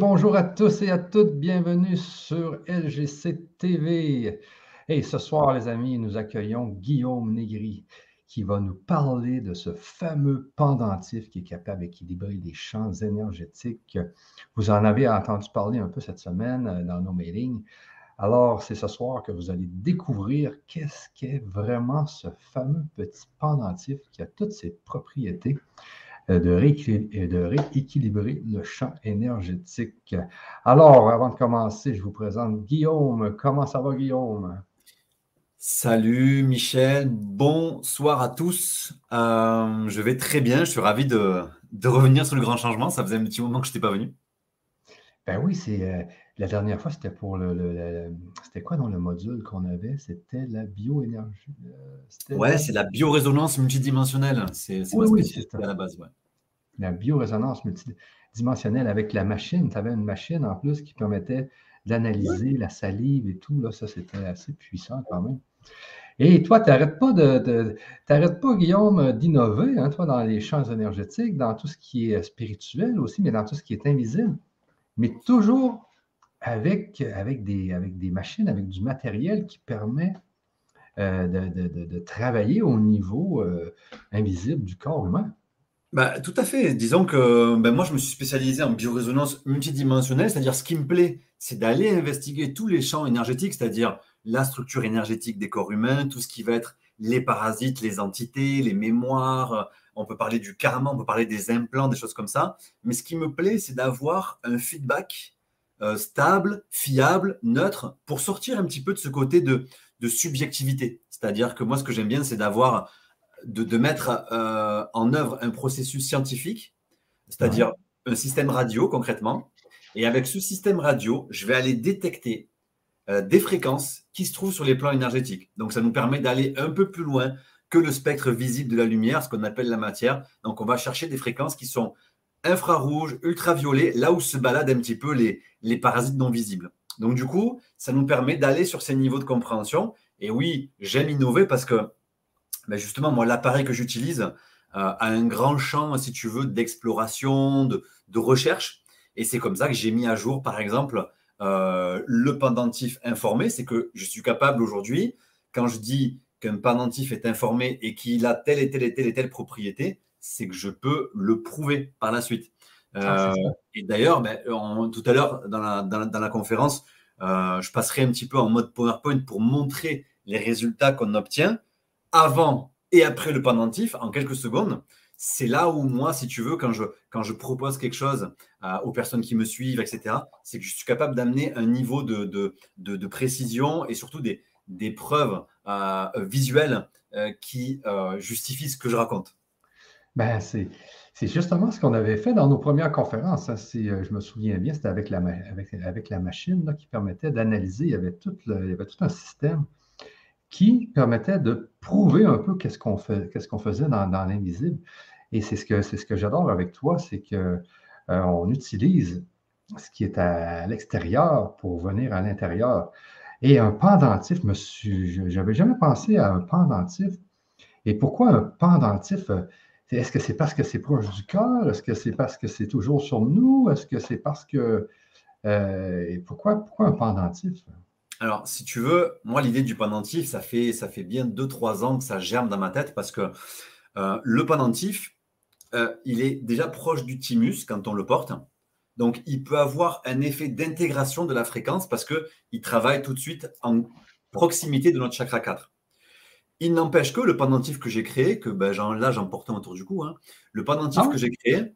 Bonjour à tous et à toutes, bienvenue sur LGC TV. Et ce soir, les amis, nous accueillons Guillaume Négri qui va nous parler de ce fameux pendentif qui est capable d'équilibrer les champs énergétiques. Vous en avez entendu parler un peu cette semaine euh, dans nos mailings. Alors, c'est ce soir que vous allez découvrir qu'est-ce qu'est vraiment ce fameux petit pendentif qui a toutes ses propriétés euh, de, rééquilibrer le champ énergétique. Alors, avant de commencer, je vous présente Guillaume. Comment ça va, Guillaume? Salut Michel, bonsoir à tous. Euh, je vais très bien, je suis ravi de, revenir sur le grand changement. Ça faisait un petit moment que je n'étais pas venu. Ben oui, c'est euh, la dernière fois, c'était pour le, c'était quoi dans le module qu'on avait? C'était la bioénergie. ouais, c'est la biorésonance multidimensionnelle. C'est oui, oui, à la base, ouais la biorésonance multidimensionnelle avec la machine. Tu avais une machine en plus qui permettait d'analyser la salive et tout. Là, ça, c'était assez puissant quand même. Et toi, tu n'arrêtes pas de, pas, Guillaume, d'innover, hein, toi, dans les champs énergétiques, dans tout ce qui est spirituel aussi, mais dans tout ce qui est invisible. Mais toujours avec, avec, des, avec des machines, avec du matériel qui permet euh, de, travailler au niveau euh, invisible du corps humain. Bah, tout à fait. Disons que ben, moi, je me suis spécialisé en biorésonance multidimensionnelle, c'est-à-dire ce qui me plaît, c'est d'aller investiguer tous les champs énergétiques, c'est-à-dire la structure énergétique des corps humains, tout ce qui va être les parasites, les entités, les mémoires. On peut parler du karma, on peut parler des implants, des choses comme ça. Mais ce qui me plaît, c'est d'avoir un feedback euh, stable, fiable, neutre, pour sortir un petit peu de ce côté de, de subjectivité. C'est-à-dire que moi, ce que j'aime bien, c'est d'avoir de, mettre euh, en œuvre un processus scientifique, c'est-à-dire un système radio concrètement. Et avec ce système radio, je vais aller détecter euh, des fréquences qui se trouvent sur les plans énergétiques. Donc ça nous permet d'aller un peu plus loin que le spectre visible de la lumière, ce qu'on appelle la matière. Donc on va chercher des fréquences qui sont infrarouges, ultraviolets, là où se baladent un petit peu les, les parasites non visibles. Donc du coup, ça nous permet d'aller sur ces niveaux de compréhension. Et oui, j'aime innover parce que justement, moi, l'appareil que j'utilise euh, a un grand champ, si tu veux, d'exploration, de, recherche. Et c'est comme ça que j'ai mis à jour, par exemple, euh, le pendentif informé. C'est que je suis capable aujourd'hui, quand je dis qu'un pendentif est informé et qu'il a telle et telle et telle et telle propriété, c'est que je peux le prouver par la suite. Ah, euh, et d'ailleurs, ben, tout à l'heure, dans la, dans la, conférence, je passerai un petit peu en mode PowerPoint pour montrer les résultats qu'on obtient avant et après le pendentif en quelques secondes. C'est là où moi, si tu veux, quand je, quand je propose quelque chose euh, aux personnes qui me suivent, etc., c'est que je suis capable d'amener un niveau de, de, précision et surtout des, des preuves euh, visuelles euh, qui justifient ce que je raconte. Ben, c'est, justement ce qu'on avait fait dans nos premières conférences. Hein. Si je me souviens bien, c'était avec la, avec, avec la machine qui permettait d'analyser. Il, y avait tout il y avait tout un système qui permettait de prouver un peu qu'est-ce qu'on fait, qu'est-ce qu'on faisait dans, l'invisible. Et c'est ce que, c'est ce que j'adore avec toi, c'est qu'on euh, utilise ce qui est à l'extérieur pour venir à l'intérieur. Et un pendentif, je n'avais jamais pensé à un pendentif. Et pourquoi un pendentif? Est-ce que c'est parce que c'est proche du cœur? Est-ce que c'est parce que c'est toujours sur nous? Est-ce que c'est parce que... Euh, pourquoi, pourquoi un pendentif? Alors, si tu veux, moi, l'idée du pendentif, ça fait, ça fait bien 2-3 ans que ça germe dans ma tête parce que euh, le pendentif, euh, il est déjà proche du thymus quand on le porte. Donc, il peut avoir un effet d'intégration de la fréquence parce qu'il travaille tout de suite en proximité de notre chakra 4. Il n'empêche que le pendentif que j'ai créé, que ben, là, j'en portais autour du cou, hein, le pendentif ah que j'ai créé,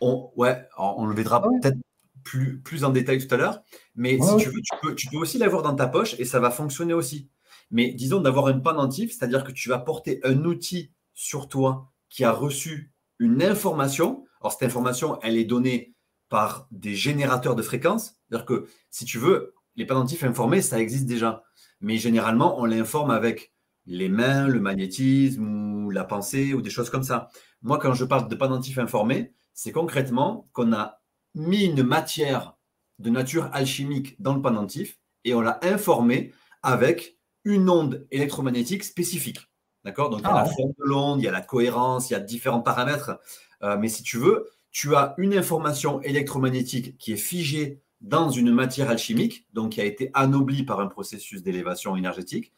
on, ouais, on le verra ah peut-être plus, plus en détail tout à l'heure. Mais si tu veux, tu peux, tu peux aussi l'avoir dans ta poche et ça va fonctionner aussi. Mais disons d'avoir un pendentif, c'est-à-dire que tu vas porter un outil sur toi qui a reçu une information. Alors, cette information, elle est donnée par des générateurs de fréquences. C'est-à-dire que, si tu veux, les pendentifs informés, ça existe déjà. Mais généralement, on l'informe avec les mains, le magnétisme ou la pensée ou des choses comme ça. Moi, quand je parle de pendentif informé, c'est concrètement qu'on a mis une matière de nature alchimique dans le pendentif et on l'a informé avec une onde électromagnétique spécifique. D'accord? Donc, il y a ah la forme de l'onde, il y a la cohérence, il y a différents paramètres. Euh, mais si tu veux, tu as une information électromagnétique qui est figée dans une matière alchimique, donc qui a été anoblie par un processus d'élévation énergétique.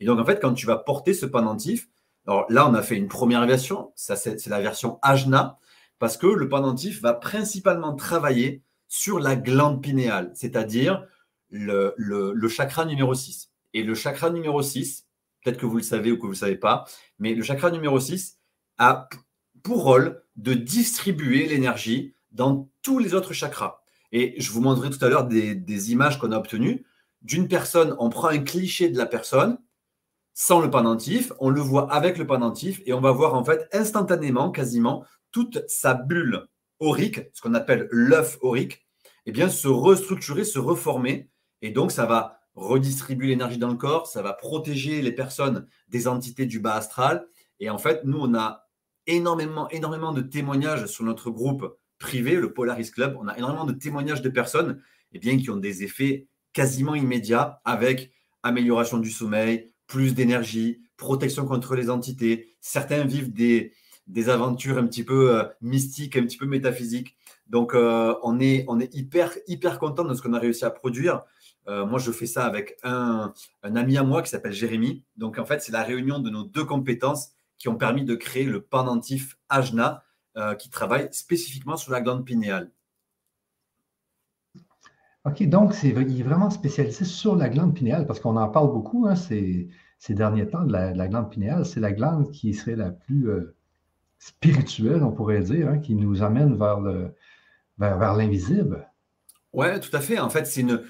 Et donc, en fait, quand tu vas porter ce pendentif, alors là, on a fait une première version, ça c'est la version Ajna, parce que le pendentif va principalement travailler sur la glande pinéale, c'est-à-dire le, chakra numéro 6. Et le chakra numéro 6, peut-être que vous le savez ou que vous ne le savez pas, mais le chakra numéro 6 a pour rôle de distribuer l'énergie dans tous les autres chakras. Et je vous montrerai tout à l'heure des, images qu'on a obtenues. D'une personne, on prend un cliché de la personne sans le pendentif, on le voit avec le pendentif et on va voir en fait instantanément, quasiment, toute sa bulle aurique, ce qu'on appelle l'œuf aurique, eh bien, se restructurer, se reformer. Et donc, ça va redistribuer l'énergie dans le corps, ça va protéger les personnes des entités du bas astral. Et en fait, nous, on a énormément, énormément de témoignages sur notre groupe privé, le Polaris Club. On a énormément de témoignages de personnes eh bien, qui ont des effets quasiment immédiats avec amélioration du sommeil, plus d'énergie, protection contre les entités. Certains vivent des, des aventures un petit peu euh, mystiques, un petit peu métaphysiques. Donc, euh, on, est, hyper, hyper content de ce qu'on a réussi à produire. Euh, moi, je fais ça avec un, un ami à moi qui s'appelle Jérémy. Donc, en fait, c'est la réunion de nos deux compétences qui ont permis de créer le pendentif Ajna, qui travaille spécifiquement sur la glande pinéale. OK, donc c'est, il est vraiment spécialisé sur la glande pinéale parce qu'on en parle beaucoup hein, ces, derniers temps de la, glande pinéale. C'est la glande qui serait la plus euh, spirituelle, on pourrait dire, hein, qui nous amène vers, le, vers, l'invisible. Oui, tout à fait. En fait, c'est une,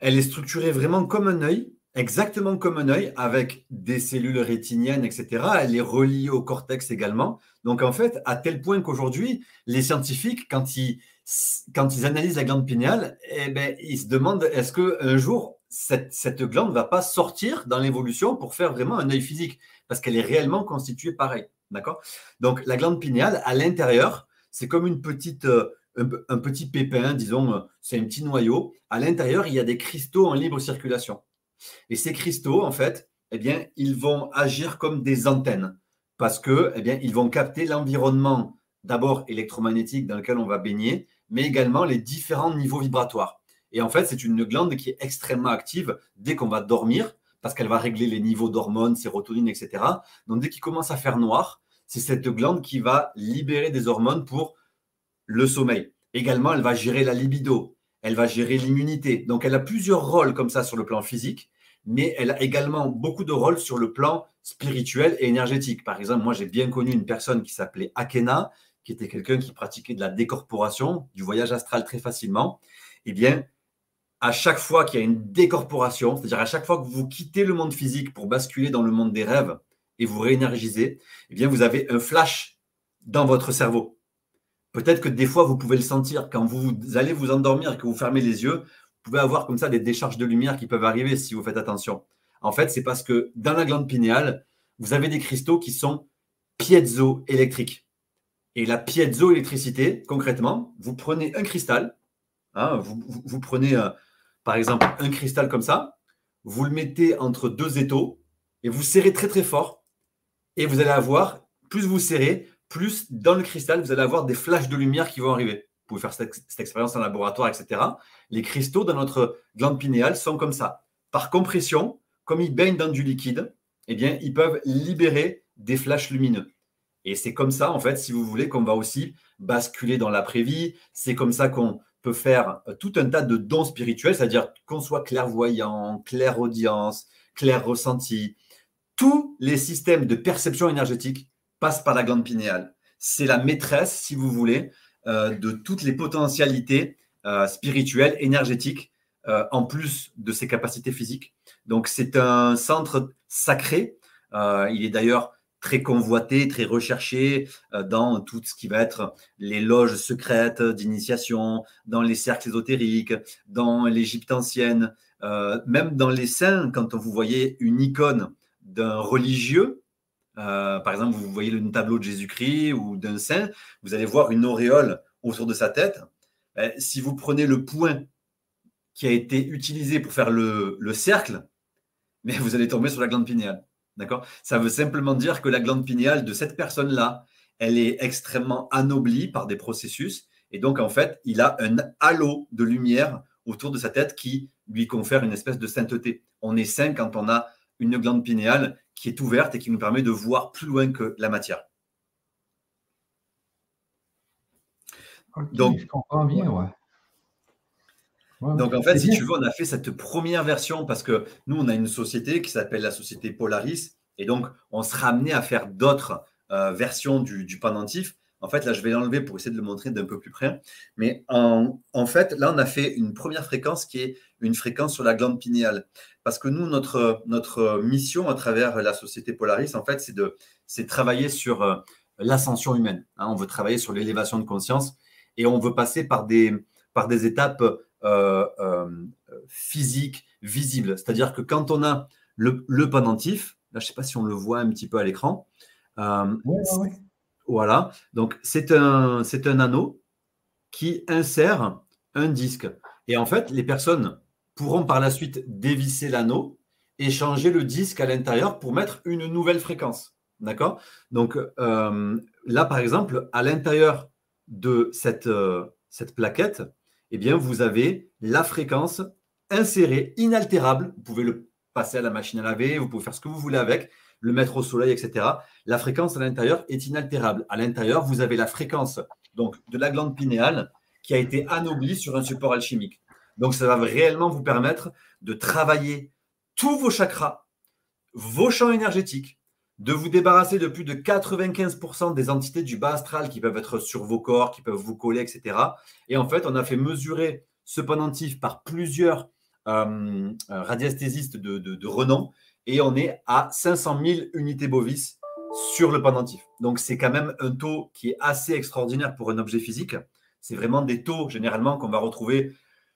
elle est structurée vraiment comme un œil exactement comme un œil, avec des cellules rétiniennes, etc. Elle est reliée au cortex également. Donc en fait, à tel point qu'aujourd'hui, les scientifiques, quand ils, quand ils analysent la glande pinéale, eh ben, ils se demandent est-ce qu'un jour, cette, glande ne va pas sortir dans l'évolution pour faire vraiment un œil physique? Parce qu'elle est réellement constituée pareil. D'accord? Donc la glande pinéale, à l'intérieur, c'est comme une petite, euh, un, un, petit pépin, disons, euh, c'est un petit noyau. À l'intérieur, il y a des cristaux en libre circulation. Et ces cristaux, en fait, eh bien, ils vont agir comme des antennes parce que, eh vont capter l'environnement d'abord électromagnétique dans lequel on va baigner, mais également les différents niveaux vibratoires. Et en fait, c'est une glande qui est extrêmement active dès qu'on va dormir, parce qu'elle va régler les niveaux d'hormones, sérotonine, etc. Donc, dès qu'il commence à faire noir, c'est cette glande qui va libérer des hormones pour le sommeil. Également, elle va gérer la libido, elle va gérer l'immunité. Donc, elle a plusieurs rôles comme ça sur le plan physique, mais elle a également beaucoup de rôles sur le plan spirituel et énergétique. Par exemple, moi, j'ai bien connu une personne qui s'appelait Akena, qui était quelqu'un qui pratiquait de la décorporation, du voyage astral très facilement. Eh bien, à chaque fois qu'il y a une décorporation, c'est-à-dire à chaque fois que vous quittez le monde physique pour basculer dans le monde des rêves et vous réénergisez, eh bien, vous avez un flash dans votre cerveau. Peut-être que des fois, vous pouvez le sentir. Quand vous allez vous endormir et que vous fermez les yeux, vous pouvez avoir comme ça des décharges de lumière qui peuvent arriver si vous faites attention. En fait, c'est parce que dans la glande pinéale, vous avez des cristaux qui sont piezoélectriques. Et la piezoélectricité, concrètement, vous prenez un cristal, hein, vous, prenez euh, par exemple un cristal comme ça, vous le mettez entre deux étaux et vous serrez très très fort. Et vous allez avoir, plus vous serrez, plus dans le cristal, vous allez avoir des flashs de lumière qui vont arriver. Vous pouvez faire cette, expérience en laboratoire, etc. Les cristaux dans notre glande pinéale sont comme ça. Par compression, comme ils baignent dans du liquide, eh bien, ils peuvent libérer des flashs lumineux. Et c'est comme ça, en fait, si vous voulez, qu'on va aussi basculer dans l'après-vie. C'est comme ça qu'on peut faire tout un tas de dons spirituels, c'est-à-dire qu'on soit clairvoyant, clairaudience, clair ressenti. Tous les systèmes de perception énergétique passe par la glande pinéale. C'est la maîtresse, si vous voulez, euh, de toutes les potentialités euh, spirituelles, énergétiques, euh, en plus de ses capacités physiques. Donc c'est un centre sacré. il est d'ailleurs très convoité, très recherché dans tout ce qui va être les loges secrètes d'initiation, dans les cercles ésotériques, dans l'Égypte ancienne, même dans les saints, quand vous voyez une icône d'un religieux, euh, par exemple, vous voyez le tableau de Jésus-Christ ou d'un saint, vous allez voir une auréole autour de sa tête. Si vous prenez le point qui a été utilisé pour faire le, cercle, mais vous allez tomber sur la glande pinéale. D'accord? Ça veut simplement dire que la glande pinéale de cette personne-là elle est extrêmement anoblie par des processus. Et donc, en fait, il a un halo de lumière autour de sa tête qui lui confère une espèce de sainteté. On est saint quand on a une glande pinéale qui est ouverte et qui nous permet de voir plus loin que la matière. Donc, je comprends bien, ouais. Donc en fait, si tu veux, on a fait cette première version parce que nous, on a une société qui s'appelle la société Polaris. Et donc, on sera amené à faire d'autres euh, versions du, du, pendentif. En fait, là, je vais l'enlever pour essayer de le montrer d'un peu plus près. Mais en, en, fait, là, on a fait une première fréquence qui est une fréquence sur la glande pinéale. Parce que nous, notre, notre mission à travers la société Polaris, en fait, c'est de travailler sur euh, l'ascension humaine. Hein. on veut travailler sur l'élévation de conscience et on veut passer par des, par des étapes euh, euh, physiques, visibles. C'est-à-dire que quand on a le, le pendentif, là, je ne sais pas si on le voit un petit peu à l'écran. Voilà. Donc, c'est un, un anneau qui insère un disque. Et en fait, les personnes pourront par la suite dévisser l'anneau et changer le disque à l'intérieur pour mettre une nouvelle fréquence. D'accord? Donc euh, là, par exemple, à l'intérieur de cette, euh, cette plaquette, eh bien, vous avez la fréquence insérée, inaltérable. Vous pouvez le passer à la machine à laver, vous pouvez faire ce que vous voulez avec le mettre au soleil, etc. La fréquence à l'intérieur est inaltérable. À l'intérieur, vous avez la fréquence donc, de la glande pinéale qui a été anoblie sur un support alchimique. Donc, ça va réellement vous permettre de travailler tous vos chakras, vos champs énergétiques, de vous débarrasser de plus de 95% des entités du bas astral qui peuvent être sur vos corps, qui peuvent vous coller, etc. Et en fait, on a fait mesurer ce pendentif par plusieurs euh, radiesthésistes de, de renom et on est à 500 000 unités bovis sur le pendentif. Donc c'est quand même un taux qui est assez extraordinaire pour un objet physique. C'est vraiment des taux généralement qu'on va retrouver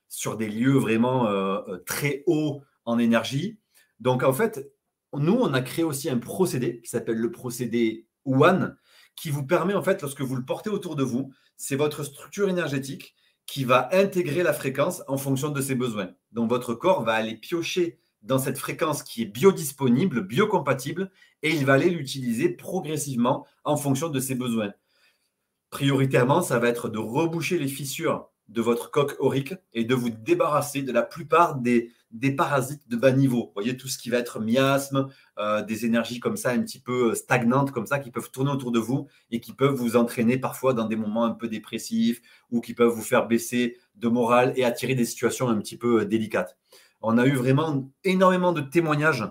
sur des lieux vraiment euh, euh, très hauts en énergie. Donc en fait, nous, on a créé aussi un procédé qui s'appelle le procédé One, qui vous permet en fait, lorsque vous le portez autour de vous, c'est votre structure énergétique qui va intégrer la fréquence en fonction de ses besoins. Donc votre corps va aller piocher dans cette fréquence qui est biodisponible, biocompatible, et il va aller l'utiliser progressivement en fonction de ses besoins. Prioritairement, ça va être de reboucher les fissures de votre coque aurique et de vous débarrasser de la plupart des, des parasites de bas niveau. Vous voyez, tout ce qui va être miasme, euh, des énergies comme ça, un petit peu stagnantes, comme ça, qui peuvent tourner autour de vous et qui peuvent vous entraîner parfois dans des moments un peu dépressifs ou qui peuvent vous faire baisser de morale et attirer des situations un petit peu délicates. On a eu vraiment énormément de témoignages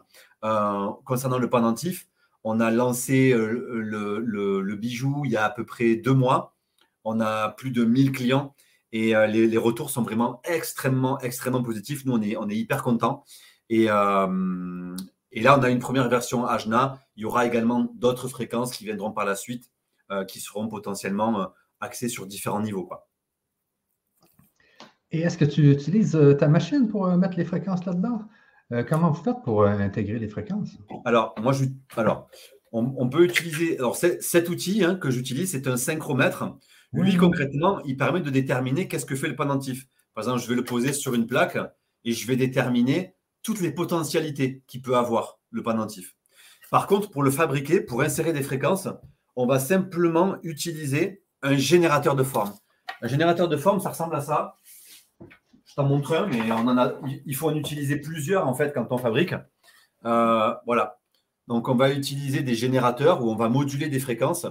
euh, concernant le pendentif. On a lancé euh, le, bijou il y a à peu près deux mois. On a plus de 1000 clients et euh, les, retours sont vraiment extrêmement, extrêmement positifs. Nous, on est, on est hyper contents. Et, et là, on a une première version Ajna. Il y aura également d'autres fréquences qui viendront par la suite, qui seront potentiellement axées sur différents niveaux. Quoi. Et est-ce que tu utilises euh, ta machine pour euh, mettre les fréquences là-dedans? Euh, comment vous faites pour intégrer les fréquences? Alors, moi, je, alors on, peut utiliser. Alors, cet outil hein, que j'utilise, c'est un synchromètre. Lui, concrètement, il permet de déterminer qu'est-ce que fait le pendentif. Par exemple, je vais le poser sur une plaque et je vais déterminer toutes les potentialités qu'il peut avoir, le pendentif. Par contre, pour le fabriquer, pour insérer des fréquences, on va simplement utiliser un générateur de forme. Un générateur de forme, ça ressemble à ça. Je t'en montre un, mais on en a, il faut en utiliser plusieurs en fait quand on fabrique. Euh, voilà. Donc on va utiliser des générateurs où on va moduler des fréquences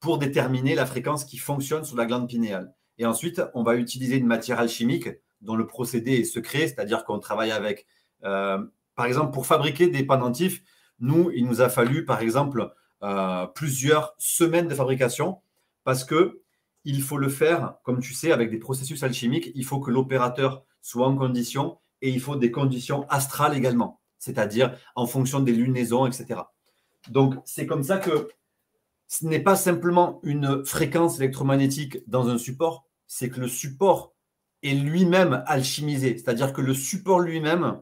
pour déterminer la fréquence qui fonctionne sur la glande pinéale. Et ensuite, on va utiliser une matière alchimique dont le procédé est secret, c'est-à-dire qu'on travaille avec, euh, par exemple, pour fabriquer des pendentifs, nous, il nous a fallu, par exemple, euh, plusieurs semaines de fabrication parce que il faut le faire, comme tu sais, avec des processus alchimiques. Il faut que l'opérateur soit en condition et il faut des conditions astrales également, c'est-à-dire en fonction des lunaisons, etc. Donc, c'est comme ça que ce n'est pas simplement une fréquence électromagnétique dans un support, c'est que le support est lui-même alchimisé, c'est-à-dire que le support lui-même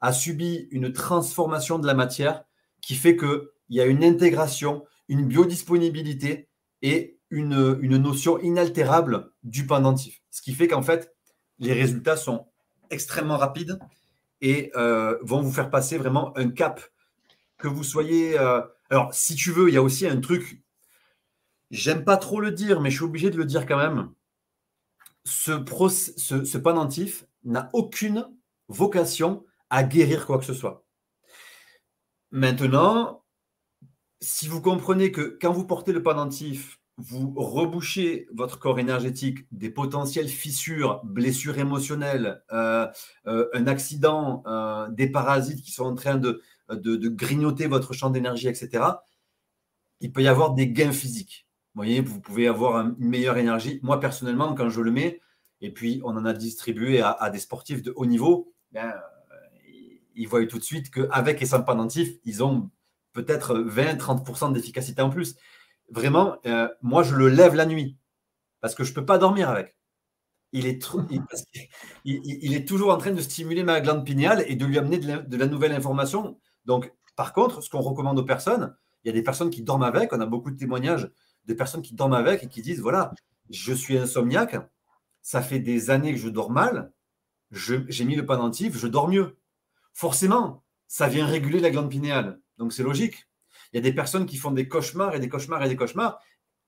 a subi une transformation de la matière qui fait qu'il y a une intégration, une biodisponibilité et une, notion inaltérable du pendentif. Ce qui fait qu'en fait, les résultats sont extrêmement rapides et euh, vont vous faire passer vraiment un cap. Que vous soyez. Euh, alors, si tu veux, il y a aussi un truc. J'aime pas trop le dire, mais je suis obligé de le dire quand même. Ce, ce, ce pendentif n'a aucune vocation à guérir quoi que ce soit. Maintenant, si vous comprenez que quand vous portez le pendentif, vous rebouchez votre corps énergétique des potentielles fissures, blessures émotionnelles, euh, euh, un accident, euh, des parasites qui sont en train de, grignoter votre champ d'énergie, etc., il peut y avoir des gains physiques. Vous voyez, vous pouvez avoir une meilleure énergie. Moi, personnellement, quand je le mets, et puis on en a distribué à, des sportifs de haut niveau, ben, ils voient tout de suite qu'avec et sans pendentif, ils ont peut-être 20-30% d'efficacité en plus. Vraiment, euh, moi, je le lève la nuit parce que je ne peux pas dormir avec. Il est, il, est, toujours en train de stimuler ma glande pinéale et de lui amener de la, nouvelle information. Donc, par contre, ce qu'on recommande aux personnes, il y a des personnes qui dorment avec. On a beaucoup de témoignages de personnes qui dorment avec et qui disent voilà, je suis insomniaque, ça fait des années que je dors mal, j'ai mis le pendentif, je dors mieux. Forcément, ça vient réguler la glande pinéale. Donc, c'est logique. Il y a des personnes qui font des cauchemars et des cauchemars et des cauchemars.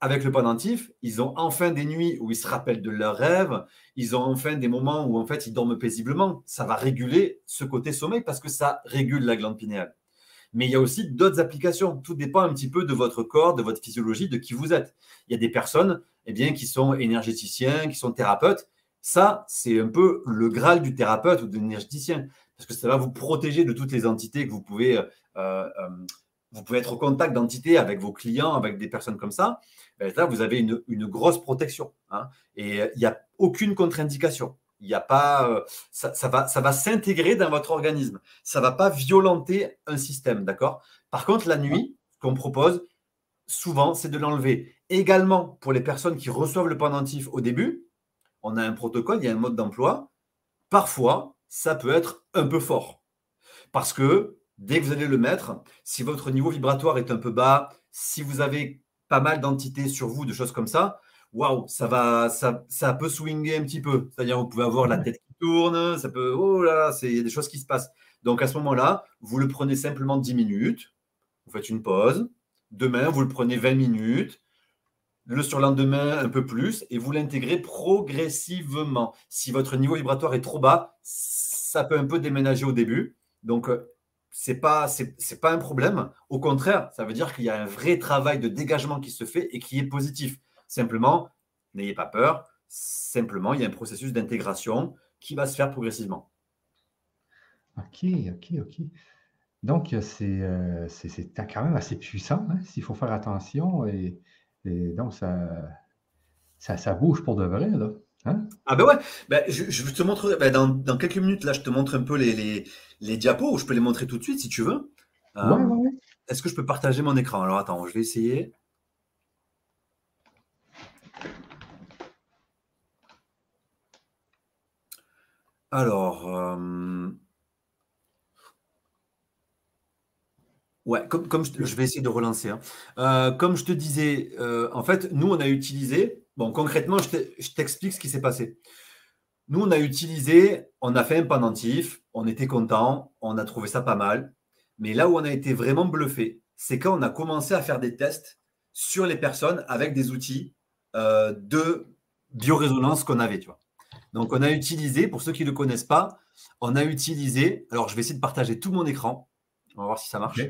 Avec le pendentif, ils ont enfin des nuits où ils se rappellent de leurs rêves. Ils ont enfin des moments où en fait ils dorment paisiblement. Ça va réguler ce côté sommeil parce que ça régule la glande pinéale. Mais il y a aussi d'autres applications. Tout dépend un petit peu de votre corps, de votre physiologie, de qui vous êtes. Il y a des personnes eh qui sont énergéticiens, qui sont thérapeutes. Ça, c'est un peu le graal du thérapeute ou de l'énergéticien, parce que ça va vous protéger de toutes les entités que vous pouvez euh, euh, pouvez être au contact d'entités avec vos clients, avec des personnes comme ça. Ben, là, vous avez une, grosse protection. Hein. et euh, il n'y a aucune contre-indication. Il n'y a pas, euh, ça, va, ça va s'intégrer dans votre organisme. Ça va pas violenter un système, d'accord? Par contre, la nuit, qu'on propose souvent, c'est de l'enlever. Également, pour les personnes qui reçoivent le pendentif au début, on a un protocole, il y a un mode d'emploi. Parfois, ça peut être un peu fort. Parce que dès que vous allez le mettre, si votre niveau vibratoire est un peu bas, si vous avez pas mal d'entités sur vous, de choses comme ça, waouh, ça va, ça, ça peut swinger un petit peu. C'est-à-dire, vous pouvez avoir la tête qui tourne, ça peut, oh là, il y a des choses qui se passent. Donc à ce moment-là, vous le prenez simplement 10 minutes, vous faites une pause. Demain, vous le prenez 20 minutes. Le surlendemain, un peu plus, et vous l'intégrez progressivement. Si votre niveau vibratoire est trop bas, ça peut un peu déménager au début. Donc, euh, c'est pas c'est pas un problème. Au contraire, ça veut dire qu'il y a un vrai travail de dégagement qui se fait et qui est positif. Simplement, n'ayez pas peur. Simplement, il y a un processus d'intégration qui va se faire progressivement. Ok, ok, ok. Donc, c'est euh, quand même assez puissant, hein, s'il faut faire attention. Et, donc, ça, ça, ça, bouge pour de vrai. Là. Hein? Ah ben ouais, ben, je, te montre ben, dans, quelques minutes, là, je te montre un peu les, les, diapos, je peux les montrer tout de suite si tu veux. Euh, est-ce que je peux partager mon écran? Alors attends, je vais essayer. Alors, euh, ouais, comme, je, vais essayer de relancer. Hein. Euh, comme je te disais, en fait, nous, on a utilisé Bon, concrètement, je t'explique ce qui s'est passé. Nous, on a utilisé, on a fait un pendentif, on était content, on a trouvé ça pas mal. Mais là où on a été vraiment bluffé, c'est quand on a commencé à faire des tests sur les personnes avec des outils euh, de biorésonance qu'on avait. Tu vois. Donc, on a utilisé, pour ceux qui ne le connaissent pas, on a utilisé, alors je vais essayer de partager tout mon écran. On va voir si ça marche.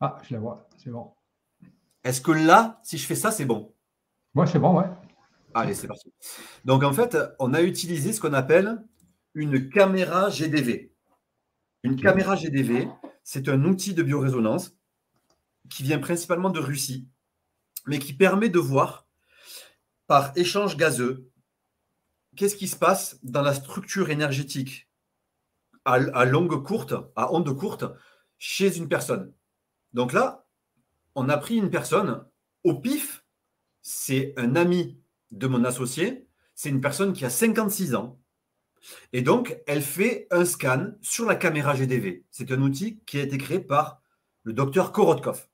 Ah, je la vois, c'est bon. Est-ce que là, si je fais ça, c'est bon? Moi, c'est bon, ouais. Allez, c'est parti. Donc, en fait, on a utilisé ce qu'on appelle une caméra GDV. Une caméra GDV, c'est un outil de biorésonance qui vient principalement de Russie, mais qui permet de voir par échange gazeux qu'est-ce qui se passe dans la structure énergétique à, longue courte, à onde courte, chez une personne. Donc là, on a pris une personne au pif, c'est un ami de mon associé, c'est une personne qui a 56 ans. Et donc, elle fait un scan sur la caméra GDV. C'est un outil qui a été créé par le docteur Korotkov.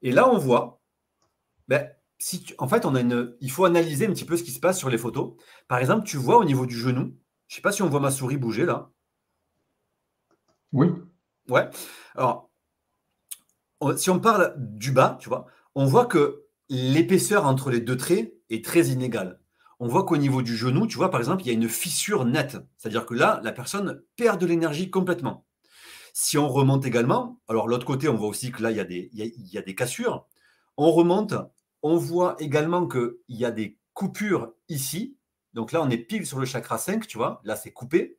Et là, on voit, ben, si en fait, on a une, il faut analyser un petit peu ce qui se passe sur les photos. Par exemple, tu vois au niveau du genou, je ne sais pas si on voit ma souris bouger là. Oui. Ouais. Alors, si on parle du bas, tu vois, on voit que l'épaisseur entre les deux traits est très inégale. On voit qu'au niveau du genou, tu vois, par exemple, il y a une fissure nette. C'est-à-dire que là, la personne perd de l'énergie complètement. Si on remonte également, alors l'autre côté, on voit aussi que là, il y a des, il y a des cassures. On remonte, on voit également qu'il y a des coupures ici. Donc là, on est pile sur le chakra 5, tu vois. Là, c'est coupé.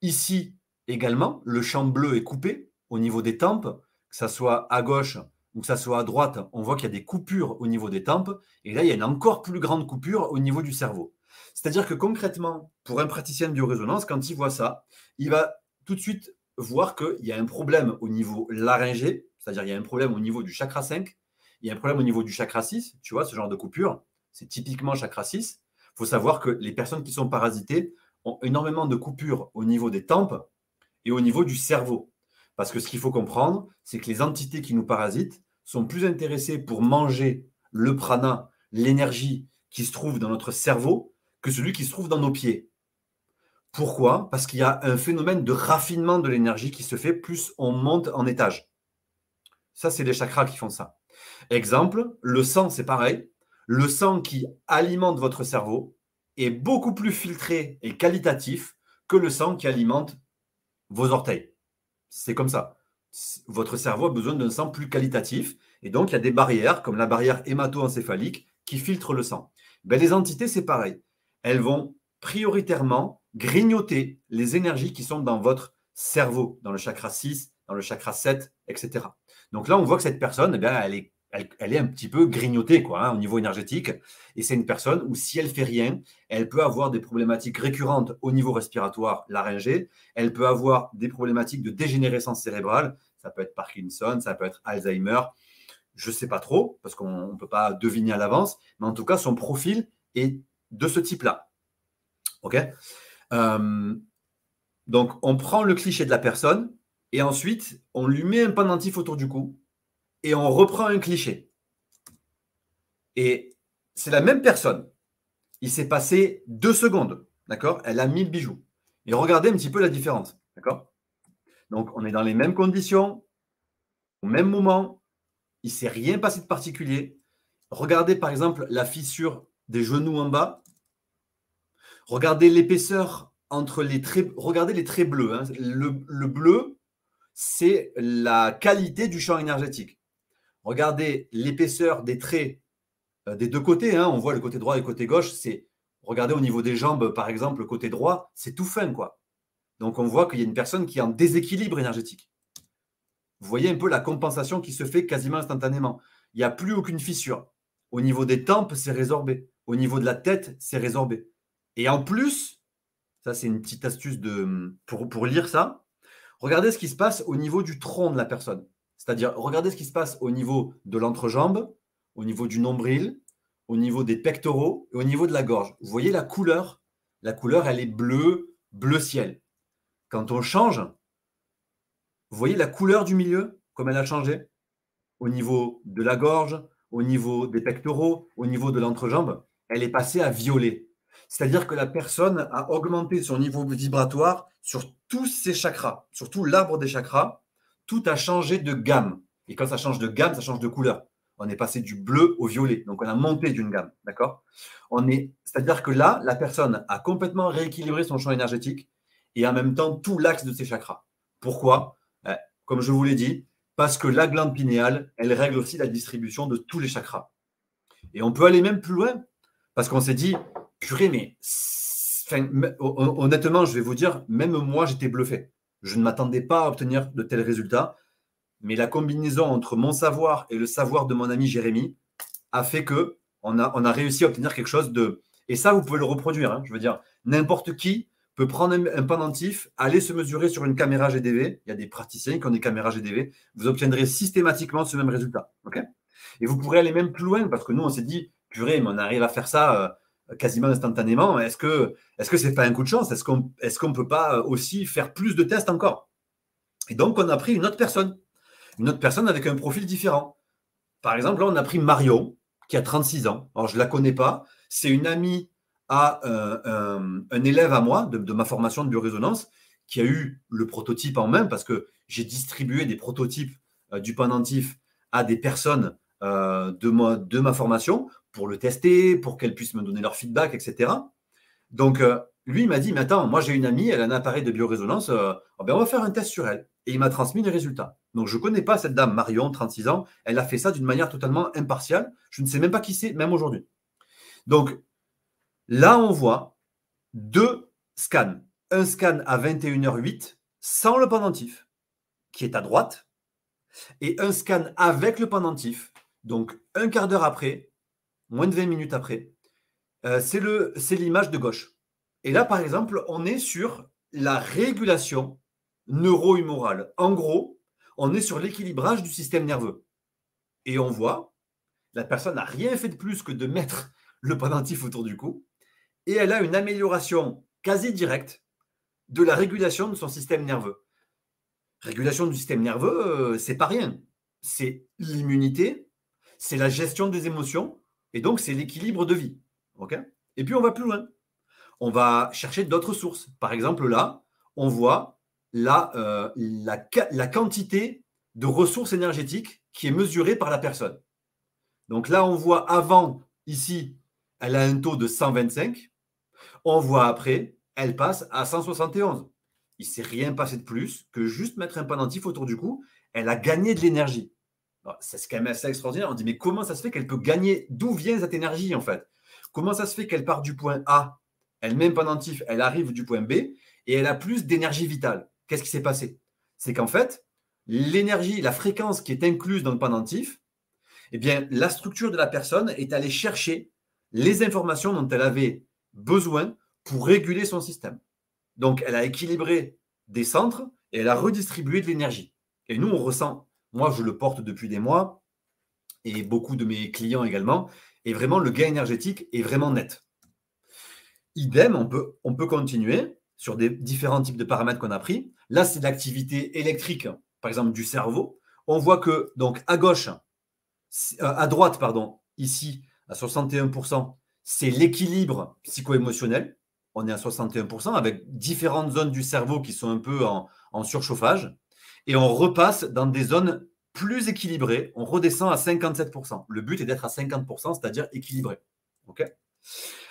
Ici également, le champ bleu est coupé au niveau des tempes, que ça soit à gauche ou que ça soit à droite. On voit qu'il y a des coupures au niveau des tempes. Et là, il y a une encore plus grande coupure au niveau du cerveau. C'est-à-dire que concrètement, pour un praticien de biorésonance, quand il voit ça, il va tout de suite voir qu'il y a un problème au niveau laryngé, c'est-à-dire il y a un problème au niveau du chakra 5, il y a un problème au niveau du chakra 6, tu vois, ce genre de coupure, c'est typiquement chakra 6. Il faut savoir que les personnes qui sont parasitées ont énormément de coupures au niveau des tempes et au niveau du cerveau. Parce que ce qu'il faut comprendre, c'est que les entités qui nous parasitent sont plus intéressées pour manger le prana, l'énergie qui se trouve dans notre cerveau, que celui qui se trouve dans nos pieds. Pourquoi? Parce qu'il y a un phénomène de raffinement de l'énergie qui se fait plus on monte en étage. Ça, c'est les chakras qui font ça. Exemple, le sang, c'est pareil. Le sang qui alimente votre cerveau est beaucoup plus filtré et qualitatif que le sang qui alimente vos orteils. C'est comme ça. Votre cerveau a besoin d'un sang plus qualitatif et donc il y a des barrières comme la barrière hémato-encéphalique qui filtre le sang. Ben, les entités, c'est pareil. Elles vont prioritairement grignoter les énergies qui sont dans votre cerveau, dans le chakra 6, dans le chakra 7, etc. Donc là, on voit que cette personne, eh elle est elle, est un petit peu grignotée quoi, hein, au niveau énergétique. Et c'est une personne où si elle fait rien, elle peut avoir des problématiques récurrentes au niveau respiratoire, laryngé. Elle peut avoir des problématiques de dégénérescence cérébrale. Ça peut être Parkinson, ça peut être Alzheimer. Je ne sais pas trop, parce qu'on ne peut pas deviner à l'avance. Mais en tout cas, son profil est de ce type-là. OK? Euh, Donc, on prend le cliché de la personne et ensuite, on lui met un pendentif autour du cou et on reprend un cliché. Et c'est la même personne. Il s'est passé deux secondes. D'accord? Elle a mis le bijou. Et regardez un petit peu la différence. D'accord? Donc, on est dans les mêmes conditions, au même moment. Il ne s'est rien passé de particulier. Regardez par exemple la fissure des genoux en bas. Regardez l'épaisseur entre les traits. Regardez les traits bleus. Hein. le bleu, c'est la qualité du champ énergétique. Regardez l'épaisseur des traits euh, des deux côtés. Hein. on voit le côté droit et le côté gauche. C'est regardez au niveau des jambes, par exemple, le côté droit, c'est tout fin, quoi. Donc on voit qu'il y a une personne qui est en déséquilibre énergétique. Vous voyez un peu la compensation qui se fait quasiment instantanément. Il n'y a plus aucune fissure. Au niveau des tempes, c'est résorbé. Au niveau de la tête, c'est résorbé. Et en plus, ça c'est une petite astuce pour lire ça, regardez ce qui se passe au niveau du tronc de la personne. C'est-à-dire, regardez ce qui se passe au niveau de l'entrejambe, au niveau du nombril, au niveau des pectoraux et au niveau de la gorge. Vous voyez la couleur? La couleur, elle est bleue, bleu ciel. Quand on change, vous voyez la couleur du milieu, comme elle a changé? Au niveau de la gorge, au niveau des pectoraux, au niveau de l'entrejambe, elle est passée à violet. C'est-à-dire que la personne a augmenté son niveau vibratoire sur tous ses chakras, sur tout l'arbre des chakras, tout a changé de gamme. Et quand ça change de gamme, ça change de couleur. On est passé du bleu au violet. Donc, on a monté d'une gamme. D'accord? C'est-à-dire que là, la personne a complètement rééquilibré son champ énergétique et en même temps tout l'axe de ses chakras. Pourquoi? Eh, Comme je vous l'ai dit, parce que la glande pinéale, elle règle aussi la distribution de tous les chakras. Et on peut aller même plus loin, parce qu'on s'est dit, purée, mais honnêtement, je vais vous dire, même moi, j'étais bluffé. Je ne m'attendais pas à obtenir de tels résultats, mais la combinaison entre mon savoir et le savoir de mon ami Jérémy a fait que on a, réussi à obtenir quelque chose de. Et ça, vous pouvez le reproduire. Hein. je veux dire, n'importe qui peut prendre un, pendentif, aller se mesurer sur une caméra GDV. Il y a des praticiens qui ont des caméras GDV. Vous obtiendrez systématiquement ce même résultat. et vous pourrez aller même plus loin parce que nous, on s'est dit, purée, mais on arrive à faire ça. Euh, quasiment instantanément. Est-ce que est-ce que c'est pas un coup de chance? Est-ce qu'on est-ce peut pas aussi faire plus de tests encore? Et donc on a pris une autre personne, une autre personne avec un profil différent. Par exemple, là on a pris Marion qui a 36 ans. Alors je la connais pas. C'est une amie à euh, un, élève à moi de, ma formation de biorésonance qui a eu le prototype en main parce que j'ai distribué des prototypes euh, du pendentif à des personnes euh, de ma formation pour le tester, pour qu'elles puissent me donner leur feedback, etc. Donc, euh, lui, il m'a dit, mais attends, moi j'ai une amie, elle a un appareil de biorésonance, euh, oh ben, on va faire un test sur elle. Et il m'a transmis les résultats. Donc, je ne connais pas cette dame, Marion, 36 ans. Elle a fait ça d'une manière totalement impartiale. Je ne sais même pas qui c'est, même aujourd'hui. Donc, là, on voit deux scans. Un scan à 21h08 sans le pendentif, qui est à droite, et un scan avec le pendentif, donc un quart d'heure après, moins de 20 minutes après, euh, c'est l'image de gauche. Et là, par exemple, on est sur la régulation neuro-humorale. En gros, on est sur l'équilibrage du système nerveux. Et on voit, la personne n'a rien fait de plus que de mettre le pendentif autour du cou, et elle a une amélioration quasi directe de la régulation de son système nerveux. Régulation du système nerveux, euh, c'est pas rien. C'est l'immunité, c'est la gestion des émotions, et donc c'est l'équilibre de vie. et puis on va plus loin. On va chercher d'autres sources. Par exemple, là, on voit la, euh, la, la quantité de ressources énergétiques qui est mesurée par la personne. Donc là, on voit avant, ici, elle a un taux de 125. On voit après, elle passe à 171. Il ne s'est rien passé de plus que juste mettre un pendentif autour du cou. Elle a gagné de l'énergie. C'est quand même assez extraordinaire. On dit, mais comment ça se fait qu'elle peut gagner? D'où vient cette énergie, en fait? Comment ça se fait qu'elle part du point A, elle met un pendentif, elle arrive du point B, et elle a plus d'énergie vitale? Qu'est-ce qui s'est passé? C'est qu'en fait, l'énergie, la fréquence qui est incluse dans le pendentif, eh bien, la structure de la personne est allée chercher les informations dont elle avait besoin pour réguler son système. Donc, elle a équilibré des centres et elle a redistribué de l'énergie. Et nous, on ressent, moi, je le porte depuis des mois, et beaucoup de mes clients également, et vraiment, le gain énergétique est vraiment net. Idem, on peut, on peut continuer sur des différents types de paramètres qu'on a pris. Là, c'est l'activité électrique, par exemple, du cerveau. On voit que, donc, à gauche, euh, à droite, pardon, ici, à 61%, c'est l'équilibre psycho-émotionnel on est à 61%, avec différentes zones du cerveau qui sont un peu en, surchauffage. Et on repasse dans des zones plus équilibrées. On redescend à 57%. Le but est d'être à 50%, c'est-à-dire équilibré.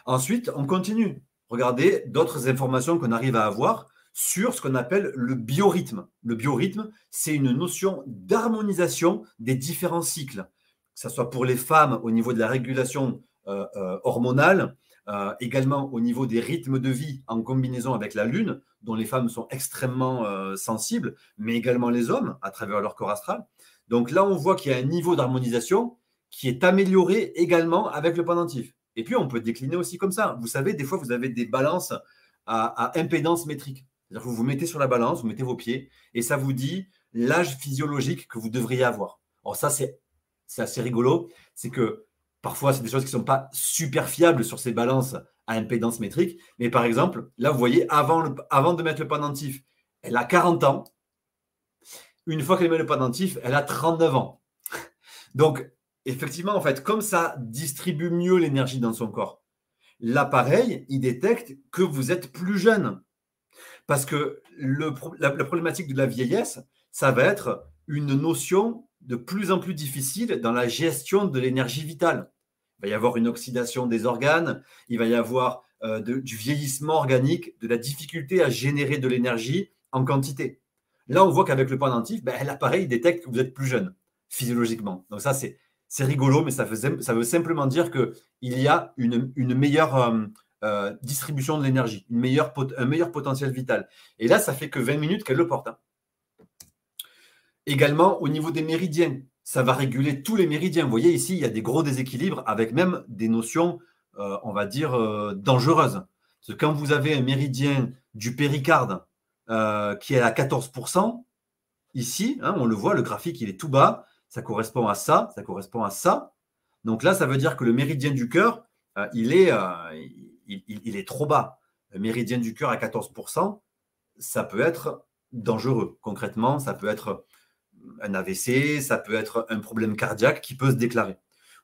Ensuite, on continue. Regardez d'autres informations qu'on arrive à avoir sur ce qu'on appelle le biorhythme. Le biorhythme, c'est une notion d'harmonisation des différents cycles, que ce soit pour les femmes au niveau de la régulation euh, euh, hormonale, euh, également au niveau des rythmes de vie en combinaison avec la Lune, dont les femmes sont extrêmement euh, sensibles, mais également les hommes à travers leur corps astral. Donc là, on voit qu'il y a un niveau d'harmonisation qui est amélioré également avec le pendentif. Et puis, on peut décliner aussi comme ça. Vous savez, des fois, vous avez des balances à, impédance métrique. C'est-à-dire que vous vous mettez sur la balance, vous mettez vos pieds, et ça vous dit l'âge physiologique que vous devriez avoir. Alors ça, c'est assez rigolo. C'est que Parfois, c'est des choses qui ne sont pas super fiables sur ces balances à impédance métrique. Mais par exemple, là, vous voyez, avant, de mettre le pendentif, elle a 40 ans. Une fois qu'elle met le pendentif, elle a 39 ans. Donc, effectivement, en fait, comme ça distribue mieux l'énergie dans son corps, l'appareil, il détecte que vous êtes plus jeune. Parce que le, la, problématique de la vieillesse, ça va être une notion de plus en plus difficile dans la gestion de l'énergie vitale. Il va y avoir une oxydation des organes, il va y avoir euh, du vieillissement organique, de la difficulté à générer de l'énergie en quantité. Là, on voit qu'avec le pendentif, ben, l'appareil détecte que vous êtes plus jeune, physiologiquement. Donc ça, c'est, rigolo, mais ça, veut simplement dire qu'il y a une, meilleure euh, euh, distribution de l'énergie, un meilleur potentiel vital. Et là, ça fait que 20 minutes qu'elle le porte. Hein. Également, au niveau des méridiens, ça va réguler tous les méridiens. Vous voyez ici, il y a des gros déséquilibres avec même des notions, euh, on va dire, euh, dangereuses. Parce que quand vous avez un méridien du péricarde euh, qui est à 14%, ici, hein, on le voit, le graphique, il est tout bas, ça correspond à ça, ça correspond à ça. Donc là, ça veut dire que le méridien du cœur, il, est, il est trop bas. Le méridien du cœur à 14%, ça peut être dangereux. Concrètement, ça peut être un AVC, ça peut être un problème cardiaque qui peut se déclarer.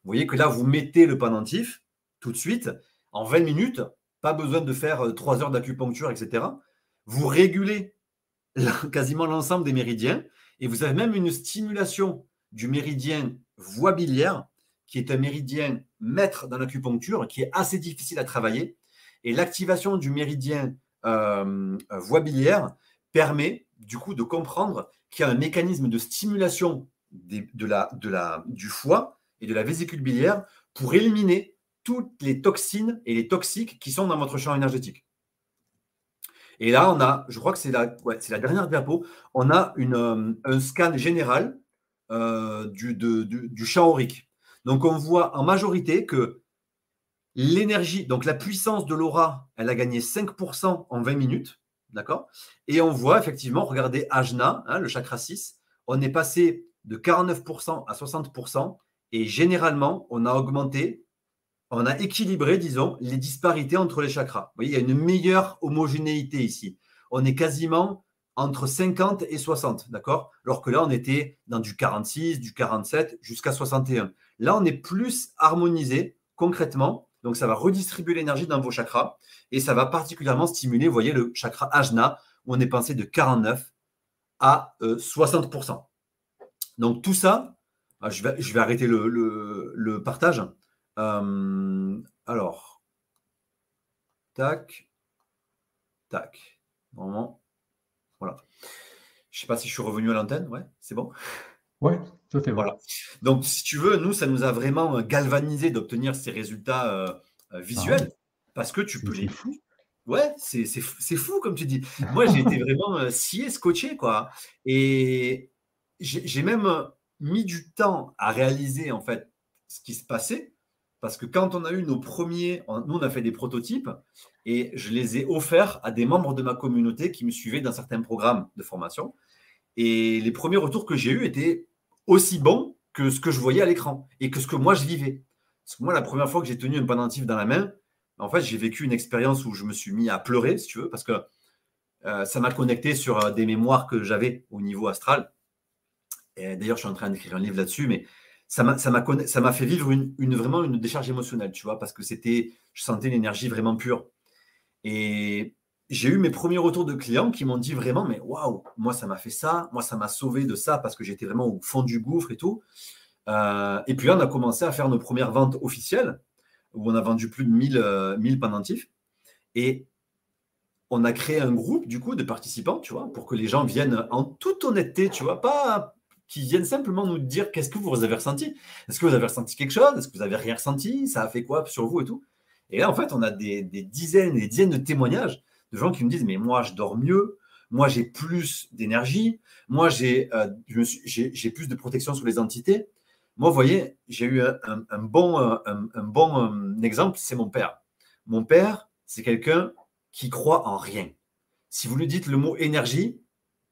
Vous voyez que là, vous mettez le pendentif tout de suite, en 20 minutes, pas besoin de faire 3 euh, heures d'acupuncture, etc. Vous régulez quasiment l'ensemble des méridiens et vous avez même une stimulation du méridien voie biliaire, qui est un méridien maître dans l'acupuncture, qui est assez difficile à travailler. Et l'activation du méridien euh, voie biliaire permet du coup de comprendre qu'il y a un mécanisme de stimulation du foie et de la vésicule biliaire pour éliminer toutes les toxines et les toxiques qui sont dans votre champ énergétique. Et là, on a, je crois que c'est la, dernière diapo, on a euh, un scan général euh, du, du champ aurique. Donc, on voit en majorité que l'énergie, donc la puissance de l'aura, elle a gagné 5% en 20 minutes. Et on voit effectivement, regardez Ajna, hein, le chakra 6, on est passé de 49% à 60%. Et généralement, on a augmenté, on a équilibré, disons, les disparités entre les chakras. Vous voyez, il y a une meilleure homogénéité ici. On est quasiment entre 50 et 60, d'accord? Alors que là, on était dans du 46, du 47 jusqu'à 61. Là, on est plus harmonisé concrètement. Donc, ça va redistribuer l'énergie dans vos chakras et ça va particulièrement stimuler, vous voyez, le chakra Ajna, où on est passé de 49 à 60%. Euh, Donc, tout ça, ah, je vais, arrêter le, partage. Euh, alors, tac, tac. Normalement, voilà. Je ne sais pas si je suis revenu à l'antenne. Ouais, c'est bon. Oui, tout est Voilà. Donc, si tu veux, nous, ça nous a vraiment galvanisé d'obtenir ces résultats euh, euh, visuels parce que tu peux les. fou. Ouais, c'est fou, comme tu dis. Moi, j'ai été vraiment scié, scotché, quoi. Et j'ai même mis du temps à réaliser en fait ce qui se passait. Parce que quand on a eu nos premiers, nous on a fait des prototypes et je les ai offerts à des membres de ma communauté qui me suivaient dans certains programmes de formation. Et les premiers retours que j'ai eus étaient aussi bons que ce que je voyais à l'écran et que ce que moi je vivais. Parce que moi, la première fois que j'ai tenu un pendentif dans la main, en fait, j'ai vécu une expérience où je me suis mis à pleurer, si tu veux, parce que euh, ça m'a connecté sur euh, des mémoires que j'avais au niveau astral d'ailleurs, je suis en train d'écrire un livre là-dessus, mais ça m'a, fait vivre une, vraiment une décharge émotionnelle, tu vois, parce que c'était, je sentais l'énergie vraiment pure. Et j'ai eu mes premiers retours de clients qui m'ont dit vraiment, mais waouh, moi ça m'a fait ça, moi ça m'a sauvé de ça parce que j'étais vraiment au fond du gouffre et tout. Euh, et puis là, on a commencé à faire nos premières ventes officielles où on a vendu plus de 1000, 1000 euh, pendentifs. Et on a créé un groupe du coup de participants, tu vois, pour que les gens viennent en toute honnêteté, tu vois, pas, qui viennent simplement nous dire qu'est-ce que vous avez ressenti. Est-ce que vous avez ressenti quelque chose? Est-ce que vous avez rien ressenti? Ça a fait quoi sur vous et tout? Et là, en fait, on a des, dizaines et des dizaines de témoignages de gens qui me disent, mais moi, je dors mieux, moi, j'ai plus d'énergie, moi, j'ai euh, plus de protection sur les entités. Moi, vous voyez, j'ai eu un, bon, bon euh, exemple, c'est mon père. Mon père, c'est quelqu'un qui croit en rien. Si vous lui dites le mot énergie,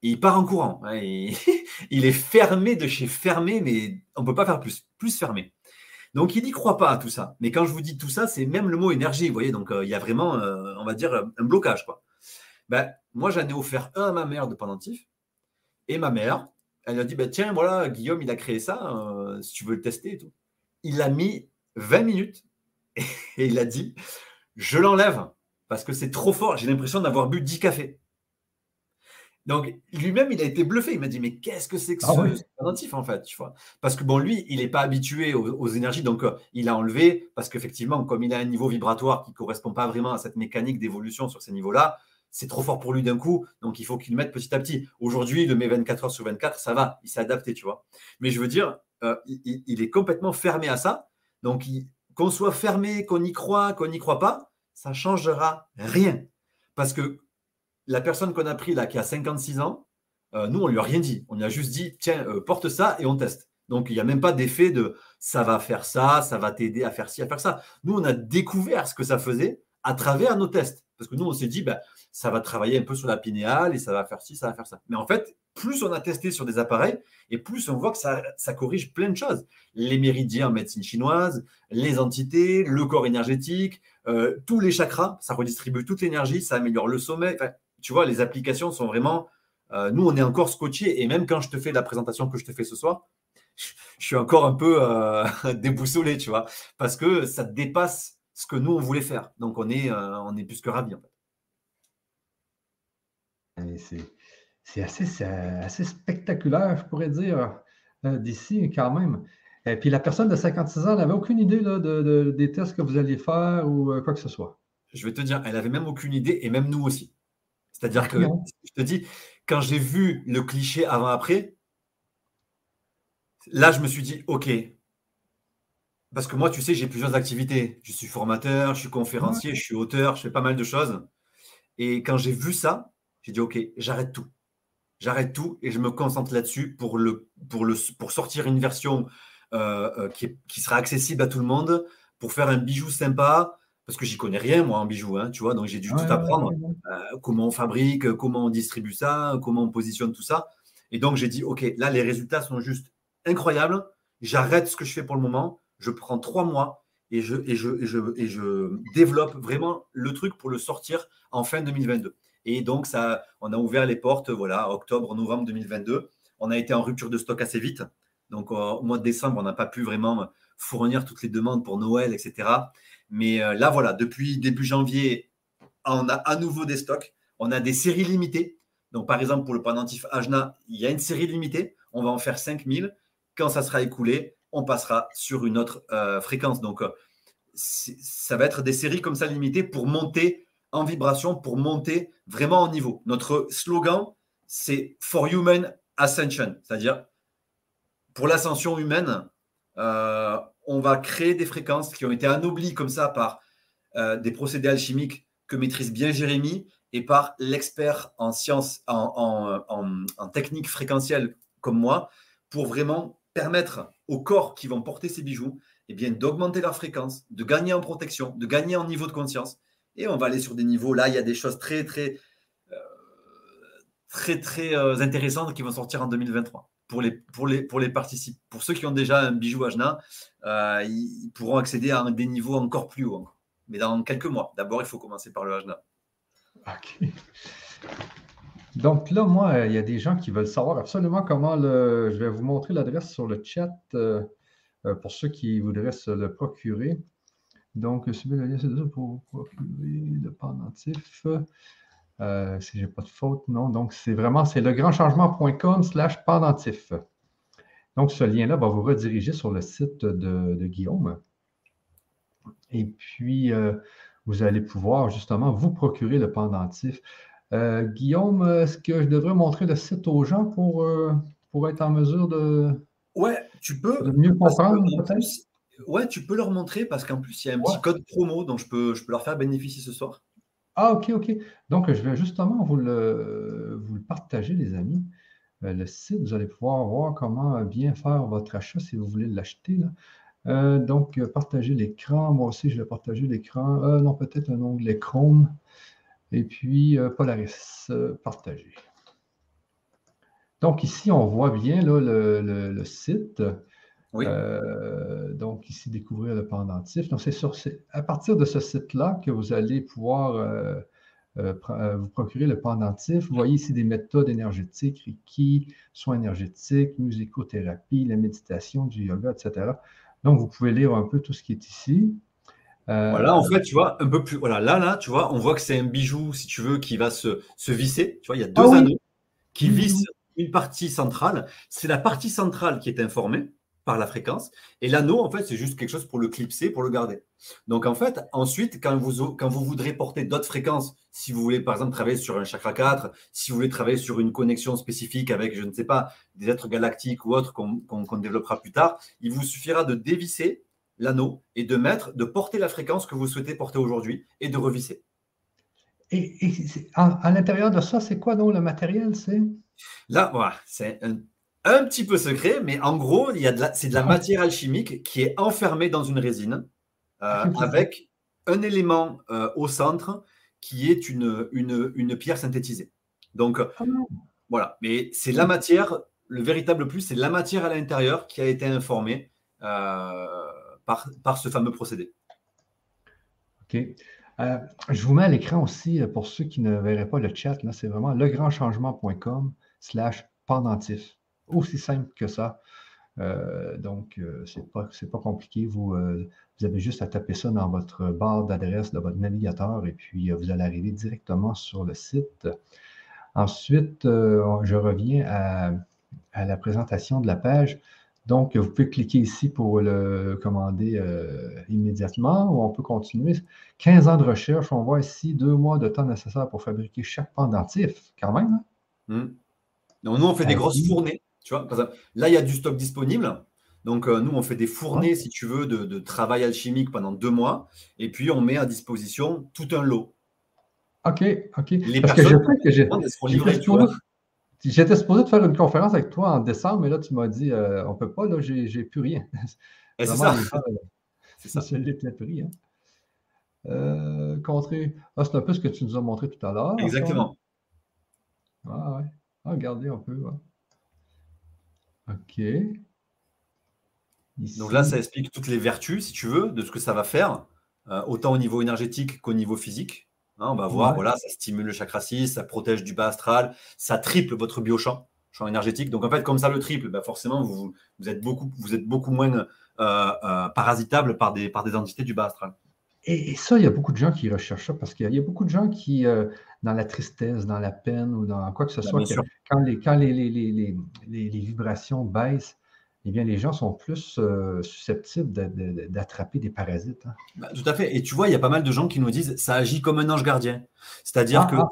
il part en courant. Hein, il est fermé de chez fermé, mais on ne peut pas faire plus, plus fermé. Donc, il n'y croit pas à tout ça. Mais quand je vous dis tout ça, c'est même le mot énergie, vous voyez. Donc, euh, il y a vraiment, euh, on va dire, un blocage. Quoi. Ben, moi, j'en ai offert un à ma mère de pendentif. Et ma mère, elle a dit, ben, tiens, voilà, Guillaume, il a créé ça, euh, si tu veux le tester et tout. Il a mis 20 minutes et, et il a dit, je l'enlève parce que c'est trop fort. J'ai l'impression d'avoir bu 10 cafés. Donc, lui-même, il a été bluffé. Il m'a dit, mais qu'est-ce que c'est que ah ce en fait tu vois? Parce que, bon, lui, il n'est pas habitué aux, énergies, donc euh, il a enlevé, parce qu'effectivement, comme il a un niveau vibratoire qui ne correspond pas vraiment à cette mécanique d'évolution sur ces niveaux-là, c'est trop fort pour lui d'un coup, donc il faut qu'il le mette petit à petit. Aujourd'hui, il le met 24 heures sur 24, ça va, il s'est adapté, tu vois? Mais je veux dire, euh, il, est complètement fermé à ça. Donc, qu'on soit fermé, qu'on y croit, qu'on n'y croit pas, ça ne changera rien. Parce que la personne qu'on a pris là, qui a 56 ans, euh, nous, on lui a rien dit. On a juste dit, tiens, euh, porte ça et on teste. Donc, il n'y a même pas d'effet de ça va faire ça, ça va t'aider à faire ci, à faire ça. Nous, on a découvert ce que ça faisait à travers nos tests. Parce que nous, on s'est dit, ben, ça va travailler un peu sur la pinéale et ça va faire ci, ça va faire ça. Mais en fait, plus on a testé sur des appareils et plus on voit que ça, corrige plein de choses. Les méridiens en médecine chinoise, les entités, le corps énergétique, euh, tous les chakras, ça redistribue toute l'énergie, ça améliore le sommeil tu vois, les applications sont vraiment. Euh, nous, on est encore scotché. Et même quand je te fais la présentation que je te fais ce soir, je suis encore un peu euh, déboussolé, tu vois, parce que ça dépasse ce que nous, on voulait faire. Donc, on est, euh, on est plus que ravis, en fait. C'est assez, assez spectaculaire, je pourrais dire. d'ici quand même. Et puis la personne de 56 ans n'avait aucune idée de, des tests que vous alliez faire ou quoi que ce soit. Je vais te dire, elle avait même aucune idée et même nous aussi. C'est-à-dire que, je te dis, quand j'ai vu le cliché avant-après, là, je me suis dit, OK. Parce que moi, tu sais, j'ai plusieurs activités. Je suis formateur, je suis conférencier, je suis auteur, je fais pas mal de choses. Et quand j'ai vu ça, j'ai dit, OK, j'arrête tout. J'arrête tout et je me concentre là-dessus pour, le, pour, le, pour sortir une version euh, euh, qui, qui, sera accessible à tout le monde, pour faire un bijou sympa, parce que j'y connais rien, moi, en bijoux, hein, tu vois, donc j'ai dû tout apprendre. Euh, comment on fabrique, comment on distribue ça, comment on positionne tout ça. Et donc, j'ai dit, OK, là, les résultats sont juste incroyables. J'arrête ce que je fais pour le moment. Je prends trois mois et je, et je, je, et je développe vraiment le truc pour le sortir en fin 2022. Et donc, ça, on a ouvert les portes, voilà, octobre, novembre 2022. On a été en rupture de stock assez vite. Donc, au mois de décembre, on n'a pas pu vraiment fournir toutes les demandes pour Noël, etc. Mais euh, là, voilà, depuis début janvier, on a à nouveau des stocks. On a des séries limitées. Donc, par exemple, pour le pendentif Ajna, il y a une série limitée. On va en faire 5000. Quand ça sera écoulé, on passera sur une autre euh, fréquence. Donc, euh, ça va être des séries comme ça limitées pour monter en vibration, pour monter vraiment en niveau. Notre slogan, c'est For Human Ascension, c'est-à-dire pour l'ascension humaine, on va créer des fréquences qui ont été anoblies comme ça par des procédés alchimiques que maîtrise bien Jérémy et par l'expert en sciences, en, en, technique fréquentielle comme moi, pour vraiment permettre aux corps qui vont porter ces bijoux eh d'augmenter leur fréquence, de gagner en protection, de gagner en niveau de conscience. Et on va aller sur des niveaux, là, il y a des choses très, très, euh, très, très euh, intéressantes qui vont sortir en 2023. Pour les, pour les, pour les participants, pour ceux qui ont déjà un bijou Ajna, euh, ils, pourront accéder à des niveaux encore plus hauts. Mais dans quelques mois. D'abord, il faut commencer par le Ajna. OK. Donc là, moi, il y a des gens qui veulent savoir absolument comment le. Je vais vous montrer l'adresse sur le chat euh, euh, pour ceux qui voudraient se le procurer. Donc, c'est pour procurer le pendentif. Euh, si je n'ai pas de faute, non. Donc, c'est vraiment, c'est legrandchangement.com slash pendentif. Donc, ce lien-là va vous rediriger sur le site de, Guillaume. Et puis, vous allez pouvoir justement vous procurer le pendentif. Euh, Guillaume, est-ce que je devrais montrer le site aux gens pour, euh, pour être en mesure de, ouais, tu peux, mieux comprendre peut-être? Ouais, tu peux leur montrer parce qu'en plus, il y a un petit code promo dont je peux, je peux leur faire bénéficier ce soir. Ah, ok, ok. Donc, je vais justement vous le, vous le partager, les amis. Euh, le site, vous allez pouvoir voir comment bien faire votre achat si vous voulez l'acheter. donc, partager l'écran. Moi aussi, je vais partager l'écran. non, peut-être un onglet Chrome. Et puis, euh, Polaris, euh, partagé. Donc, ici, on voit bien le, site. Oui. Euh, donc, ici, découvrir le pendentif. Donc, c'est à partir de ce site-là que vous allez pouvoir vous procurer le pendentif. Vous voyez ici des méthodes énergétiques, Reiki, soins énergétiques, musicothérapie, la méditation, du yoga, etc. Donc, vous pouvez lire un peu tout ce qui est ici. Euh, voilà, en fait, tu vois, un peu plus. Voilà, là, là, tu vois, on voit que c'est un bijou, si tu veux, qui va se, se visser. Tu vois, il y a deux ah anneaux qui vissent une partie centrale. C'est la partie centrale qui est informée par la fréquence. Et l'anneau, en fait, c'est juste quelque chose pour le clipser, pour le garder. Donc, en fait, ensuite, quand vous, quand vous voudrez porter d'autres fréquences, si vous voulez, par exemple, travailler sur un chakra 4, si vous voulez travailler sur une connexion spécifique avec, je ne sais pas, des êtres galactiques ou autres qu'on développera plus tard, il vous suffira de dévisser l'anneau et de mettre, de porter la fréquence que vous souhaitez porter aujourd'hui et de revisser. Et, à, l'intérieur de ça, c'est quoi donc le matériel c'est? Là, voilà, c'est un, petit peu secret, mais en gros, il y a c'est de la ah. matière alchimique qui est enfermée dans une résine euh, ah, avec un élément euh, au centre qui est une, une, pierre synthétisée. Donc, ah. voilà, mais c'est la matière, le véritable plus, c'est la matière à l'intérieur qui a été informée. Euh, par, ce fameux procédé. OK. Euh, je vous mets à l'écran aussi, pour ceux qui ne verraient pas le chat, là, c'est vraiment legrandchangement.com slash pendentif. Aussi simple que ça. Euh, donc, ce n'est pas, pas, compliqué. Vous, vous avez juste à taper ça dans votre barre d'adresse de votre navigateur et puis vous allez arriver directement sur le site. Ensuite, je reviens à à la présentation de la page. Donc, vous pouvez cliquer ici pour le commander euh, immédiatement ou on peut continuer. 15 ans de recherche, on voit ici deux mois de temps nécessaire pour fabriquer chaque pendentif, quand même. Hein? Hmm. Donc, nous, on fait des grosses fournées. Tu vois, là, il y a du stock disponible. Donc, euh, nous, on fait des fournées, si tu veux, de, travail alchimique pendant deux mois. Et puis, on met à disposition tout un lot. OK, OK. Les Parce personnes que je que J'étais supposé de faire une conférence avec toi en décembre, mais là, tu m'as dit, euh, on ne peut pas, là, j'ai plus rien. c'est ça. c'est ça. Je l'ai pris. Hein. Euh, contrer. Ah, c'est un peu ce que tu nous as montré tout à l'heure. Exactement. Ah, ouais. Ah, regardez un peu. OK. Donc là, ça explique toutes les vertus, si tu veux, de ce que ça va faire, euh, autant au niveau énergétique qu'au niveau physique. Hein, on va voir, voilà, ça stimule le chakra 6, ça protège du bas astral, ça triple votre biochamp, champ énergétique. Donc en fait, comme ça le triple, bah forcément, vous, vous, êtes beaucoup, vous êtes beaucoup moins euh, euh, parasitable par des, par des entités du bas astral. Et, ça, il y a beaucoup de gens qui recherchent ça parce qu'il y, a beaucoup de gens qui, euh, dans la tristesse, dans la peine ou dans quoi que ce soit, quand, les, quand les, les, les, les, vibrations baissent, eh bien, les gens sont plus euh, susceptibles d'attraper des parasites. Hein. Bah, tout à fait. Et tu vois, il y a pas mal de gens qui nous disent ça agit comme un ange gardien. C'est-à-dire ah, que ah.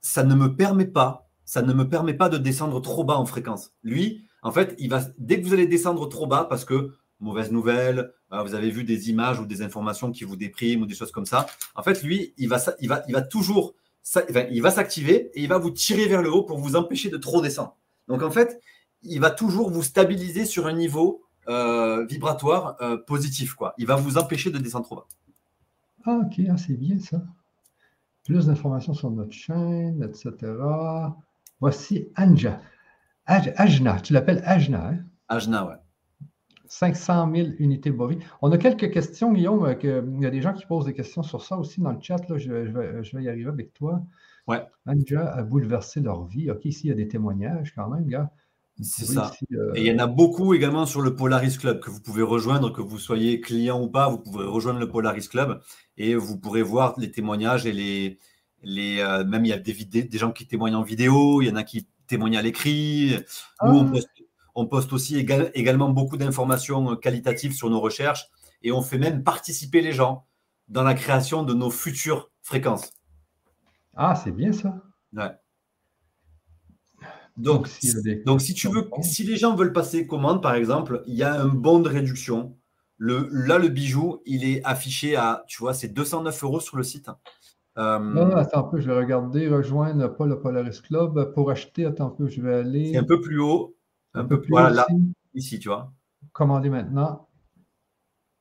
ça ne me permet pas, ça ne me permet pas de descendre trop bas en fréquence. Lui, en fait, il va, dès que vous allez descendre trop bas, parce que mauvaise nouvelle, vous avez vu des images ou des informations qui vous dépriment ou des choses comme ça. En fait, lui, il va, il va, il va toujours, il va s'activer et il va vous tirer vers le haut pour vous empêcher de trop descendre. Donc, en fait, il va toujours vous stabiliser sur un niveau euh, vibratoire euh, positif. Quoi. Il va vous empêcher de descendre trop bas. Ah, ok, ah, c'est bien ça. Plus d'informations sur notre chaîne, etc. Voici Anja. Ajna, tu l'appelles Ajna, hein? Ajna, ouais. 500 000 unités bovines. On a quelques questions, Guillaume. Euh, que, il y a des gens qui posent des questions sur ça aussi dans le chat. Là, je, vais, je, vais, y arriver avec toi. Ouais. Anja a bouleversé leur vie. OK, ici, il y a des témoignages quand même, gars. C'est ça. Euh, Et il y en a beaucoup également sur le Polaris Club que vous pouvez rejoindre, que vous soyez client ou pas, vous pouvez rejoindre le Polaris Club et vous pourrez voir les témoignages et les, les euh, même il y a des, des gens qui témoignent en vidéo, il y en a qui témoignent à l'écrit. Nous, on ah. poste, on poste aussi également beaucoup d'informations qualitatives sur nos recherches et on fait même participer les gens dans la création de nos futures fréquences. Ah, c'est bien ça. Ouais. Donc, donc, si tu veux, si les gens veulent passer commande, par exemple, il y a un bon de réduction. Le, là, le bijou, il est affiché à, tu vois, c'est 209 euros sur le site. Euh, non, attends un peu, je vais regarder, rejoindre pas le Polaris Club. Pour acheter, attends un peu, je vais aller. C'est un peu plus haut. Un, peu, plus haut. ici, tu vois. Commander maintenant.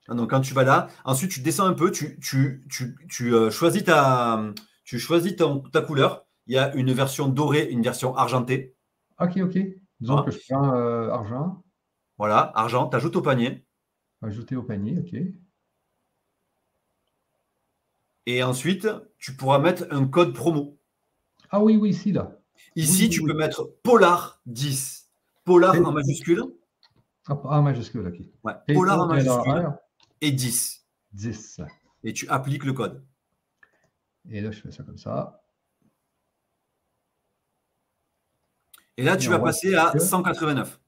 Ah, donc, quand tu vas là, ensuite, tu descends un peu, tu, tu, tu, euh, choisis, ta, tu choisis ta couleur. Il y a une version dorée, une version argentée. Ok, ok. Disons que je prends euh, argent. Voilà, argent, tu ajoutes au panier. Ajouter au panier, ok. Et ensuite, tu pourras mettre un code promo. Ah oui, oui, ici, là. Ici, tu peux mettre Polar 10. Polar en majuscule. Ah, en majuscule, ok. Ouais. Polar en majuscule. Et 10. 10. Et tu appliques le code. Et là, je fais ça comme ça. Et là, tu vas passer à 189.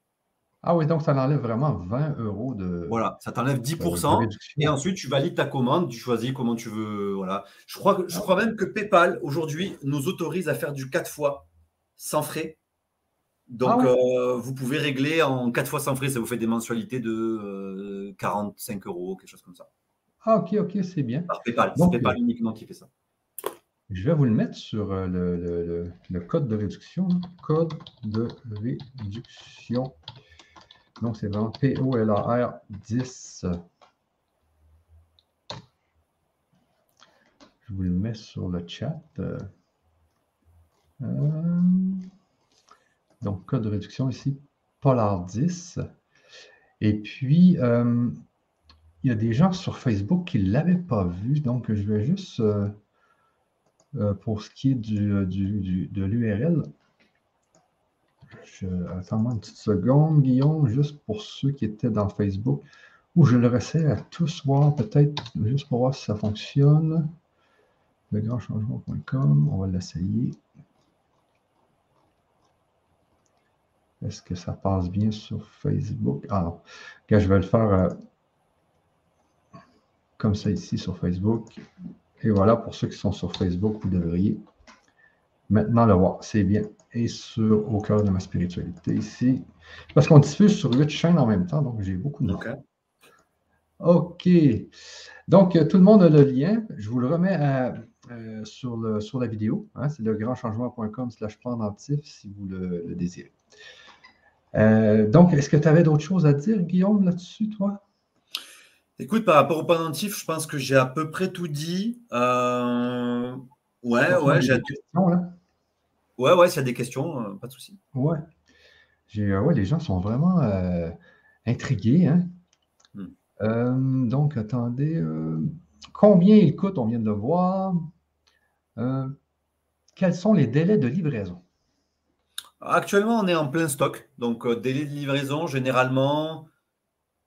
Ah oui, donc ça enlève vraiment 20 euros de. Voilà, ça t'enlève 10%. et ensuite, tu valides ta commande, tu choisis comment tu veux. Voilà. Je crois, je crois même que PayPal, aujourd'hui, nous autorise à faire du 4 fois sans frais. Donc, ah euh, vous pouvez régler en 4 fois sans frais. Ça vous fait des mensualités de 45 euh, euros, quelque chose comme ça. Ah, ok, ok, c'est bien. Par PayPal. C'est PayPal uniquement qui fait ça. Je vais vous le mettre sur euh, le, code de réduction. Code de réduction. Donc, c'est vraiment POLAR 10. Je vous le mets sur le chat. Euh, donc, code de réduction ici, Polar 10. Et puis, euh, il y a des gens sur Facebook qui ne l'avaient pas vu. Donc, je vais juste euh, pour ce qui est du, euh, de l'URL, attends-moi une petite seconde, Guillaume, juste pour ceux qui étaient dans Facebook, ou je le réessaye à tous voir, peut-être, juste pour voir si ça fonctionne. Legrandchangement.com, on va l'essayer. Est-ce que ça passe bien sur Facebook? Ah je vais le faire euh, comme ça ici sur Facebook. Et voilà, pour ceux qui sont sur Facebook, vous devriez maintenant le voir. C'est bien. Et sur Au cœur de ma spiritualité ici. Parce qu'on diffuse sur huit chaînes en même temps, donc j'ai beaucoup de OK. OK. Donc, tout le monde a le lien. Je vous le remets euh, sur, le, sur la vidéo. Hein. c'est legrandchangement.com slash pendentif si vous le désirez. Euh, donc, est-ce que tu avais d'autres choses à dire, Guillaume, là-dessus, toi? Écoute, par rapport au pendentif, je pense que j'ai à peu près tout dit. Euh, ouais, ouais, j'ai. Des questions, là? Ouais, ouais, s'il y a des questions, euh, pas de souci. Ouais. ouais, les gens sont vraiment intrigués. Hein? Hmm. donc, attendez. combien il coûte? On vient de le voir. quels sont les délais de livraison? Actuellement, on est en plein stock. Donc, euh, délai de livraison, généralement,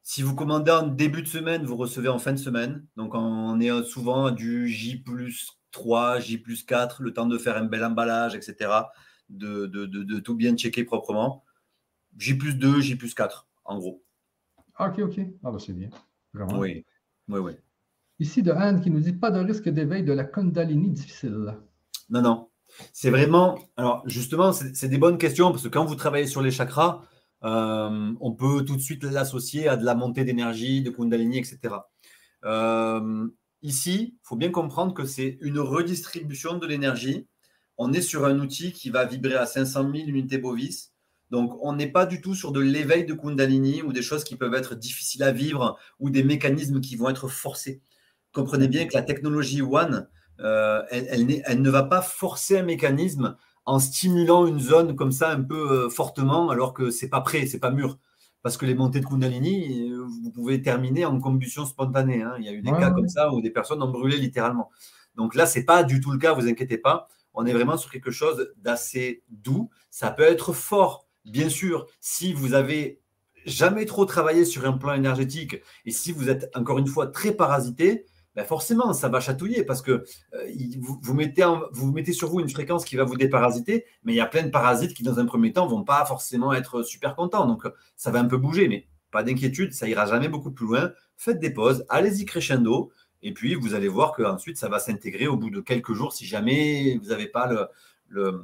si vous commandez en début de semaine, vous recevez en fin de semaine. Donc, on est euh, souvent du J plus 3, J plus 4, le temps de faire un bel emballage, etc. De, tout bien checker proprement. J plus 2, J plus 4, en gros. Ah, ok, ok. Ah, bah, c'est bien. Oui, oui, oui. Ici, de Anne qui nous dit pas de risque d'éveil de la Kundalini difficile. Non, non. C'est vraiment. Alors, justement, c'est des bonnes questions parce que quand vous travaillez sur les chakras, euh, on peut tout de suite l'associer à de la montée d'énergie, de Kundalini, etc. Euh, ici, il faut bien comprendre que c'est une redistribution de l'énergie. On est sur un outil qui va vibrer à 500 000 unités bovis. Donc, on n'est pas du tout sur de l'éveil de Kundalini ou des choses qui peuvent être difficiles à vivre ou des mécanismes qui vont être forcés. Comprenez bien que la technologie One, euh, elle, ne va pas forcer un mécanisme en stimulant une zone comme ça un peu euh, fortement alors que c'est pas prêt, c'est pas mûr. Parce que les montées de Kundalini, euh, vous pouvez terminer en combustion spontanée. Hein. Il y a eu des cas comme ça où des personnes ont brûlé littéralement. Donc là, c'est pas du tout le cas, vous inquiétez pas. On est vraiment sur quelque chose d'assez doux. Ça peut être fort, bien sûr, si vous avez jamais trop travaillé sur un plan énergétique et si vous êtes encore une fois très parasité, ben forcément, ça va chatouiller parce que euh, vous, mettez vous mettez sur vous une fréquence qui va vous déparasiter, mais il y a plein de parasites qui, dans un premier temps, vont pas forcément être super contents. Donc, ça va un peu bouger, mais pas d'inquiétude, ça ira jamais beaucoup plus loin. Faites des pauses, allez-y crescendo, et puis vous allez voir qu'ensuite, ça va s'intégrer au bout de quelques jours si jamais vous n'avez pas le,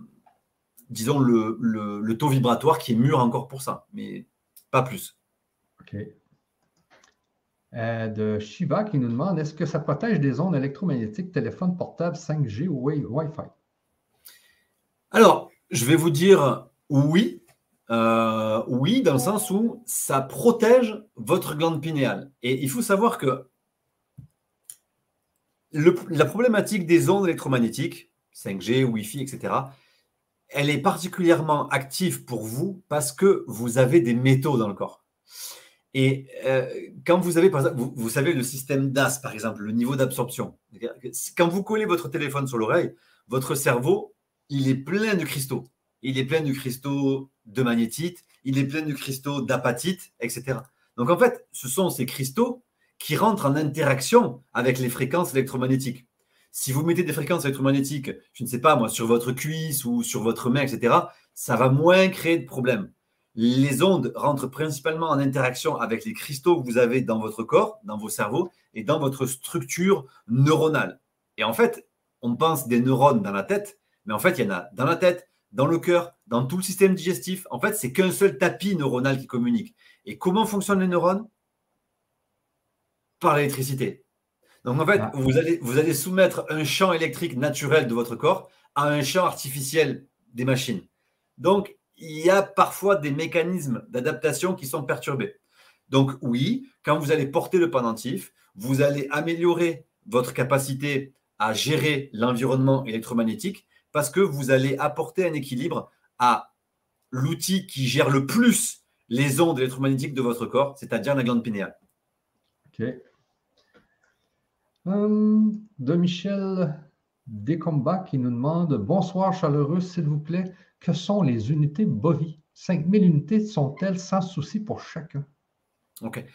disons, le, le, taux vibratoire qui est mûr encore pour ça, mais pas plus. Euh, de Shiva qui nous demande est-ce que ça protège des ondes électromagnétiques téléphone portable 5G ou Wi-Fi? Alors, je vais vous dire oui. Euh, oui, dans le sens où ça protège votre glande pinéale. Et il faut savoir que la problématique des ondes électromagnétiques, 5G, Wi-Fi, etc., elle est particulièrement active pour vous parce que vous avez des métaux dans le corps. Et euh, quand vous avez, par exemple, vous, savez, le système DAS, par exemple, le niveau d'absorption, quand vous collez votre téléphone sur l'oreille, votre cerveau, il est plein de cristaux. Il est plein de cristaux de magnétite, il est plein de cristaux d'apatite, etc. Donc en fait, ce sont ces cristaux qui rentrent en interaction avec les fréquences électromagnétiques. Si vous mettez des fréquences électromagnétiques, je ne sais pas moi, sur votre cuisse ou sur votre main, etc., ça va moins créer de problèmes les ondes rentrent principalement en interaction avec les cristaux que vous avez dans votre corps, dans vos cerveaux et dans votre structure neuronale. Et en fait, on pense des neurones dans la tête, mais en fait, il y en a dans la tête, dans le cœur, dans tout le système digestif. En fait, c'est qu'un seul tapis neuronal qui communique. Et comment fonctionnent les neurones? Par l'électricité. Donc en fait, ah. vous, allez, vous allez soumettre un champ électrique naturel de votre corps à un champ artificiel des machines. Donc, il y a parfois des mécanismes d'adaptation qui sont perturbés. Donc oui, quand vous allez porter le pendentif, vous allez améliorer votre capacité à gérer l'environnement électromagnétique parce que vous allez apporter un équilibre à l'outil qui gère le plus les ondes électromagnétiques de votre corps, c'est-à-dire la glande pinéale. OK. Hum, de Michel Descombats qui nous demande Bonsoir chaleureux, s'il vous plaît. Que sont les unités Bovi 5000 unités sont-elles sans souci pour chacun? Ok.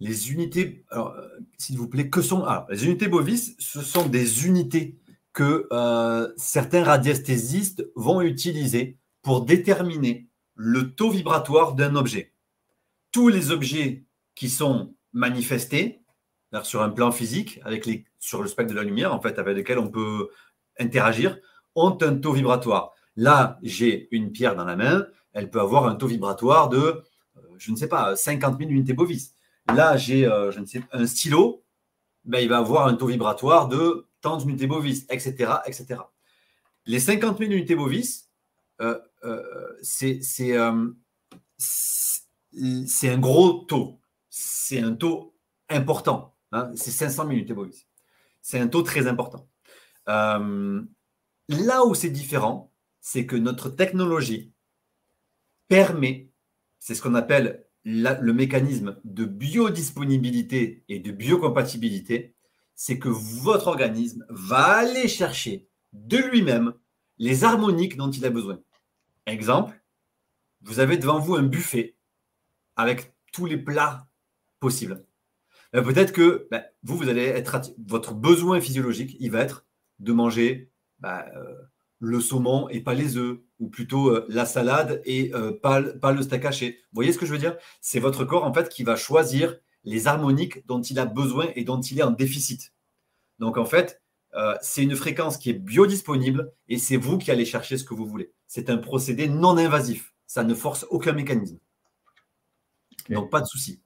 Les unités, euh, s'il vous plaît, que sont. Les unités bovis, ce sont des unités que euh, certains radiesthésistes vont utiliser pour déterminer le taux vibratoire d'un objet. Tous les objets qui sont manifestés sur un plan physique, sur le spectre de la lumière, en fait, avec lesquels on peut interagir, ont un taux vibratoire. Là, j'ai une pierre dans la main, elle peut avoir un taux vibratoire de, euh, je ne sais pas, 50 000 unités bovis. Là, j'ai euh, je ne sais, un stylo, ben, il va avoir un taux vibratoire de tant d'unités bovis, etc., etc. Les 50 000 unités bovis, euh, c'est c'est un gros taux. C'est un taux important. Hein. C'est 500 000 unités bovis. C'est un taux très important. là où c'est différent, c'est que notre technologie permet, c'est ce qu'on appelle le mécanisme de biodisponibilité et de biocompatibilité, c'est que votre organisme va aller chercher de lui-même les harmoniques dont il a besoin. Exemple, vous avez devant vous un buffet avec tous les plats possibles. Ben, peut-être que ben, vous, vous allez être votre besoin physiologique, il va être de manger ben, euh, le saumon et pas les œufs, ou plutôt euh, la salade et euh, pas, pas, le steak haché. Vous voyez ce que je veux dire? C'est votre corps en fait qui va choisir les harmoniques dont il a besoin et dont il est en déficit. Donc en fait, euh, c'est une fréquence qui est biodisponible et c'est vous qui allez chercher ce que vous voulez. C'est un procédé non invasif. Ça ne force aucun mécanisme. Donc pas de souci.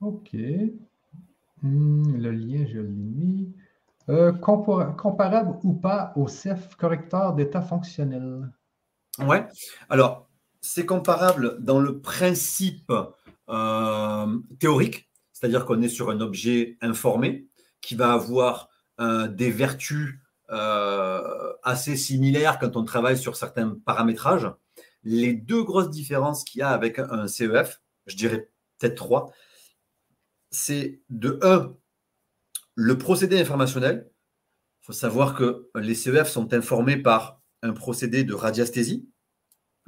Ok. Hmm, le lien, je l'ai mis. Euh, comparable ou pas au CEF correcteur d'état fonctionnel? Ouais. Alors, c'est comparable dans le principe euh, théorique, c'est-à-dire qu'on est sur un objet informé qui va avoir euh, des vertus assez similaires quand on travaille sur certains paramétrages. Les deux grosses différences qu'il y a avec un CEF, je dirais peut-être trois, c'est de un, le procédé informationnel, il faut savoir que les CEF sont informés par un procédé de radiesthésie.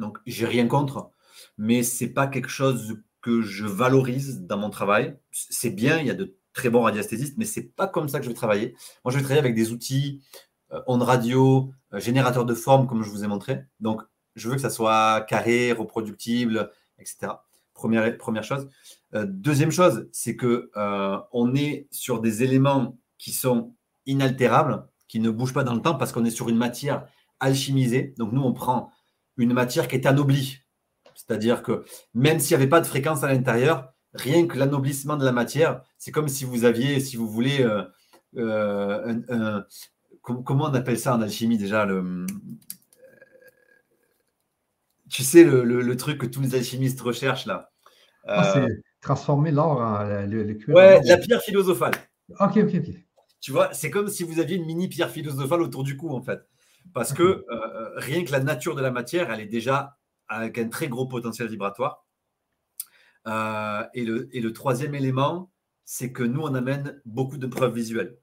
Donc, j'ai rien contre, mais ce n'est pas quelque chose que je valorise dans mon travail. C'est bien, il y a de très bons radiesthésistes, mais ce n'est pas comme ça que je vais travailler. Moi, je vais travailler avec des outils euh, ondes radio, euh, générateurs de forme, comme je vous ai montré. Donc, je veux que ça soit carré, reproductible, etc. Première chose. Euh, deuxième chose, c'est que euh, on est sur des éléments qui sont inaltérables, qui ne bougent pas dans le temps parce qu'on est sur une matière alchimisée. Donc nous, on prend une matière qui est anoblie. C'est-à-dire que même s'il n'y avait pas de fréquence à l'intérieur, rien que l'anoblissement de la matière, c'est comme si vous aviez, si vous voulez, euh, comment on appelle ça en alchimie déjà Tu sais, le, truc que tous les alchimistes recherchent là? Ah, transformer l'or en le, Ouais, la pierre philosophale. Ok, ok, ok. Tu vois, c'est comme si vous aviez une mini pierre philosophale autour du cou, en fait. Parce que euh, euh, rien que la nature de la matière, elle est déjà avec un très gros potentiel vibratoire. Euh, et, le, et, le, troisième élément, c'est que nous, on amène beaucoup de preuves visuelles.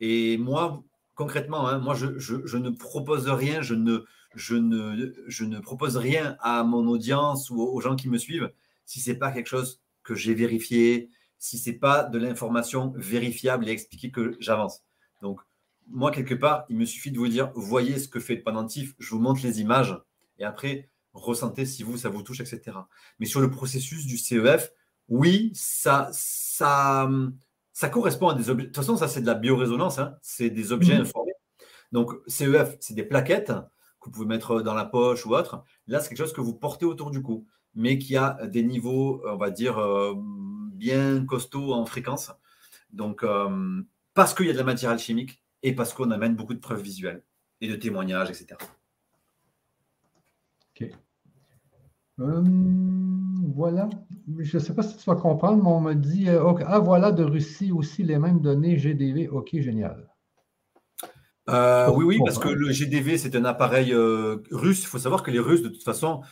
Et moi, concrètement, hein, moi, je, je, je, ne propose rien, je ne, je, ne, je ne propose rien à mon audience ou aux gens qui me suivent si ce n'est pas quelque chose que j'ai vérifié, si ce n'est pas de l'information vérifiable et expliquée que j'avance. Donc, moi, quelque part, il me suffit de vous dire, voyez ce que fait le pendentif, je vous montre les images, et après, ressentez si vous, ça vous touche, etc. Mais sur le processus du CEF, oui, ça, ça, ça correspond à des objets. De toute façon, ça, c'est de la biorésonance, hein. c'est des objets mmh. informés. Donc, CEF, c'est des plaquettes que vous pouvez mettre dans la poche ou autre. Là, c'est quelque chose que vous portez autour du cou mais qui a des niveaux, on va dire, euh, bien costauds en fréquence. Donc, euh, parce qu'il y a de la matière alchimique et parce qu'on amène beaucoup de preuves visuelles et de témoignages, etc. OK. Euh, voilà. Je ne sais pas si tu vas comprendre, mais on me dit Ah, voilà, de Russie aussi les mêmes données GDV. OK, génial. oui, oui, parce que le GDV, c'est un appareil russe. Il faut savoir que les Russes, de toute façon,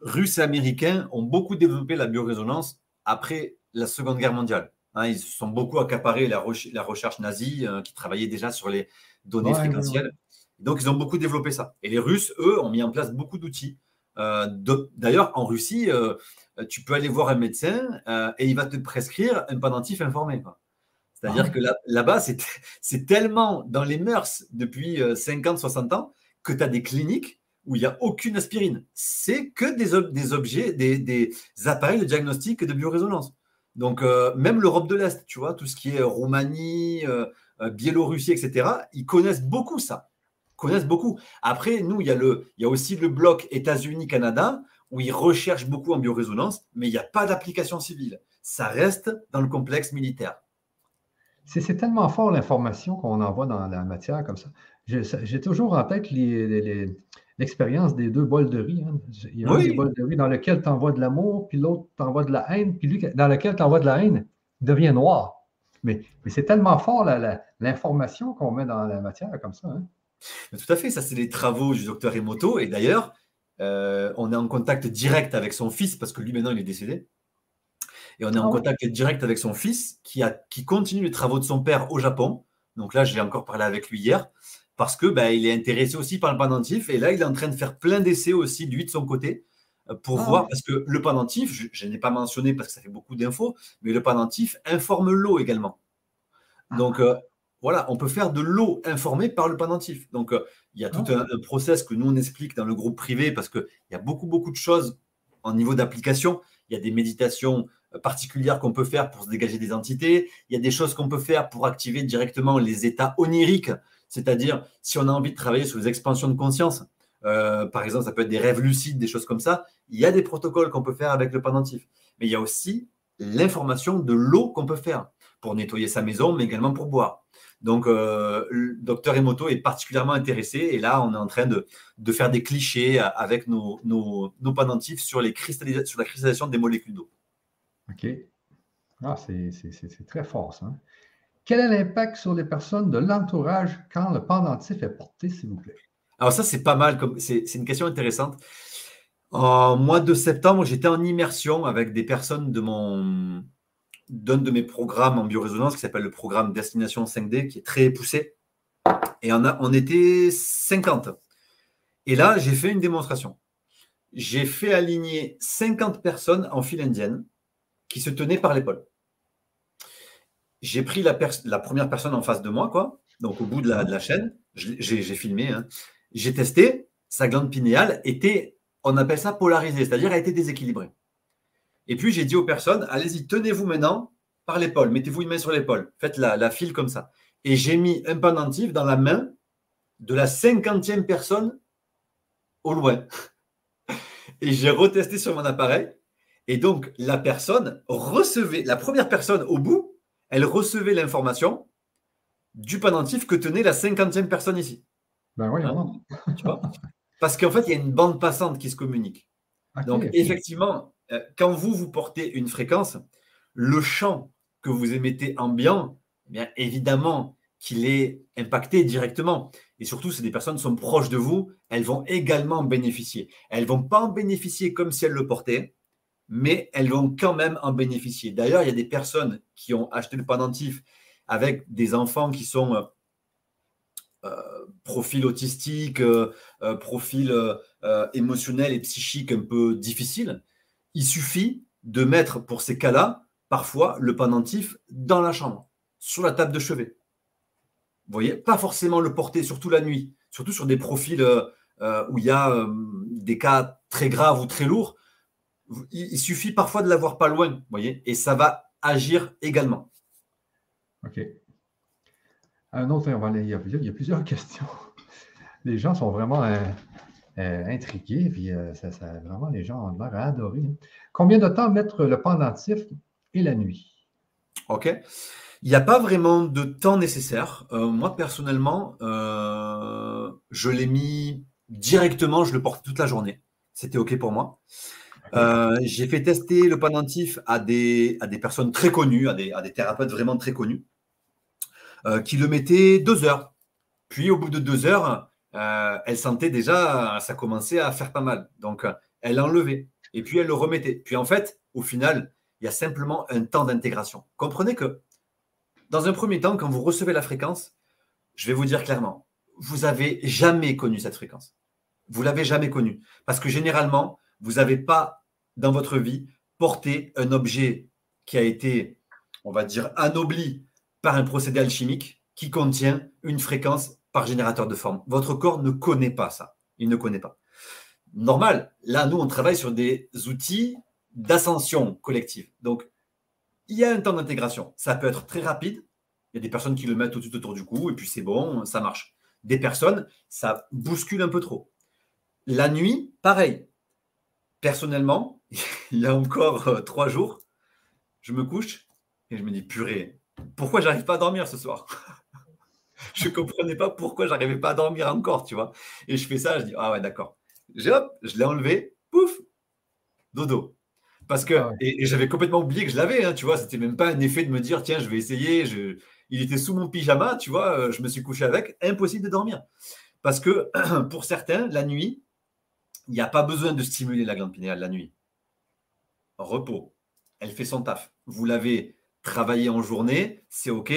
Russes et Américains ont beaucoup développé la biorésonance après la Seconde Guerre mondiale. Hein, ils se sont beaucoup accaparés la, la recherche nazie euh, qui travaillait déjà sur les données fréquentielles. Donc, ils ont beaucoup développé ça. Et les Russes, eux, ont mis en place beaucoup d'outils. Euh, d'ailleurs, en Russie, euh, tu peux aller voir un médecin et il va te prescrire un pendentif informé. C'est-à-dire ah. que là-bas, c'est tellement dans les mœurs depuis 50, 60 ans que tu as des cliniques où il n'y a aucune aspirine. C'est que des, objets, des, appareils de diagnostic de biorésonance. Donc, euh, même l'Europe de l'Est, tu vois, tout ce qui est Roumanie, euh, euh, Biélorussie, etc., ils connaissent beaucoup ça. connaissent beaucoup. Après, nous, il y a, il y a aussi le bloc États-Unis-Canada, où ils recherchent beaucoup en biorésonance, mais il n'y a pas d'application civile. Ça reste dans le complexe militaire. C'est tellement fort l'information qu'on envoie dans la matière comme ça. J'ai toujours en tête l'expérience des deux bols de riz. Hein. Il y a un des bols de riz dans lequel tu envoies de l'amour, puis l'autre t'envoie de la haine, puis lui dans lequel tu envoies de la haine, il devient noir. Mais, c'est tellement fort l'information qu'on met dans la matière comme ça. Hein. Tout à fait, ça c'est les travaux du docteur Emoto. Et d'ailleurs, euh, on est en contact direct avec son fils parce que lui maintenant il est décédé. Et on est en ah contact direct avec son fils qui, a, qui continue les travaux de son père au Japon. Donc là, j'ai encore parlé avec lui hier parce que ben, il est intéressé aussi par le pendentif. Et là, il est en train de faire plein d'essais aussi, lui, de son côté, euh, pour ah voir. Parce que le pendentif, je, n'ai pas mentionné parce que ça fait beaucoup d'infos, mais le pendentif informe l'eau également. Ah. Donc euh, voilà, on peut faire de l'eau informée par le pendentif. Donc euh, il y a tout un, un, process que nous, on explique dans le groupe privé parce qu'il y a beaucoup, beaucoup de choses en niveau d'application. Il y a des méditations particulières qu'on peut faire pour se dégager des entités. Il y a des choses qu'on peut faire pour activer directement les états oniriques, c'est-à-dire si on a envie de travailler sur les expansions de conscience. Euh, par exemple, ça peut être des rêves lucides, des choses comme ça. Il y a des protocoles qu'on peut faire avec le pendentif. Mais il y a aussi l'information de l'eau qu'on peut faire pour nettoyer sa maison, mais également pour boire. Donc, euh, le docteur Emoto est particulièrement intéressé. Et là, on est en train de, faire des clichés avec nos, pendentifs sur, la cristallisation des molécules d'eau. OK. Ah, c'est très fort, ça. Quel est l'impact sur les personnes de l'entourage quand le pendentif est porté, s'il vous plaît? Alors, ça, c'est pas mal. C'est une question intéressante. En mois de septembre, j'étais en immersion avec des personnes de mon d'un de mes programmes en biorésonance qui s'appelle le programme Destination 5D, qui est très poussé. Et on, a, on était 50. Et là, j'ai fait une démonstration. J'ai fait aligner 50 personnes en file indienne qui se tenait par l'épaule. J'ai pris la, la, première personne en face de moi, quoi, donc au bout de la, chaîne, j'ai filmé, hein. j'ai testé, sa glande pinéale était, on appelle ça polarisée, c'est-à-dire elle était déséquilibrée. Et puis j'ai dit aux personnes, allez-y, tenez-vous maintenant par l'épaule, mettez-vous une main sur l'épaule, faites la, la file comme ça. Et j'ai mis un pendentif dans la main de la cinquantième personne au loin. Et j'ai retesté sur mon appareil et donc, la personne recevait, la première personne au bout, elle recevait l'information du pendentif que tenait la cinquantième personne ici. Ben oui, hein tu vois? Parce qu'en fait, il y a une bande passante qui se communique. donc, effectivement, euh, quand vous, vous portez une fréquence, le champ que vous émettez ambiant, eh bien évidemment qu'il est impacté directement. Et surtout, si des personnes sont proches de vous, elles vont également bénéficier. Elles ne vont pas en bénéficier comme si elles le portaient, mais elles vont quand même en bénéficier. D'ailleurs, il y a des personnes qui ont acheté le pendentif avec des enfants qui sont euh, euh profil autistique, euh, euh, profil émotionnel et psychique un peu difficile. Il suffit de mettre pour ces cas-là, parfois, le pendentif dans la chambre, sur la table de chevet. Vous voyez, pas forcément le porter, surtout la nuit, surtout sur des profils où il y a des cas très graves ou très lourds il suffit parfois de l'avoir pas loin, vous voyez, et ça va agir également. OK. Un autre, il, y a, il y a plusieurs questions. Les gens sont vraiment euh, euh, intrigués, puis euh, ça, vraiment, les gens ont l'air à adorer. Hein. Combien de temps mettre le pendentif et la nuit? OK. Il n'y a pas vraiment de temps nécessaire. moi, personnellement, je l'ai mis directement, je le porte toute la journée. C'était OK pour moi. Euh, j'ai fait tester le pendentif à des, à des personnes très connues, à des, à des thérapeutes vraiment très connus, euh, qui le mettaient deux heures. Puis au bout de deux heures, euh, elle sentait déjà, ça commençait à faire pas mal. Donc elle l'enlevait et puis elle le remettait. Puis en fait, au final, il y a simplement un temps d'intégration. Comprenez que dans un premier temps, quand vous recevez la fréquence, je vais vous dire clairement, vous n'avez jamais connu cette fréquence. Vous l'avez jamais connue. Parce que généralement, vous n'avez pas dans votre vie porté un objet qui a été, on va dire, anobli par un procédé alchimique qui contient une fréquence par générateur de forme. Votre corps ne connaît pas ça. Il ne connaît pas. normal. Là, nous, on travaille sur des outils d'ascension collective. Donc, il y a un temps d'intégration. Ça peut être très rapide. Il y a des personnes qui le mettent tout autour du cou et puis c'est bon, ça marche. Des personnes, ça bouscule un peu trop. La nuit, pareil. Personnellement, il y a encore euh, trois jours, je me couche et je me dis, purée, pourquoi j'arrive pas à dormir ce soir? Je ne comprenais pas pourquoi j'arrivais pas à dormir encore, tu vois. Et je fais ça, je dis, ah ouais, d'accord. J'ai hop, je l'ai enlevé, pouf, dodo. Parce que, ah et, j'avais complètement oublié que je l'avais, hein, tu vois, c'était même pas un effet de me dire, tiens, je vais essayer, je... il était sous mon pyjama, tu vois, euh, je me suis couché avec, impossible de dormir. Parce que pour certains, la nuit, il n'y a pas besoin de stimuler la glande pinéale la nuit. Repos, elle fait son taf. Vous l'avez travaillé en journée, c'est OK.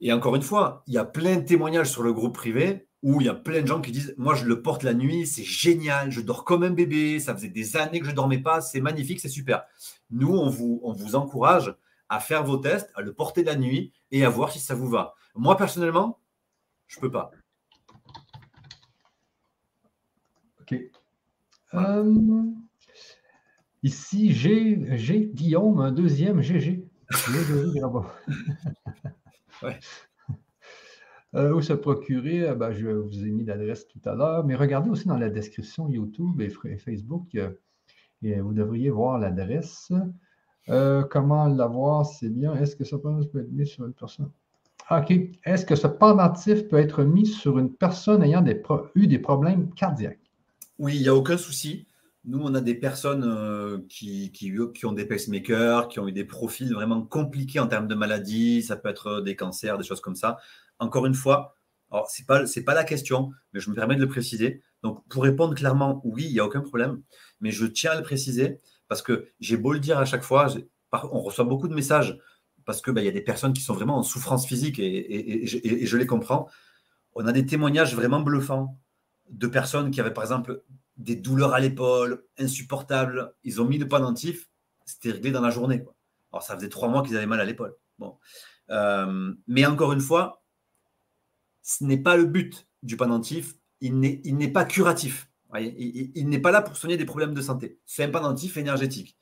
Et encore une fois, il y a plein de témoignages sur le groupe privé où il y a plein de gens qui disent Moi, je le porte la nuit, c'est génial, je dors comme un bébé, ça faisait des années que je ne dormais pas, c'est magnifique, c'est super. Nous, on vous, on vous encourage à faire vos tests, à le porter la nuit et à voir si ça vous va. Moi, personnellement, je ne peux pas. OK. Euh, ici, j'ai Guillaume, un deuxième GG. ouais. Euh, où se procurer, euh, ben, je vous ai mis l'adresse tout à l'heure, mais regardez aussi dans la description YouTube et Facebook, euh, et vous devriez voir l'adresse. comment l'avoir, c'est bien. Est-ce que pendentif peut être mis sur une personne? OK. Est-ce que ce pendentif peut être mis sur une personne ayant eu des problèmes cardiaques? Oui, il n'y a aucun souci. Nous, on a des personnes qui, qui, ont des pacemakers, qui ont eu des profils vraiment compliqués en termes de maladies. Ça peut être des cancers, des choses comme ça encore une fois, ce n'est pas, la question, mais je me permets de le préciser. Donc, pour répondre clairement, oui, il n'y a aucun problème, mais je tiens à le préciser parce que j'ai beau le dire à chaque fois, on reçoit beaucoup de messages parce qu'il bah, y a des personnes qui sont vraiment en souffrance physique et, je, les comprends. On a des témoignages vraiment bluffants de personnes qui avaient par exemple des douleurs à l'épaule insupportables. Ils ont mis le pendentif, c'était réglé dans la journée. Alors ça faisait trois mois qu'ils avaient mal à l'épaule. Euh, mais encore une fois, ce n'est pas le but du pendentif. Il n'est pas curatif. il, n'est pas là pour soigner des problèmes de santé. C'est un pendentif énergétique.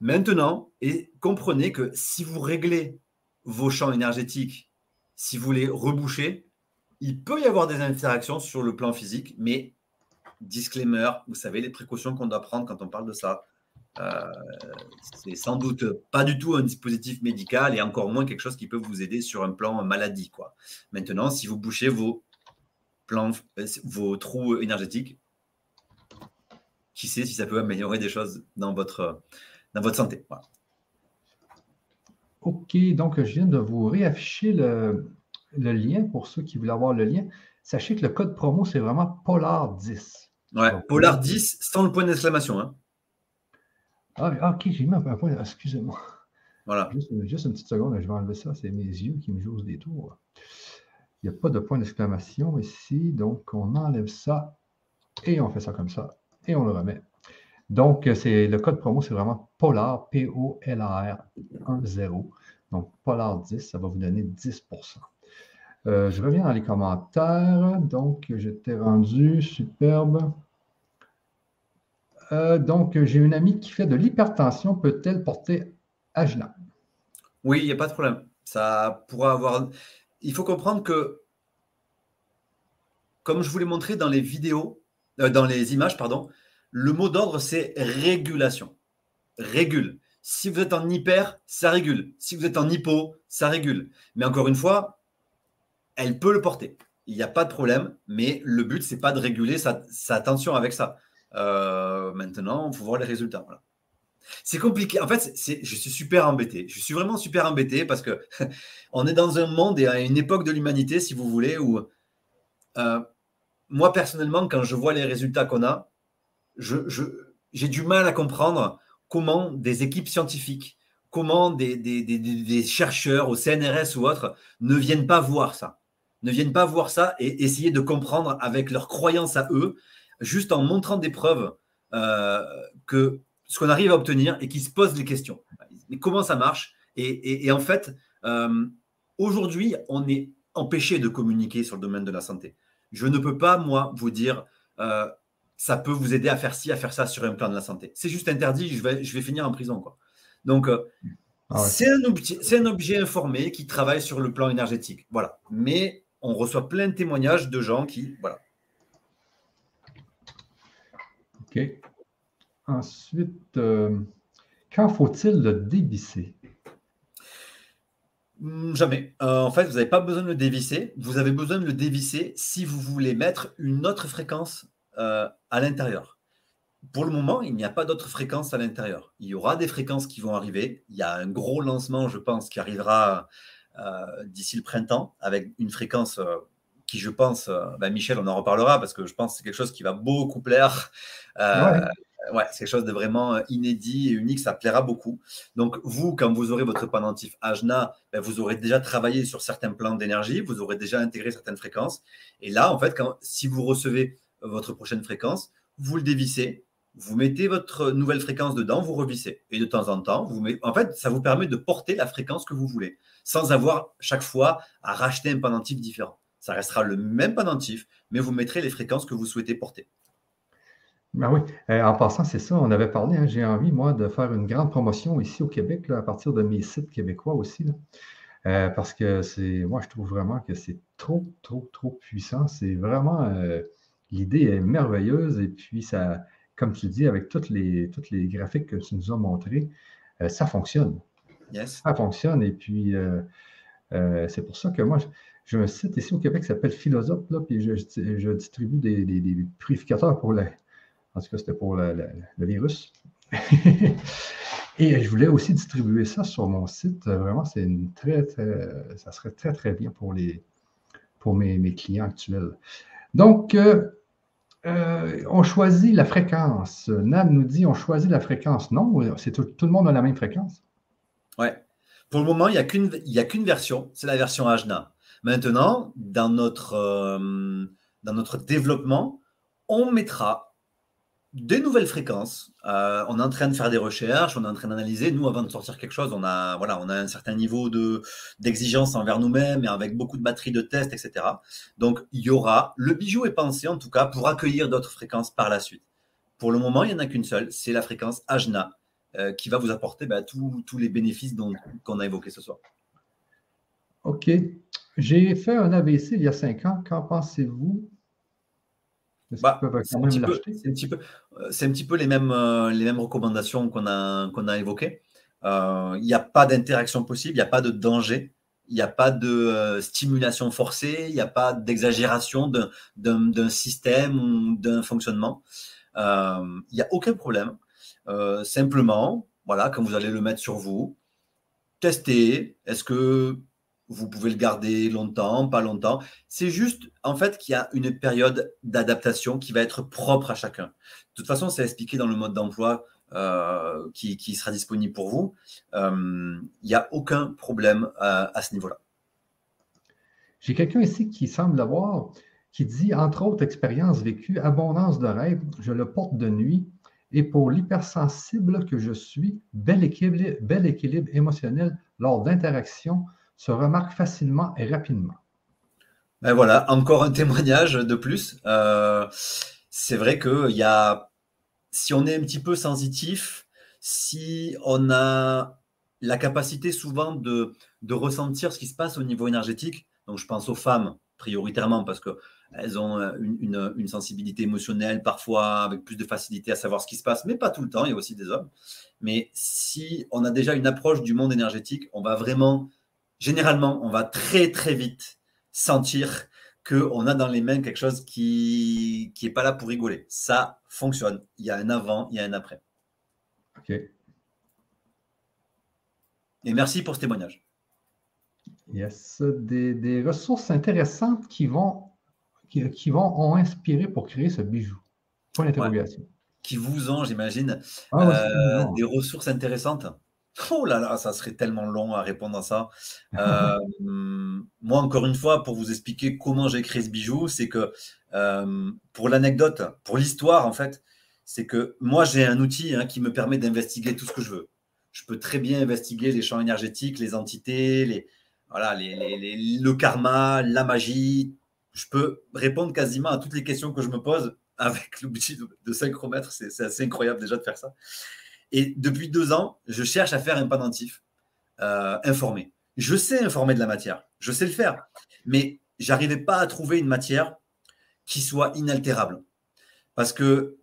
Maintenant, et comprenez que si vous réglez vos champs énergétiques, si vous les rebouchez, il peut y avoir des interactions sur le plan physique, mais disclaimer, vous savez les précautions qu'on doit prendre quand on parle de ça. Euh, c'est sans doute pas du tout un dispositif médical et encore moins quelque chose qui peut vous aider sur un plan maladie. Quoi. Maintenant, si vous bouchez vos, plans, euh, vos trous énergétiques, qui sait si ça peut améliorer des choses dans votre, dans votre santé. OK, donc je viens de vous réafficher le, le, lien pour ceux qui veulent avoir le lien. Sachez que le code promo, c'est vraiment Polar10. Ouais, Polar10 sans le point d'exclamation. Hein. Ah, ah, ok, j'ai mis un point. Excusez-moi. Voilà. Juste, une petite seconde, je vais enlever ça. C'est mes yeux qui me jouent des tours. Il n'y a pas de point d'exclamation ici. Donc, on enlève ça et on fait ça comme ça. Et on le remet. Donc, c'est le code promo, c'est vraiment Polar, P-O-L-A-R 1-0. Donc, Polar 10, ça va vous donner 10 euh, Je reviens dans les commentaires. Donc, j'étais rendu superbe. Euh, donc, j'ai une amie qui fait de l'hypertension. Peut-elle porter Agna? Oui, il n'y a pas de problème. Ça pourra avoir. Il faut comprendre que, comme je vous l'ai montré dans les vidéos, euh, dans les images, pardon, le mot d'ordre, c'est régulation. Régule. Si vous êtes en hyper, ça régule. Si vous êtes en hypo, ça régule. Mais encore une fois, elle peut le porter. Il n'y a pas de problème, mais le but, c'est pas de réguler sa, attention avec ça. Euh, maintenant, il faut voir les résultats. C'est compliqué. En fait, je suis super embêté. Je suis vraiment super embêté parce que on est dans un monde et à une époque de l'humanité, si vous voulez, où euh, moi personnellement, quand je vois les résultats qu'on a, j'ai du mal à comprendre comment des équipes scientifiques, comment des, des, chercheurs au CNRS ou autres ne viennent pas voir ça, ne viennent pas voir ça et essayer de comprendre avec leurs croyances à eux juste en montrant des preuves euh, que ce qu'on arrive à obtenir et qui se posent les questions. Mais comment ça marche? Et, en fait, euh, aujourd'hui, on est empêché de communiquer sur le domaine de la santé. Je ne peux pas, moi, vous dire, euh, ça peut vous aider à faire ci, à faire ça sur un plan de la santé. C'est juste interdit, je vais, je vais finir en prison. Quoi. Donc, ah c'est un, un, objet informé qui travaille sur le plan énergétique. Voilà. Mais on reçoit plein de témoignages de gens qui. Voilà. OK. Ensuite, euh, quand faut-il le dévisser? Hmm, jamais. Euh, en fait, vous n'avez pas besoin de le dévisser. Vous avez besoin de le dévisser si vous voulez mettre une autre fréquence euh, à l'intérieur. Pour le moment, il n'y a pas d'autres fréquences à l'intérieur. Il y aura des fréquences qui vont arriver. Il y a un gros lancement, je pense, qui arrivera d'ici le printemps avec une fréquence qui, je pense, ben Michel, on en reparlera parce que je pense que c'est quelque chose qui va beaucoup plaire ouais, c'est quelque chose de vraiment euh, inédit et unique, ça plaira beaucoup. Donc, vous, quand vous aurez votre pendentif Ajna, ben, vous aurez déjà travaillé sur certains plans d'énergie, vous aurez déjà intégré certaines fréquences. Et là, en fait, quand, si vous recevez votre prochaine fréquence, vous le dévissez, vous mettez votre nouvelle fréquence dedans, vous revissez. Et de temps en temps, vous en fait, ça vous permet de porter la fréquence que vous voulez, sans avoir chaque fois à racheter un pendentif différent. Ça restera le même pendentif, mais vous mettrez les fréquences que vous souhaitez porter. Ben oui, euh, en passant, c'est ça, on avait parlé, hein, j'ai envie, moi, de faire une grande promotion ici au Québec, à partir de mes sites québécois aussi, euh, parce que c'est, moi, je trouve vraiment que c'est trop, trop, trop puissant. C'est vraiment, euh, l'idée est merveilleuse, et puis ça, comme tu dis, avec toutes les, les graphiques que tu nous as montrés, ça fonctionne. Ça fonctionne, et puis c'est pour ça que moi, j'ai un site ici au Québec qui s'appelle Philosophe, là, puis je, distribue des, purificateurs pour en tout cas, c'était pour le, virus. Et je voulais aussi distribuer ça sur mon site. Vraiment, c'est une très, ça serait très, très bien pour, les, pour mes, clients actuels. Donc, euh, euh, on choisit la fréquence. Nan nous dit on choisit la fréquence. Non, c'est tout, le monde a la même fréquence. Ouais. Pour le moment, il n'y a qu'une version, c'est la version Ajna. Maintenant, dans notre, euh, dans notre développement, on mettra des nouvelles fréquences. Euh, on est en train de faire des recherches, on est en train d'analyser. Nous, avant de sortir quelque chose, on a, voilà, on a un certain niveau de, d'exigence envers nous-mêmes et avec beaucoup de batteries de tests, etc. Donc, il y aura, le bijou est pensé en tout cas pour accueillir d'autres fréquences par la suite. Pour le moment, il n'y en a qu'une seule, c'est la fréquence Ajna, euh, qui va vous apporter bah, tous les bénéfices qu'on a évoqués ce soir. OK. J'ai fait un AVC il y a cinq ans. Qu'en pensez-vous? Bah, c'est un, petit peu, un petit peu les mêmes, euh, les mêmes recommandations qu'on a, qu'on a évoquées. Euh, il n'y a pas d'interaction possible, il n'y a pas de danger, il n'y a pas de euh, stimulation forcée, il n'y a pas d'exagération d'un système ou d'un fonctionnement. il n'y a aucun problème. Simplement, voilà, quand vous allez le mettre sur vous, testez. Est-ce que vous pouvez le garder longtemps, pas longtemps? C'est juste, en fait, qu'il y a une période d'adaptation qui va être propre à chacun. De toute façon, c'est expliqué dans le mode d'emploi euh, qui, sera disponible pour vous. Euh, il n'y a aucun problème à, ce niveau-là. J'ai quelqu'un ici qui semble avoir, qui dit, entre autres expériences vécues, abondance de rêves, je le porte de nuit. Et pour l'hypersensible que je suis, bel équilibre, émotionnel lors d'interactions se remarque facilement et rapidement. Ben voilà, encore un témoignage de plus. Euh, c'est vrai que y a, si on est un petit peu sensitif, si on a la capacité souvent de, ressentir ce qui se passe au niveau énergétique, donc je pense aux femmes prioritairement parce qu'elles ont une, une, sensibilité émotionnelle, parfois avec plus de facilité à savoir ce qui se passe, mais pas tout le temps, il y a aussi des hommes. Mais si on a déjà une approche du monde énergétique, on va vraiment généralement, on va très très vite sentir qu'on a dans les mains quelque chose qui n'est pas là pour rigoler. Ça fonctionne. Il y a un avant, il y a un après. OK. Et merci pour ce témoignage. Yes. Des, des ressources intéressantes qui vont, qui, vont ont inspiré pour créer ce bijou. Point d'interrogation. Qui vous ont, j'imagine, ah euh, des ressources intéressantes. Oh là là, ça serait tellement long à répondre à ça. Euh, moi, encore une fois, pour vous expliquer comment j'ai créé ce bijou, c'est que euh, pour l'anecdote, pour l'histoire, en fait, c'est que moi, j'ai un outil hein, qui me permet d'investiguer tout ce que je veux. Je peux très bien investiguer les champs énergétiques, les entités, les, voilà, le karma, la magie. Je peux répondre quasiment à toutes les questions que je me pose avec l'outil de synchromètre. C'est assez incroyable déjà de faire ça. Et depuis deux ans, je cherche à faire un pendentif euh, informé. Je sais informer de la matière, je sais le faire, mais j'arrivais pas à trouver une matière qui soit inaltérable. Parce que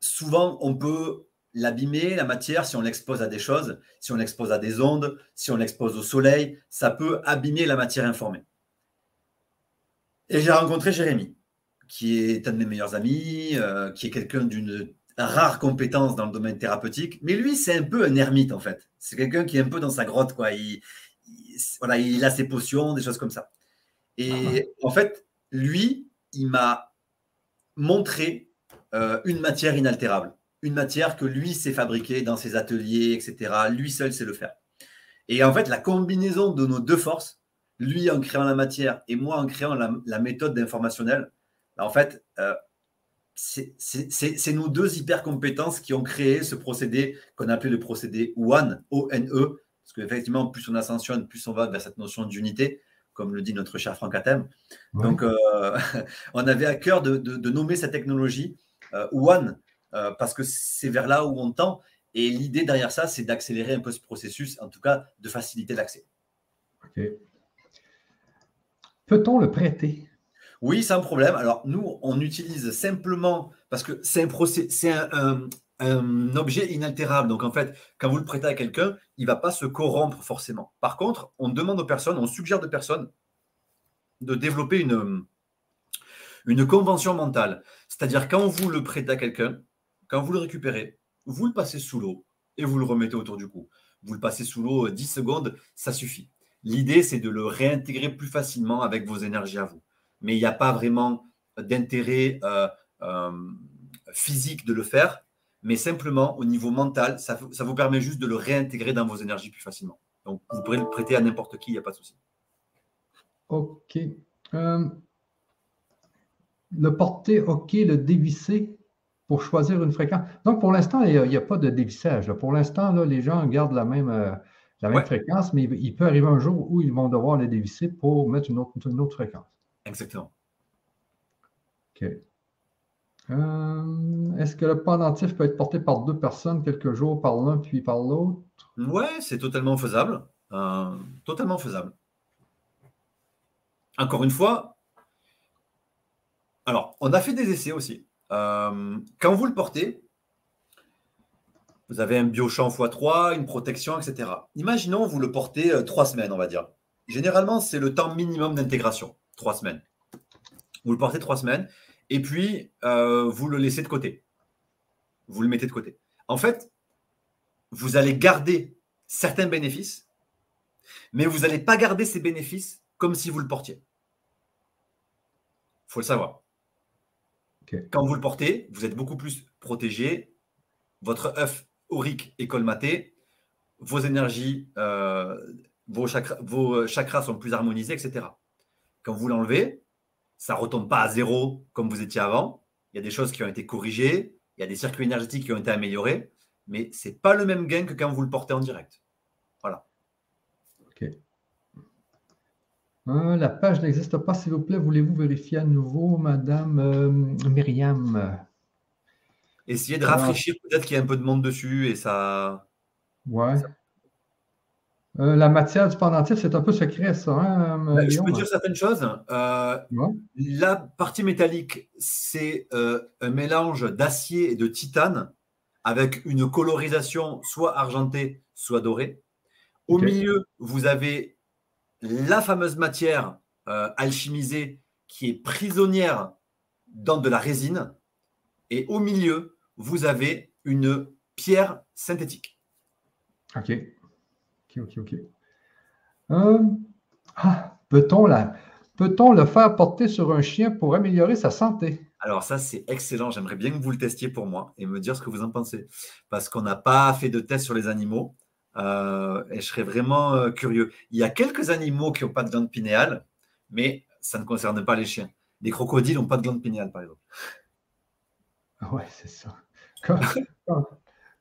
souvent, on peut l'abîmer, la matière, si on l'expose à des choses, si on l'expose à des ondes, si on l'expose au soleil, ça peut abîmer la matière informée. Et j'ai rencontré Jérémy, qui est un de mes meilleurs amis, euh, qui est quelqu'un d'une rare compétence dans le domaine thérapeutique, mais lui, c'est un peu un ermite en fait. C'est quelqu'un qui est un peu dans sa grotte, quoi. Il, voilà, il a ses potions, des choses comme ça. Et en fait, lui, il m'a montré euh, une matière inaltérable, une matière que lui sait fabriquer dans ses ateliers, etc. Lui seul sait le faire. Et en fait, la combinaison de nos deux forces, lui en créant la matière et moi en créant la, méthode d'informationnel, bah, en fait, euh, c'est nos deux hyper compétences qui ont créé ce procédé qu'on appelait le procédé ONE, O-N-E, parce qu'effectivement, plus on ascensionne, plus on va vers cette notion d'unité, comme le dit notre cher Franck Atem. Donc, euh, on avait à cœur de, nommer cette technologie euh, One, parce que c'est vers là où on tend. Et l'idée derrière ça, c'est d'accélérer un peu ce processus, en tout cas de faciliter l'accès. Peut-on le prêter? Oui, sans problème. Alors, nous, on utilise simplement, parce que c'est un, c'est un, objet inaltérable. Donc, en fait, quand vous le prêtez à quelqu'un, il ne va pas se corrompre forcément. Par contre, on demande aux personnes, on suggère aux personnes de développer une, une convention mentale. C'est-à-dire, quand vous le prêtez à quelqu'un, quand vous le récupérez, vous le passez sous l'eau et vous le remettez autour du cou. Vous le passez sous l'eau 10 secondes, ça suffit. L'idée, c'est de le réintégrer plus facilement avec vos énergies à vous mais il n'y a pas vraiment d'intérêt euh, euh, physique de le faire, mais simplement au niveau mental, ça, vous permet juste de le réintégrer dans vos énergies plus facilement. Donc, vous le prêter à n'importe qui, il n'y a pas de souci. OK. Euh, le porter OK, le dévisser pour choisir une fréquence. Donc, pour l'instant, il n'y a, pas de dévissage. Pour l'instant, les gens gardent la même, la même fréquence, mais il, peut arriver un jour où ils vont devoir le dévisser pour mettre une autre fréquence. Exactement. OK. Euh, est-ce que le pendentif peut être porté par deux personnes quelques jours par l'un puis par l'autre? Ouais, c'est totalement faisable. Euh, totalement faisable. Encore une fois, alors, on a fait des essais aussi. Euh, quand vous le portez, vous avez un biochamp x3, une protection, etc. Imaginons, vous le portez trois semaines, on va dire. Généralement, c'est le temps minimum d'intégration trois semaines. Vous le portez trois semaines et puis euh, vous le laissez de côté. Vous le mettez de côté. En fait, vous allez garder certains bénéfices, mais vous n'allez pas garder ces bénéfices comme si vous le portiez. Il faut le savoir. Quand vous le portez, vous êtes beaucoup plus protégé. Votre œuf aurique est colmaté. Vos énergies, euh, vos, vos chakras sont plus harmonisés, etc. Quand vous l'enlevez, ça ne retombe pas à zéro comme vous étiez avant. Il y a des choses qui ont été corrigées, il y a des circuits énergétiques qui ont été améliorés, mais ce n'est pas le même gain que quand vous le portez en direct. Voilà. OK. Euh, la page n'existe pas, s'il vous plaît. Voulez-vous vérifier à nouveau, Madame euh, Myriam? Essayez de rafraîchir, peut-être qu'il y a un peu de monde dessus et ça. Ouais. Euh, la matière du pendentif, c'est un peu secret, ça. Hein, ben, je peux dire certaines choses. Euh, la partie métallique, c'est euh, un mélange d'acier et de titane avec une colorisation soit argentée, soit dorée. Au milieu, vous avez la fameuse matière alchimisée qui est prisonnière dans de la résine. Et au milieu, vous avez une pierre synthétique. OK. Ok, ok, ok. Euh, ah, peut-on le faire porter sur un chien pour améliorer sa santé? Alors ça, c'est excellent. J'aimerais bien que vous le testiez pour moi et me dire ce que vous en pensez. Parce qu'on n'a pas fait de test sur les animaux. Euh, et je serais vraiment euh, curieux. Il y a quelques animaux qui n'ont pas de glande pinéale, mais ça ne concerne pas les chiens. Les crocodiles n'ont pas de glande pinéale, par exemple. Ah ouais, c'est ça.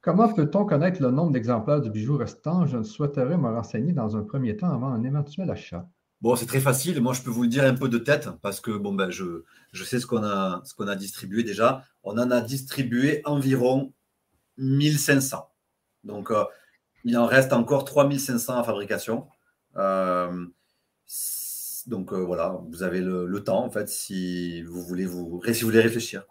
Comment peut-on connaître le nombre d'exemplaires du bijou restant? Je souhaiterais me renseigner dans un premier temps avant un éventuel achat. Bon, c'est très facile. Moi, je peux vous le dire un peu de tête parce que bon, ben, je, sais ce qu'on a, distribué déjà. On en a distribué environ 1500. Donc, euh, il en reste encore 3500 à fabrication. Euh, donc euh, voilà, vous avez le, temps en fait si vous voulez vous, réfléchir.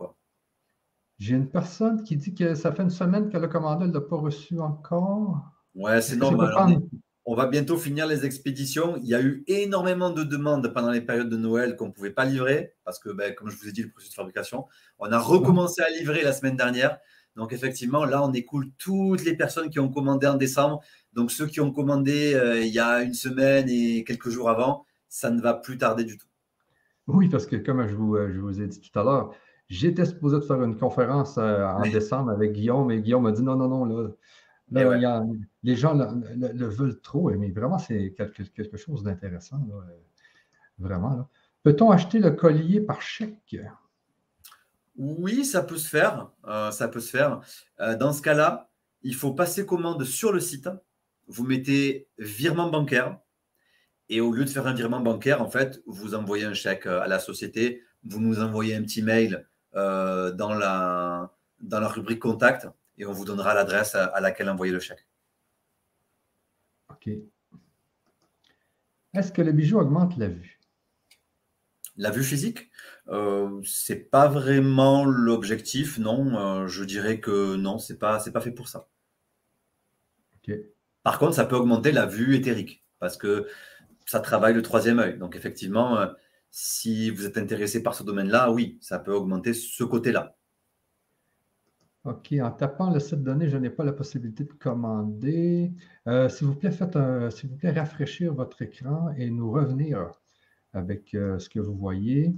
J'ai une personne qui dit que ça fait une semaine que le commandeur ne l'a pas reçu encore. Ouais, c'est normal. On, va bientôt finir les expéditions. Il y a eu énormément de demandes pendant les périodes de Noël qu'on ne pouvait pas livrer parce que, ben, comme je vous ai dit, le processus de fabrication. On a recommencé à livrer la semaine dernière. Donc, effectivement, là, on écoule toutes les personnes qui ont commandé en décembre. Donc, ceux qui ont commandé euh, il y a une semaine et quelques jours avant, ça ne va plus tarder du tout. Oui, parce que comme je vous, euh, je vous ai dit tout à l'heure, j'étais supposé de faire une conférence euh, en décembre avec Guillaume et Guillaume m'a dit non, non, non, là, les gens le, veulent trop, mais vraiment, c'est quelque, quelque, chose d'intéressant. Vraiment. Peut-on acheter le collier par chèque? Oui, ça peut se faire. Euh, ça peut se faire. dans ce cas-là, il faut passer commande sur le site. Vous mettez virement bancaire. Et au lieu de faire un virement bancaire, en fait, vous envoyez un chèque euh, à la société, vous nous envoyez un petit mail euh, dans, la, dans la rubrique contact et on vous donnera l'adresse à, laquelle envoyer le chèque. OK. Est-ce que le bijou augmente la vue? La vue physique, euh, ce n'est pas vraiment l'objectif, non. je dirais que non, ce n'est pas, pas fait pour ça. Par contre, ça peut augmenter la vue éthérique parce que ça travaille le troisième œil. Donc effectivement, euh, si vous êtes intéressé par ce domaine-là, oui, ça peut augmenter ce côté-là. OK, en tapant le site donné, je n'ai pas la possibilité de commander. Euh, s'il vous plaît, faites s'il vous plaît, rafraîchir votre écran et nous revenir avec euh, ce que vous voyez.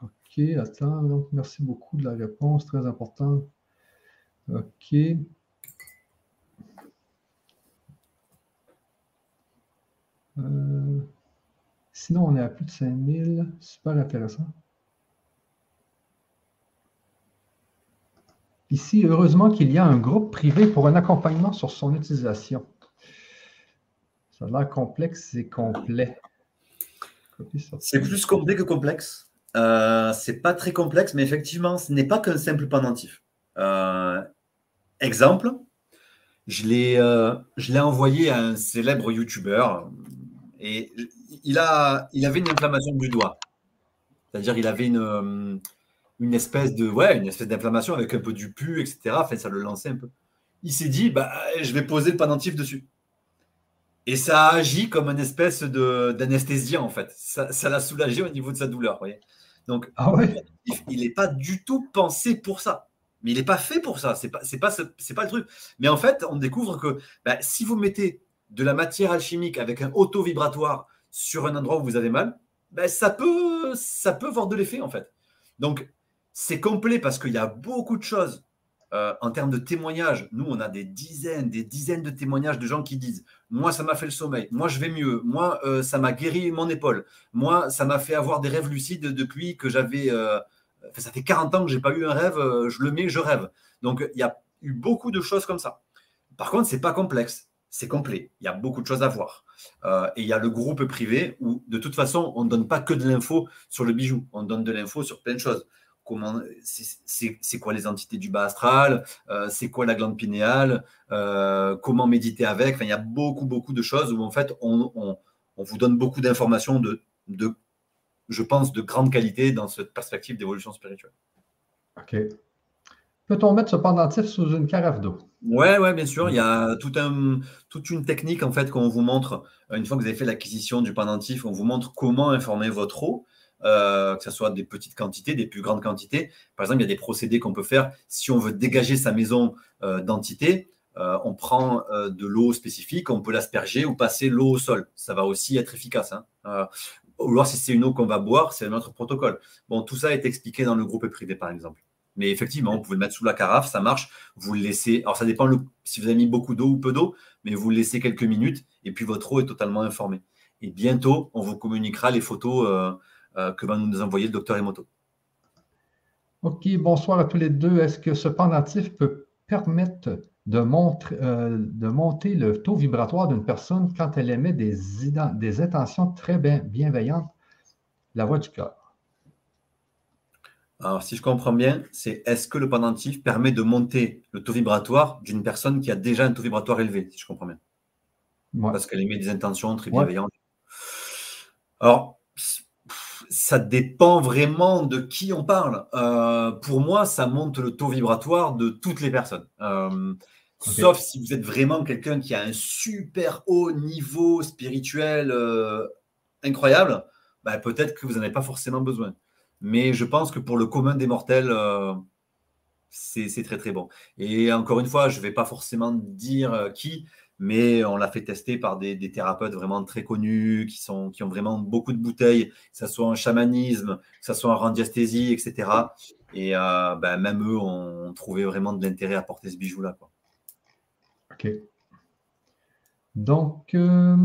OK, attends, merci beaucoup de la réponse, très importante. OK. Euh, sinon, on est à plus de 5000. Super intéressant. Ici, heureusement qu'il y a un groupe privé pour un accompagnement sur son utilisation. Ça a l'air complexe et complet. C'est plus complet que complexe. Euh, c'est pas très complexe, mais effectivement, ce n'est pas qu'un simple pendentif. Euh, exemple, je l'ai euh, envoyé à un célèbre YouTuber, et il, a, il avait une inflammation du doigt. C'est-à-dire, il avait une, euh, une espèce de, ouais, une espèce d'inflammation avec un peu du pu, etc. Enfin, ça le lançait un peu. Il s'est dit, bah, je vais poser le pendentif dessus. Et ça a agi comme une espèce d'anesthésia, en fait. Ça l'a soulagé au niveau de sa douleur. Voyez Donc, ah il n'est pas du tout pensé pour ça. Mais il n'est pas fait pour ça. Ce n'est pas, pas, pas le truc. Mais en fait, on découvre que bah, si vous mettez de la matière alchimique avec un auto-vibratoire sur un endroit où vous avez mal, ben ça, peut, ça peut avoir de l'effet en fait. Donc, c'est complet parce qu'il y a beaucoup de choses euh, en termes de témoignages. Nous, on a des dizaines, des dizaines de témoignages de gens qui disent Moi, ça m'a fait le sommeil. Moi, je vais mieux. Moi, euh, ça m'a guéri mon épaule. Moi, ça m'a fait avoir des rêves lucides depuis que j'avais. Euh, ça fait 40 ans que je n'ai pas eu un rêve. je le mets, je rêve. Donc, il y a eu beaucoup de choses comme ça. Par contre, c'est pas complexe c'est complet. Il y a beaucoup de choses à voir. Euh, et il y a le groupe privé où, de toute façon, on ne donne pas que de l'info sur le bijou. On donne de l'info sur plein de choses. Comment, c'est quoi les entités du bas astral? Euh, C'est quoi la glande pinéale? Euh, Comment méditer avec? Il y a beaucoup, beaucoup de choses où, en fait, on, vous donne beaucoup d'informations de, de, je pense, de grande qualité dans cette perspective d'évolution spirituelle. OK. Peut-on mettre ce pendentif sous une carafe d'eau? Oui, ouais, bien sûr. Il y a tout un, toute une technique en fait qu'on vous montre. Euh, une fois que vous avez fait l'acquisition du pendentif, on vous montre comment informer votre eau, euh, que ce soit des petites quantités, des plus grandes quantités. Par exemple, il y a des procédés qu'on peut faire si on veut dégager sa maison euh, d'entité. on prend de l'eau spécifique, on peut l'asperger ou passer l'eau au sol. Ça va aussi être efficace. Hein. ou alors si c'est une eau qu'on va boire, c'est notre protocole. Bon, tout ça est expliqué dans le groupe privé, par exemple. Mais effectivement, vous pouvez le mettre sous la carafe, ça marche. Vous le laissez. Alors, ça dépend si vous avez mis beaucoup d'eau ou peu d'eau, mais vous le laissez quelques minutes et puis votre eau est totalement informée. Et bientôt, on vous communiquera les photos euh, euh, que va nous envoyer le docteur Emoto. OK, bonsoir à tous les deux. Est-ce que ce pendentif peut permettre de, de monter le taux vibratoire d'une personne quand elle émet des, des intentions très bienveillantes, la voix du cœur. Alors, si je comprends bien, c'est est-ce que le pendentif permet de monter le taux vibratoire d'une personne qui a déjà un taux vibratoire élevé, si je comprends bien? Parce qu'elle émet des intentions très bienveillantes. Alors, ça dépend vraiment de qui on parle. Euh, pour moi, ça monte le taux vibratoire de toutes les personnes. Euh, sauf si vous êtes vraiment quelqu'un qui a un super haut niveau spirituel euh, incroyable, bah, peut-être que vous n'en avez pas forcément besoin. Mais je pense que pour le commun des mortels, c'est très très bon. Et encore une fois, je ne vais pas forcément dire qui, mais on l'a fait tester par des, thérapeutes vraiment très connus, qui, sont, qui ont vraiment beaucoup de bouteilles, que ce soit en chamanisme, que ce soit en randiesthésie, etc. Et euh, ben, même eux ont trouvé vraiment de l'intérêt à porter ce bijou-là. Ok. Donc, euh,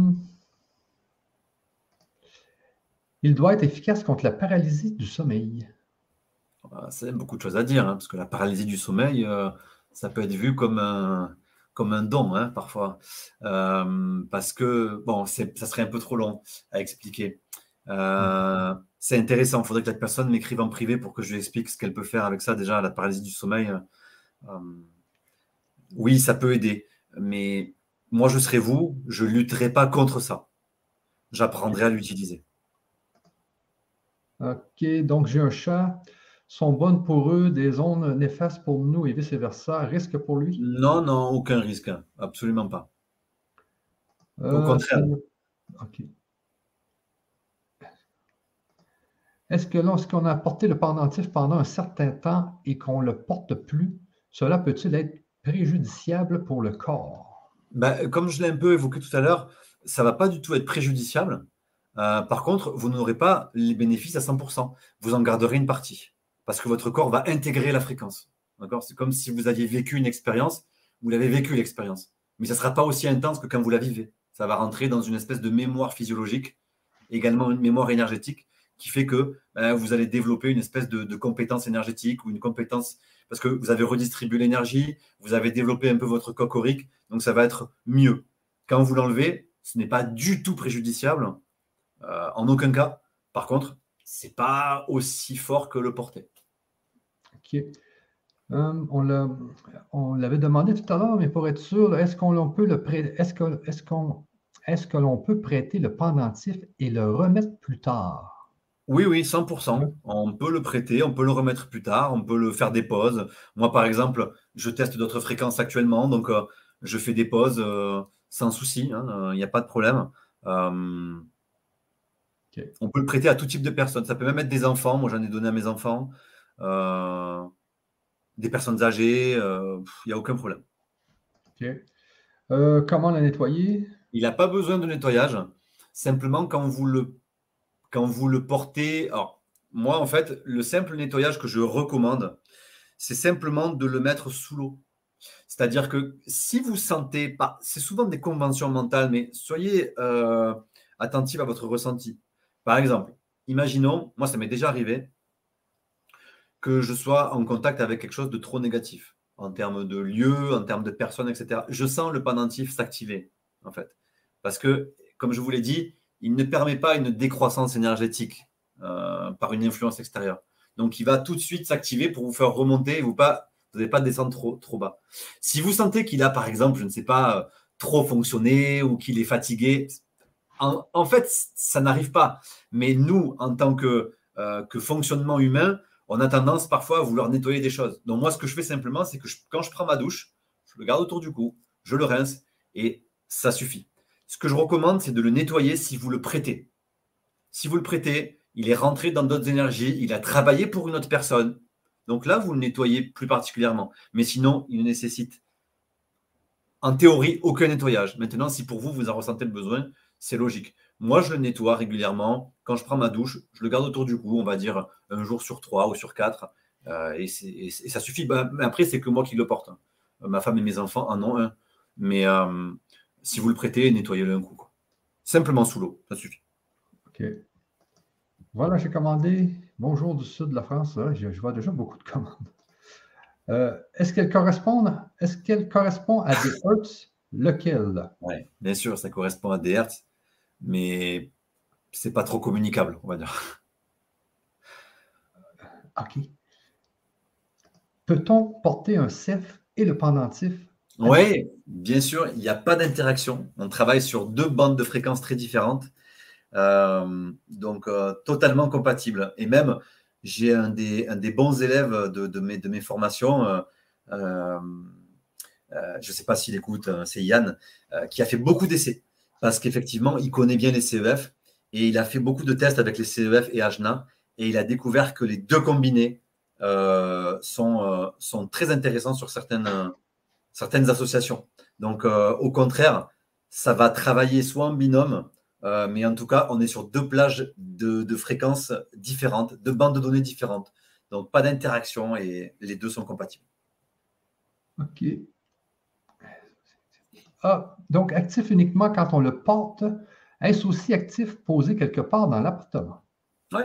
il doit être efficace contre la paralysie du sommeil. Ah, c'est beaucoup de choses à dire, hein, parce que la paralysie du sommeil, euh, ça peut être vu comme un comme don hein, parfois, euh, parce que bon, ça serait un peu trop long à expliquer. Euh, c'est intéressant. Il faudrait que la personne m'écrive en privé pour que je lui explique ce qu'elle peut faire avec ça. Déjà, la paralysie du sommeil, oui, ça peut aider, mais moi, je serais vous, je lutterai pas contre ça. J'apprendrai à l'utiliser. Ok, donc j'ai un chat sont bonnes pour eux, des ondes néfastes pour nous et vice-versa. Risque pour lui? Non, non, aucun risque. Absolument pas. Au euh, contraire. OK. Est-ce que lorsqu'on a porté le pendentif pendant un certain temps et qu'on ne le porte plus, cela peut-il être préjudiciable pour le corps? Ben, comme je l'ai un peu évoqué tout à l'heure, ça ne va pas du tout être préjudiciable. Euh, par contre, vous n'aurez pas les bénéfices à 100%. Vous en garderez une partie parce que votre corps va intégrer la fréquence. C'est comme si vous aviez vécu une expérience, vous l'avez vécu l'expérience. Mais ça ne sera pas aussi intense que quand vous la vivez. Ça va rentrer dans une espèce de mémoire physiologique, également une mémoire énergétique, qui fait que ben, vous allez développer une espèce de, compétence énergétique ou une compétence, parce que vous avez redistribué l'énergie, vous avez développé un peu votre cocorique, donc ça va être mieux. Quand vous l'enlevez, ce n'est pas du tout préjudiciable, euh, en aucun cas. Par contre, c'est pas aussi fort que le porter. OK. Euh, on l'avait demandé tout à l'heure, mais pour être sûr, est-ce qu'on peut le est-ce que, est-ce qu'on, est-ce que l'on peut prêter le pendentif et le remettre plus tard? Oui, oui, 100%. On peut le prêter, on peut le remettre plus tard, on peut le faire des pauses. Moi, par exemple, je teste d'autres fréquences actuellement, donc euh, je fais des pauses euh, sans souci, hein, il n'y a pas de problème. On peut le prêter à tout type de personnes. Ça peut même être des enfants. Moi, j'en ai donné à mes enfants. Euh, des personnes âgées. Il euh, n'y a aucun problème. Euh, comment la nettoyer? Il n'a pas besoin de nettoyage. Simplement, quand vous le, quand vous le portez. Alors, moi, en fait, le simple nettoyage que je recommande, c'est simplement de le mettre sous l'eau. C'est-à-dire que si vous sentez pas, c'est souvent des conventions mentales, mais soyez attentif à votre ressenti. Par exemple, imaginons, moi ça m'est déjà arrivé, que je sois en contact avec quelque chose de trop négatif, en termes de lieu, en termes de personnes, etc. Je sens le pendentif s'activer, en fait. Parce que, comme je vous l'ai dit, il ne permet pas une décroissance énergétique euh, par une influence extérieure. Donc, il va tout de suite s'activer pour vous faire remonter et vous pas, vous pas descendre trop, trop bas. Si vous sentez qu'il a, par exemple, je ne sais pas, euh, trop fonctionné ou qu'il est fatigué, en, fait, ça n'arrive pas. Mais nous, en tant euh, que, fonctionnement humain, on a tendance parfois à vouloir nettoyer des choses. Donc moi, ce que je fais simplement, c'est que quand je prends ma douche, je le garde autour du cou, je le rince et ça suffit. Ce que je recommande, c'est de le nettoyer si vous le prêtez. Si vous le prêtez, il est rentré dans d'autres énergies, il a travaillé pour une autre personne. Donc là, vous le nettoyez plus particulièrement. Mais sinon, il nécessite en théorie aucun nettoyage. Maintenant, si pour vous, vous en ressentez le besoin, c'est logique. Moi, je le nettoie régulièrement. Quand je prends ma douche, je le garde autour du cou, on va dire un jour sur trois ou sur quatre. Euh, et, ça suffit. Bah, après, c'est que moi qui le porte. Hein. Ma femme et mes enfants en ont un. Mais euh, si vous le prêtez, nettoyez-le un coup. Simplement sous l'eau, ça suffit. OK. Voilà, j'ai commandé. Bonjour du sud de la France. Je, vois déjà beaucoup de commandes. Euh, est-ce qu'elle correspond, est-ce qu'elle correspond à des hertz? Lequel? Oui, bien sûr, ça correspond à des hertz, mais c'est pas trop communicable, on va dire. OK. Peut-on porter un CEF et le pendentif Oui, bien sûr, il n'y a pas d'interaction. On travaille sur deux bandes de fréquences très différentes, euh, donc euh, totalement compatibles. Et même, j'ai un des, des, bons élèves de, mes, de mes, formations, euh, je ne sais pas s'il écoute, c'est Yann, qui a fait beaucoup d'essais, parce qu'effectivement, il connaît bien les CEF, et il a fait beaucoup de tests avec les CEF et HNA, et il a découvert que les deux combinés euh, sont, euh, sont très intéressants sur certaines, certaines associations. Donc, euh, au contraire, ça va travailler soit en binôme, mais en tout cas, on est sur deux plages de, fréquences différentes, de bandes de données différentes. Donc, pas d'interaction et les deux sont compatibles. OK. Ah, donc, actif uniquement quand on le porte. Est-ce aussi actif posé quelque part dans l'appartement? Oui.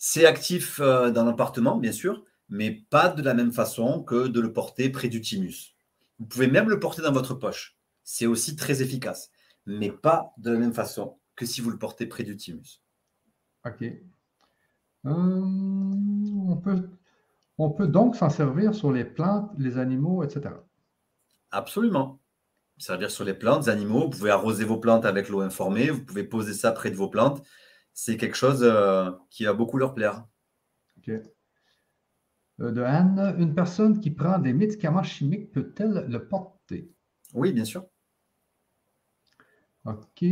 C'est actif euh, dans l'appartement, bien sûr, mais pas de la même façon que de le porter près du thymus. Vous pouvez même le porter dans votre poche. C'est aussi très efficace, mais pas de la même façon que si vous le portez près du thymus. OK. On, peut, on peut donc s'en servir sur les plantes, les animaux, etc. Absolument. Servir sur les plantes, les animaux. Vous pouvez arroser vos plantes avec l'eau informée. Vous pouvez poser ça près de vos plantes c'est quelque chose euh, qui va beaucoup leur plaire. OK. Euh, de Anne, une personne qui prend des médicaments chimiques peut-elle le porter? Oui, bien sûr. OK.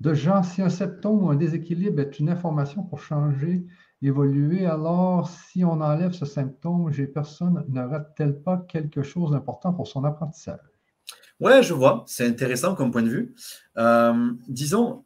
De Jean, si un symptôme ou un déséquilibre est une information pour changer, évoluer, alors si on enlève ce symptôme, j'ai personne ne rate-t-elle pas quelque chose d'important pour son apprentissage? Ouais, je vois. C'est intéressant comme point de vue. Euh, disons,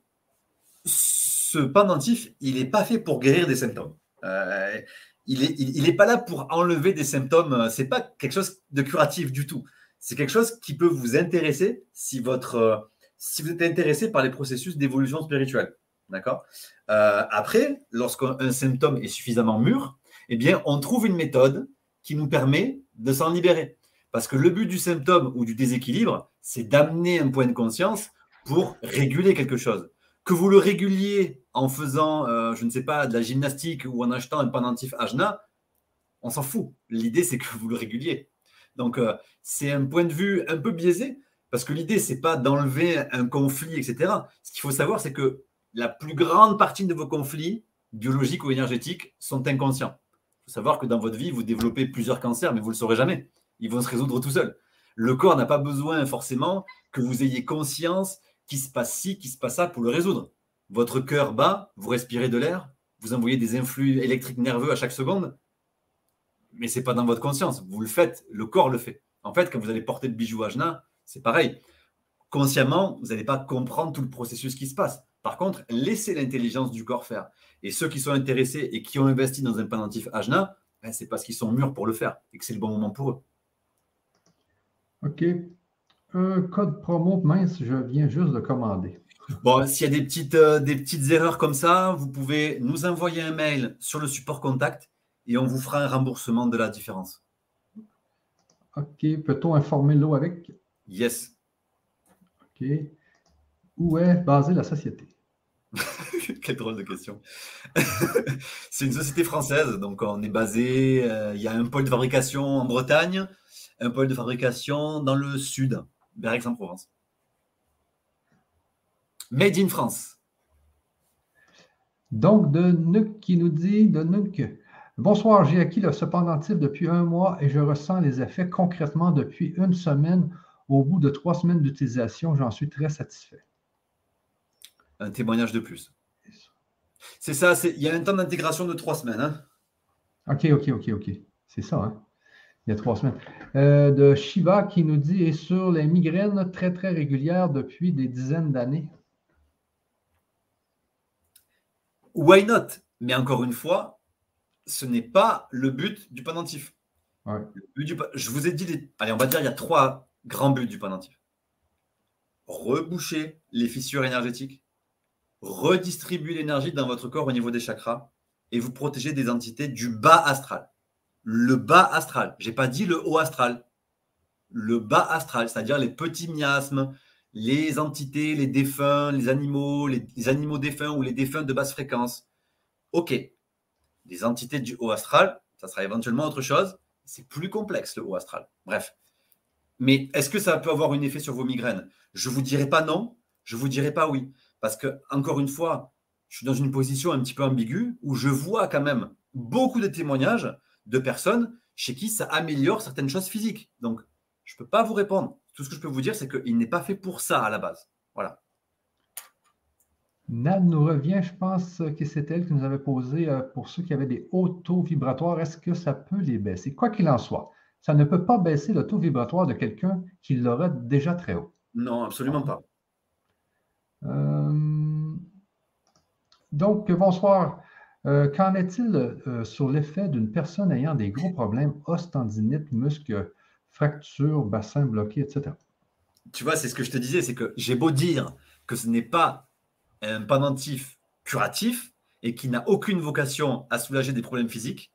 ce pendentif, il n'est pas fait pour guérir des symptômes. Euh, il n'est il, pas là pour enlever des symptômes. Ce n'est pas quelque chose de curatif du tout. C'est quelque chose qui peut vous intéresser si, votre, si vous êtes intéressé par les processus d'évolution spirituelle. D'accord? Euh, Après, lorsqu'un symptôme est suffisamment mûr, eh bien, on trouve une méthode qui nous permet de s'en libérer. Parce que le but du symptôme ou du déséquilibre, c'est d'amener un point de conscience pour réguler quelque chose. Que vous le réguliez en faisant, euh, je ne sais pas, de la gymnastique ou en achetant un pendentif Ajna, on s'en fout. L'idée, c'est que vous le réguliez. Donc, euh, c'est un point de vue un peu biaisé, parce que l'idée, c'est pas d'enlever un conflit, etc. Ce qu'il faut savoir, c'est que la plus grande partie de vos conflits, biologiques ou énergétiques, sont inconscients. Il faut savoir que dans votre vie, vous développez plusieurs cancers, mais vous ne le saurez jamais. Ils vont se résoudre tout seuls. Le corps n'a pas besoin forcément que vous ayez conscience qui se passe ci, qui se passe ça pour le résoudre. Votre cœur bat, vous respirez de l'air, vous envoyez des influx électriques nerveux à chaque seconde, mais ce n'est pas dans votre conscience. Vous le faites, le corps le fait. En fait, quand vous allez porter le bijou Ajna, c'est pareil. Consciemment, vous n'allez pas comprendre tout le processus qui se passe. Par contre, laissez l'intelligence du corps faire. Et ceux qui sont intéressés et qui ont investi dans un pendentif Ajna, ben, c'est parce qu'ils sont mûrs pour le faire et que c'est le bon moment pour eux. OK un code promo mince, je viens juste de commander. Bon, s'il y a des petites, euh, des petites erreurs comme ça, vous pouvez nous envoyer un mail sur le support contact et on vous fera un remboursement de la différence. OK. Peut-on informer l'eau avec? Yes. OK. Où est basée la société? Quelle drôle de question. C'est une société française, donc on est basé, euh, il y a un pôle de fabrication en Bretagne, un pôle de fabrication dans le sud, vers Aix-en-Provence. Made in France. Donc, de Nuc qui nous dit, de Nuc, bonsoir, j'ai acquis le pendentif depuis un mois et je ressens les effets concrètement depuis une semaine. Au bout de trois semaines d'utilisation, j'en suis très satisfait. Un témoignage de plus. C'est ça, il y a un temps d'intégration de trois semaines. Hein. OK, OK, OK, OK. C'est ça. Hein? Il y a trois semaines, euh, de Shiva qui nous dit est sur les migraines très très régulières depuis des dizaines d'années. Why not? Mais encore une fois, ce n'est pas le but du pendentif. Je vous ai dit, allez, on va dire, il y a trois grands buts du pendentif. Reboucher les fissures énergétiques, redistribuer l'énergie dans votre corps au niveau des chakras et vous protéger des entités du bas astral. Le bas astral. Je n'ai pas dit le haut astral. Le bas astral, c'est-à-dire les petits miasmes, les entités, les défunts, les animaux, les, animaux défunts ou les défunts de basse fréquence. OK. Les entités du haut astral, ça sera éventuellement autre chose. C'est plus complexe, le haut astral. Bref. Mais est-ce que ça peut avoir un effet sur vos migraines? Je ne vous dirai pas non, je ne vous dirai pas oui. Parce que, encore une fois, je suis dans une position un petit peu ambiguë où je vois quand même beaucoup de témoignages de personnes chez qui ça améliore certaines choses physiques. Donc, je ne peux pas vous répondre. Tout ce que je peux vous dire, c'est qu'il n'est pas fait pour ça à la base. Voilà. Nad nous revient, je pense que c'est elle qui nous avait posé euh, pour ceux qui avaient des hauts taux vibratoires, est-ce que ça peut les baisser? Quoi qu'il en soit, ça ne peut pas baisser le taux vibratoire de quelqu'un qui l'aurait déjà très haut. Non, absolument pas. Euh, donc, bonsoir. Euh, qu'en est-il sur l'effet d'une personne ayant des gros problèmes, os, tendinite, muscles, fractures, bassin bloqué, etc. Tu vois, c'est ce que je te disais, c'est que j'ai beau dire que ce n'est pas un pendentif curatif et qui n'a aucune vocation à soulager des problèmes physiques,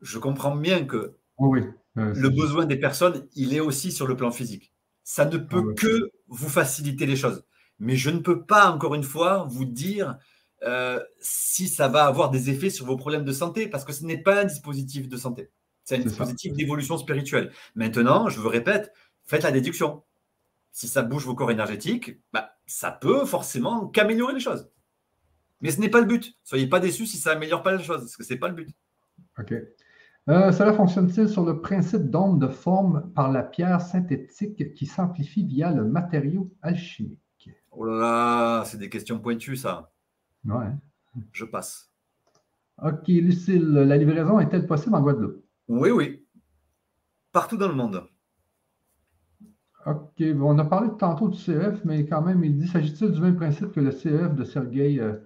je comprends bien que oui, euh, le besoin des personnes, il est aussi sur le plan physique. Ça ne peut ah que vous faciliter les choses. Mais je ne peux pas, encore une fois, vous dire euh, si ça va avoir des effets sur vos problèmes de santé, parce que ce n'est pas un dispositif de santé. C'est un dispositif d'évolution spirituelle. Maintenant, je vous répète, faites la déduction. Si ça bouge vos corps énergétiques, bah, ça peut forcément qu'améliorer les choses. Mais ce n'est pas le but. Soyez pas déçus si ça améliore pas les choses, parce que ce n'est pas le but. OK. Euh, cela fonctionne-t-il sur le principe d'onde de forme par la pierre synthétique qui s'amplifie via le matériau alchimique? Oh là là, c'est des questions pointues, ça. Ouais. Je passe. OK, Lucille, la livraison est-elle possible en Guadeloupe? Oui, oui. Partout dans le monde. OK. on a parlé tantôt du CEF, mais quand même, il dit s'agit-il du même principe que le CEF de Sergei euh,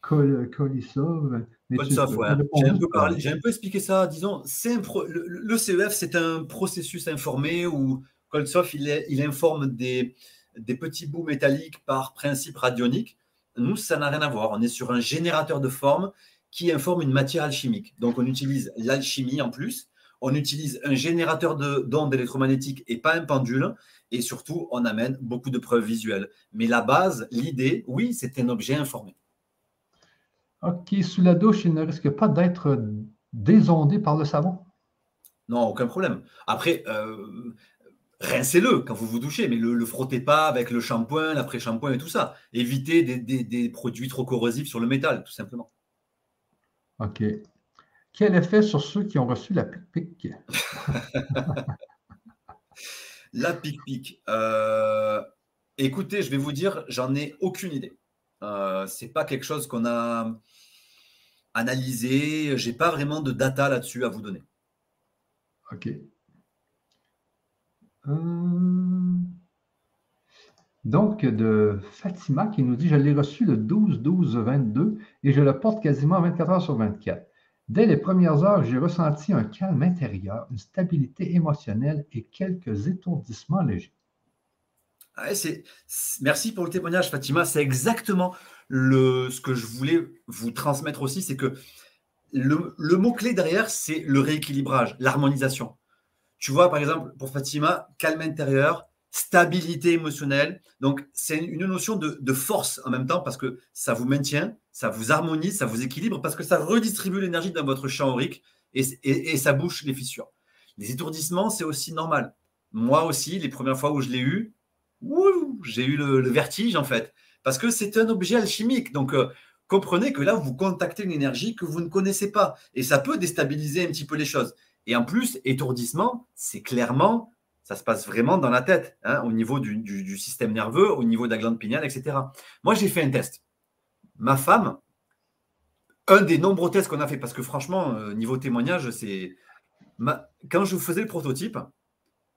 Kolisov? J'ai un, peu expliqué ça. Disons, le, CEF, c'est un processus informé où Kolisov il, il informe des, des petits bouts métalliques par principe radionique. Nous, ça n'a rien à voir. On est sur un générateur de forme qui informe une matière alchimique. Donc, on utilise l'alchimie en plus. On utilise un générateur d'ondes électromagnétiques et pas un pendule. Et surtout, on amène beaucoup de preuves visuelles. Mais la base, l'idée, oui, c'est un objet informé. OK. Sous la douche, il ne risque pas d'être désondé par le savon? Non, aucun problème. Après, euh, rincez-le quand vous vous douchez, mais le, le frottez pas avec le shampoing, l'après-shampoing et tout ça. Évitez des produits trop corrosifs sur le métal, tout simplement. OK. Quel effet sur ceux qui ont reçu la pic-pic? la pic-pic. Euh, écoutez, je vais vous dire, j'en ai aucune idée. Euh, Ce n'est pas quelque chose qu'on a analysé. Je n'ai pas vraiment de data là-dessus à vous donner. OK. Euh, donc, de Fatima qui nous dit Je l'ai reçu le 12-12-22 et je le porte quasiment 24 heures sur 24. Dès les premières heures, j'ai ressenti un calme intérieur, une stabilité émotionnelle et quelques étourdissements légers. Merci pour le témoignage, Fatima. C'est exactement ce que je voulais vous transmettre aussi c'est que le, le mot-clé derrière, c'est le rééquilibrage, l'harmonisation. Tu vois, par exemple, pour Fatima, calme intérieur, stabilité émotionnelle. Donc, c'est une notion de, force en même temps parce que ça vous maintient, ça vous harmonise, ça vous équilibre parce que ça redistribue l'énergie dans votre champ aurique et, ça bouche les fissures. Les étourdissements, c'est aussi normal. Moi aussi, les premières fois où je l'ai eu, j'ai eu le, vertige en fait parce que c'est un objet alchimique. Donc, euh, comprenez que là, vous contactez une énergie que vous ne connaissez pas et ça peut déstabiliser un petit peu les choses. Et en plus, étourdissement, c'est clairement ça se passe vraiment dans la tête, hein, au niveau du, système nerveux, au niveau de la glande pinéale, etc. Moi, j'ai fait un test. Ma femme, un des nombreux tests qu'on a fait, parce que franchement, euh, niveau témoignage, c'est. Quand je faisais le prototype,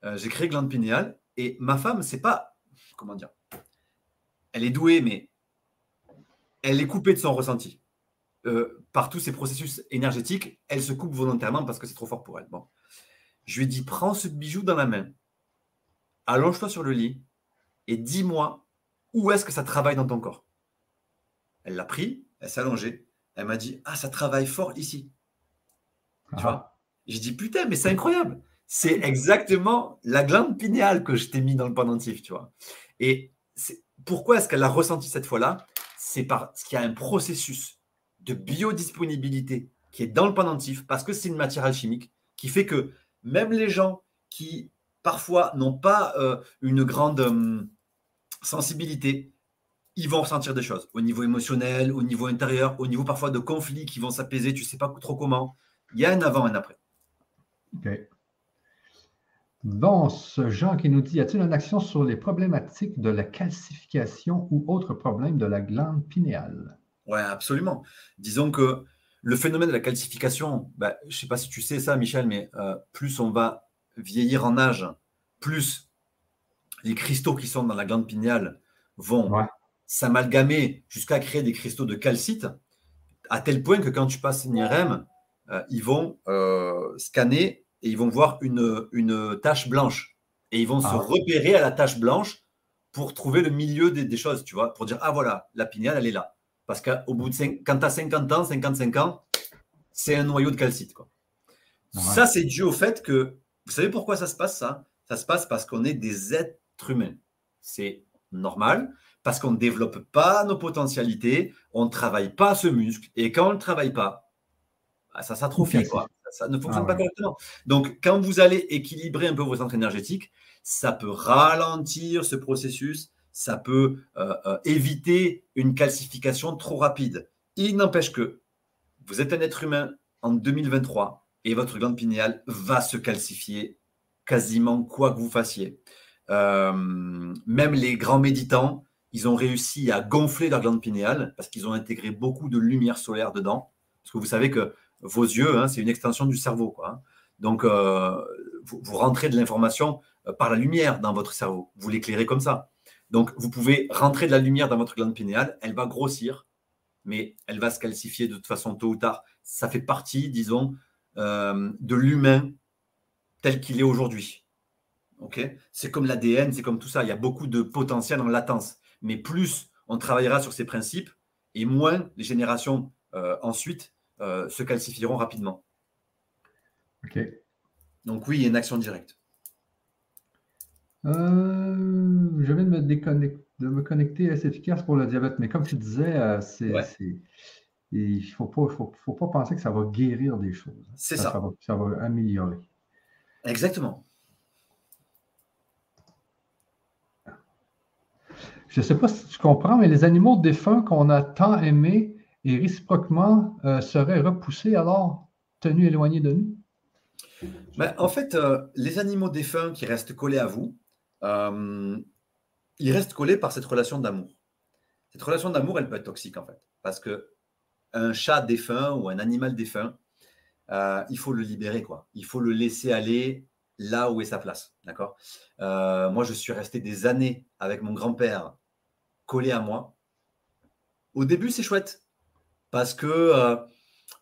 euh, j'ai créé glande pinéale et ma femme, c'est pas. Comment dire Elle est douée, mais elle est coupée de son ressenti. Euh, par tous ces processus énergétiques, elle se coupe volontairement parce que c'est trop fort pour elle. Bon. Je lui ai dit, prends ce bijou dans la main allonge-toi sur le lit et dis-moi où est-ce que ça travaille dans ton corps. Elle l'a pris, elle s'est allongée, elle m'a dit Ah, ça travaille fort ici. Tu vois? Je dis putain, mais c'est incroyable. C'est exactement la glande pinéale que je t'ai mis dans le pendentif, tu vois. Et pourquoi est-ce qu'elle a ressenti cette fois-là? C'est parce qu'il y a un processus de biodisponibilité qui est dans le pendentif, parce que c'est une matière alchimique, qui fait que même les gens qui parfois n'ont pas euh, une grande euh, sensibilité, ils vont ressentir des choses au niveau émotionnel, au niveau intérieur, au niveau parfois de conflits qui vont s'apaiser, tu ne sais pas trop comment. Il y a un avant un après. OK. Bon, ce Jean qui nous dit, y a-t-il une action sur les problématiques de la calcification ou autres problèmes de la glande pinéale? Oui, absolument. Disons que le phénomène de la calcification, bah, je ne sais pas si tu sais ça, Michel, mais euh, plus on va vieillir en âge, plus les cristaux qui sont dans la glande pinéale vont s'amalgamer jusqu'à créer des cristaux de calcite, à tel point que quand tu passes une IRM, euh, ils vont euh, scanner et ils vont voir une, une tache blanche. Et ils vont se ah. repérer à la tache blanche pour trouver le milieu des, choses, tu vois, pour dire, ah voilà, la pinéale, elle est là. Parce qu'au bout de 5, quand tu as 50 ans, 55 ans, c'est un noyau de calcite. Quoi. Ça, c'est dû au fait que, vous savez pourquoi ça se passe, ça? Ça se passe parce qu'on est des êtres humains. C'est normal, parce qu'on ne développe pas nos potentialités, on ne travaille pas ce muscle, et quand on ne travaille pas, bah, ça s'atrophie, quoi. Ça, ne fonctionne ah pas correctement. Donc, quand vous allez équilibrer un peu vos centres énergétiques, ça peut ralentir ce processus, ça peut euh, euh, éviter une calcification trop rapide. Il n'empêche que vous êtes un être humain en 2023 et votre glande pinéale va se calcifier quasiment quoi que vous fassiez. Euh, même les grands méditants, ils ont réussi à gonfler leur glande pinéale parce qu'ils ont intégré beaucoup de lumière solaire dedans. Parce que vous savez que vos yeux, hein, c'est une extension du cerveau. Hein. Donc, vous, rentrez de l'information par la lumière dans votre cerveau. Vous l'éclairez comme ça. Donc, vous pouvez rentrer de la lumière dans votre glande pinéale, elle va grossir, mais elle va se calcifier de toute façon tôt ou tard. Ça fait partie, disons, euh, de l'humain tel qu'il est aujourd'hui. Ok? C'est comme l'ADN, c'est comme tout ça. Il y a beaucoup de potentiel en latence. Mais plus on travaillera sur ces principes, et moins les générations ensuite euh, se calcifieront rapidement. OK. Donc oui, il y a une action directe. Euh, je viens de me, déconnecter, de me connecter à efficace pour le diabète, mais comme tu disais, euh, c'est, il ne faut pas, faut, pas penser que ça va guérir des choses. C'est ça. Ça, va, améliorer. Exactement. Je ne sais pas si tu comprends, mais les animaux défunts qu'on a tant aimés, et réciproquement euh, seraient repoussés alors tenus éloignés de nous? Ben, en fait, euh, les animaux défunts qui restent collés à vous, euh, ils restent collés par cette relation d'amour. Cette relation d'amour, elle peut être toxique en fait, parce que un chat défunt ou un animal défunt, il faut le libérer quoi. Il faut le laisser aller là où est sa place, d'accord? Moi, je suis resté des années avec mon grand-père collé à moi. Au début, c'est chouette parce que euh,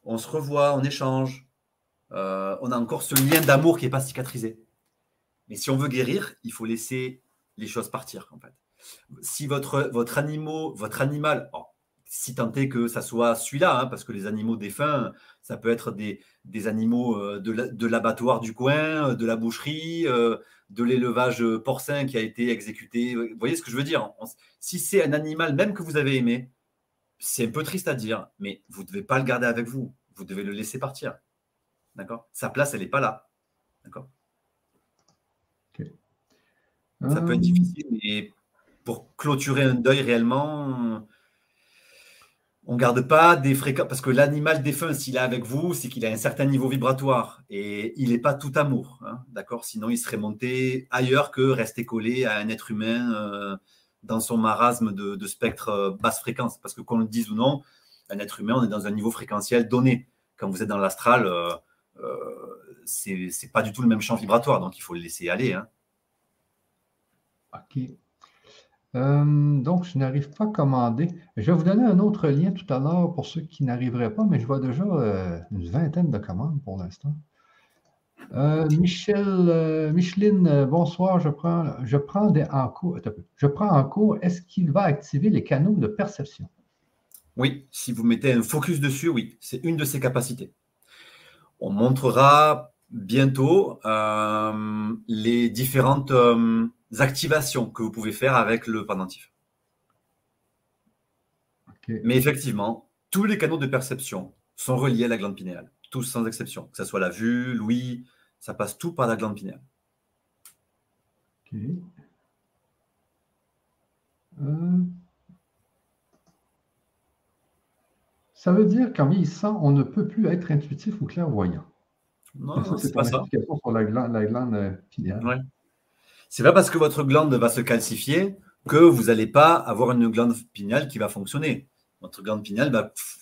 on se revoit, on échange, euh, on a encore ce lien d'amour qui n'est pas cicatrisé. Mais si on veut guérir, il faut laisser les choses partir en fait. Si votre, votre, animal, votre animal, si tant est que ça soit celui-là, hein, parce que les animaux défunts, ça peut être des, des animaux euh, de l'abattoir du coin, de la boucherie, de l'élevage porcin qui a été exécuté. Vous voyez ce que je veux dire? Si c'est un animal même que vous avez aimé, c'est un peu triste à dire, mais vous ne devez pas le garder avec vous. Vous devez le laisser partir. D'accord? Sa place, elle n'est pas là. D'accord? Ça peut être euh. difficile, mais pour clôturer un deuil réellement, on ne garde pas des fréquences. Parce que l'animal défunt, s'il est avec vous, c'est qu'il a un certain niveau vibratoire et il n'est pas tout amour. Hein, d'accord? Sinon, il serait monté ailleurs que rester collé à un être humain. Euh, dans son marasme de, spectre euh, basse fréquence. Parce que qu'on le dise ou non, un être humain, on est dans un niveau fréquentiel donné. Quand vous êtes dans l'astral, euh, euh, c'est pas du tout le même champ vibratoire, donc il faut le laisser aller. Hein. OK. donc, je n'arrive pas à commander. Je vais vous donner un autre lien tout à l'heure pour ceux qui n'arriveraient pas, mais je vois déjà une vingtaine de commandes pour l'instant. Euh, Michel, euh, Micheline, euh, bonsoir. Je prends, je cours. Je prends en cours. Est-ce qu'il va activer les canaux de perception? Oui, si vous mettez un focus dessus, oui, c'est une de ses capacités. On montrera bientôt euh, les différentes activations que vous pouvez faire avec le pendentif. Mais effectivement, tous les canaux de perception sont reliés à la glande pinéale, tous sans exception, que ce soit la vue, l'ouïe, ça passe tout par la glande pinéale. Euh, ça veut dire qu'en vieillissant, on ne peut plus être intuitif ou clairvoyant. Non, c'est pas ça. sur la glande, la glande pinéale. C'est pas parce que votre glande va se calcifier que vous n'allez pas avoir une glande pinéale qui va fonctionner. Votre glande pinéale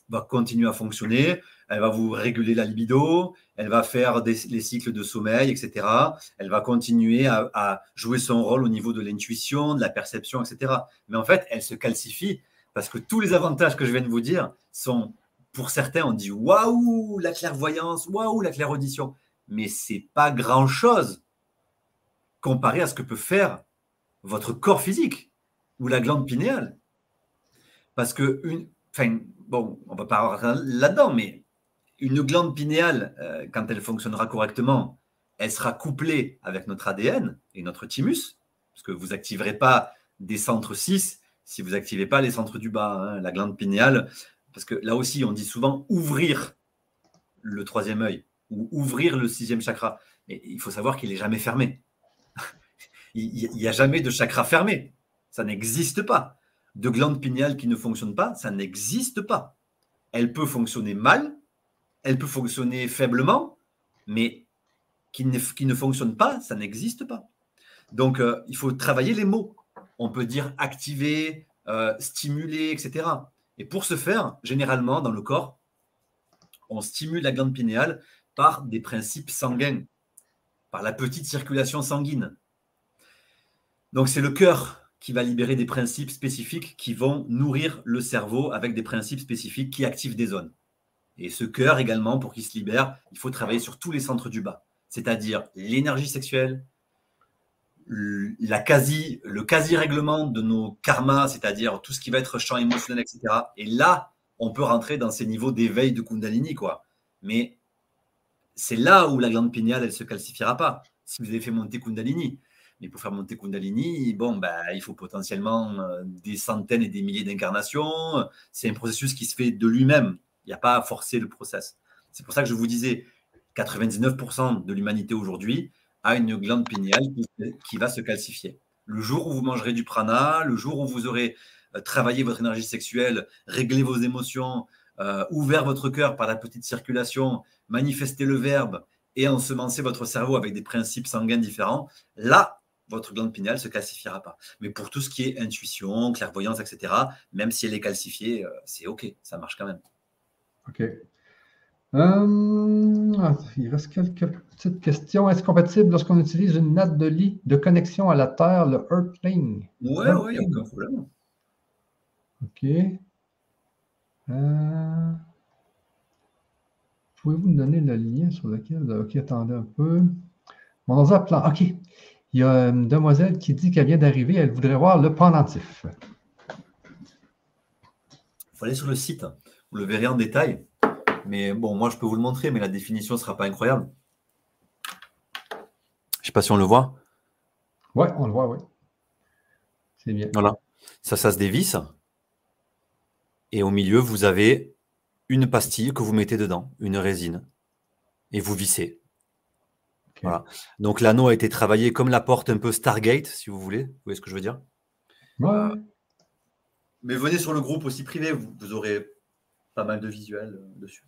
va, continuer à fonctionner, elle va vous réguler la libido, elle va faire les cycles de sommeil, etc. Elle va continuer à, à jouer son rôle au niveau de l'intuition, de la perception, etc. Mais en fait, elle se calcifie parce que tous les avantages que je viens de vous dire sont, pour certains, on dit waouh, la clairvoyance, waouh, la clairaudition. Mais c'est pas grand chose comparé à ce que peut faire votre corps physique ou la glande pinéale. Parce que, une, enfin, bon, on va pas rentrer là-dedans, mais une glande pinéale, euh, quand elle fonctionnera correctement, elle sera couplée avec notre ADN et notre thymus, parce que vous n'activerez pas des centres 6 si vous n'activez pas les centres du bas, hein, la glande pinéale, parce que là aussi, on dit souvent ouvrir le troisième œil ou ouvrir le sixième chakra. Mais il faut savoir qu'il n'est jamais fermé. Il n'y a jamais de chakra fermé. Ça n'existe pas. De glande pinéale qui ne fonctionne pas, ça n'existe pas. Elle peut fonctionner mal, elle peut fonctionner faiblement, mais qui ne, fonctionne pas, ça n'existe pas. Donc, euh, il faut travailler les mots on peut dire activer, euh, stimuler, etc. Et pour ce faire, généralement, dans le corps, on stimule la glande pinéale par des principes sanguins, par la petite circulation sanguine. Donc c'est le cœur qui va libérer des principes spécifiques qui vont nourrir le cerveau avec des principes spécifiques qui activent des zones. Et ce cœur également, pour qu'il se libère, il faut travailler sur tous les centres du bas, c'est-à-dire l'énergie sexuelle, la quasi, le quasi-règlement de nos karmas, c'est-à-dire tout ce qui va être champ émotionnel, etc. Et là, on peut rentrer dans ces niveaux d'éveil de Kundalini, quoi. Mais c'est là où la glande pinéale, elle se calcifiera pas. Si vous avez fait monter Kundalini. Mais pour faire monter Kundalini, bon, bah, il faut potentiellement euh, des centaines et des milliers d'incarnations. C'est un processus qui se fait de lui-même. Il n'y a pas à forcer le process. C'est pour ça que je vous disais, 99% de l'humanité aujourd'hui, à une glande pinéale qui, va se calcifier. Le jour où vous mangerez du prana, le jour où vous aurez euh, travaillé votre énergie sexuelle, réglé vos émotions, euh, ouvert votre cœur par la petite circulation, manifesté le verbe et ensemencé votre cerveau avec des principes sanguins différents, là, votre glande pinéale ne se calcifiera pas. Mais pour tout ce qui est intuition, clairvoyance, etc., même si elle est calcifiée, euh, c'est OK, ça marche quand même. OK. Euh, il reste quelques petites questions. Est-ce compatible lorsqu'on utilise une natte de lit de connexion à la Terre, le Earthling? Oui, oui, il n'y a aucun problème. OK. Euh, pouvez-vous me donner le lien sur lequel? OK, attendez un peu. Mon plan. OK. Il y a une demoiselle qui dit qu'elle vient d'arriver. Elle voudrait voir le pendentif. Il faut aller sur le site. Vous le verrez en détail. Mais bon, moi, je peux vous le montrer, mais la définition ne sera pas incroyable. Je ne sais pas si on le voit. Ouais, on le voit, oui. C'est bien. Voilà. Ça, ça se dévisse. Et au milieu, vous avez une pastille que vous mettez dedans, une résine. Et vous vissez. Voilà. Donc l'anneau a été travaillé comme la porte un peu Stargate, si vous voulez. Vous voyez ce que je veux dire? Ouais. Mais venez sur le groupe aussi privé, vous aurez pas mal de visuels euh, dessus.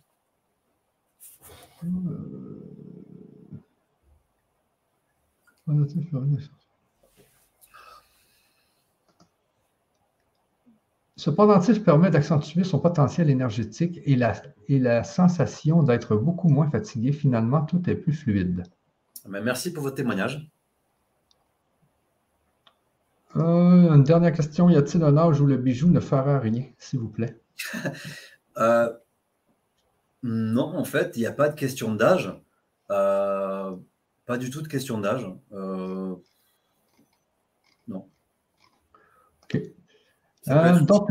Ce pendentif permet d'accentuer son potentiel énergétique et la, et la sensation d'être beaucoup moins fatigué. Finalement, tout est plus fluide. Ben, merci pour votre témoignage. Euh, une dernière question. Y a-t-il un âge où le bijou ne fera rien, s'il vous plaît? Euh, non, en fait, il n'y a pas de question d'âge. Euh, pas du tout de question d'âge. Non. OK. Donc,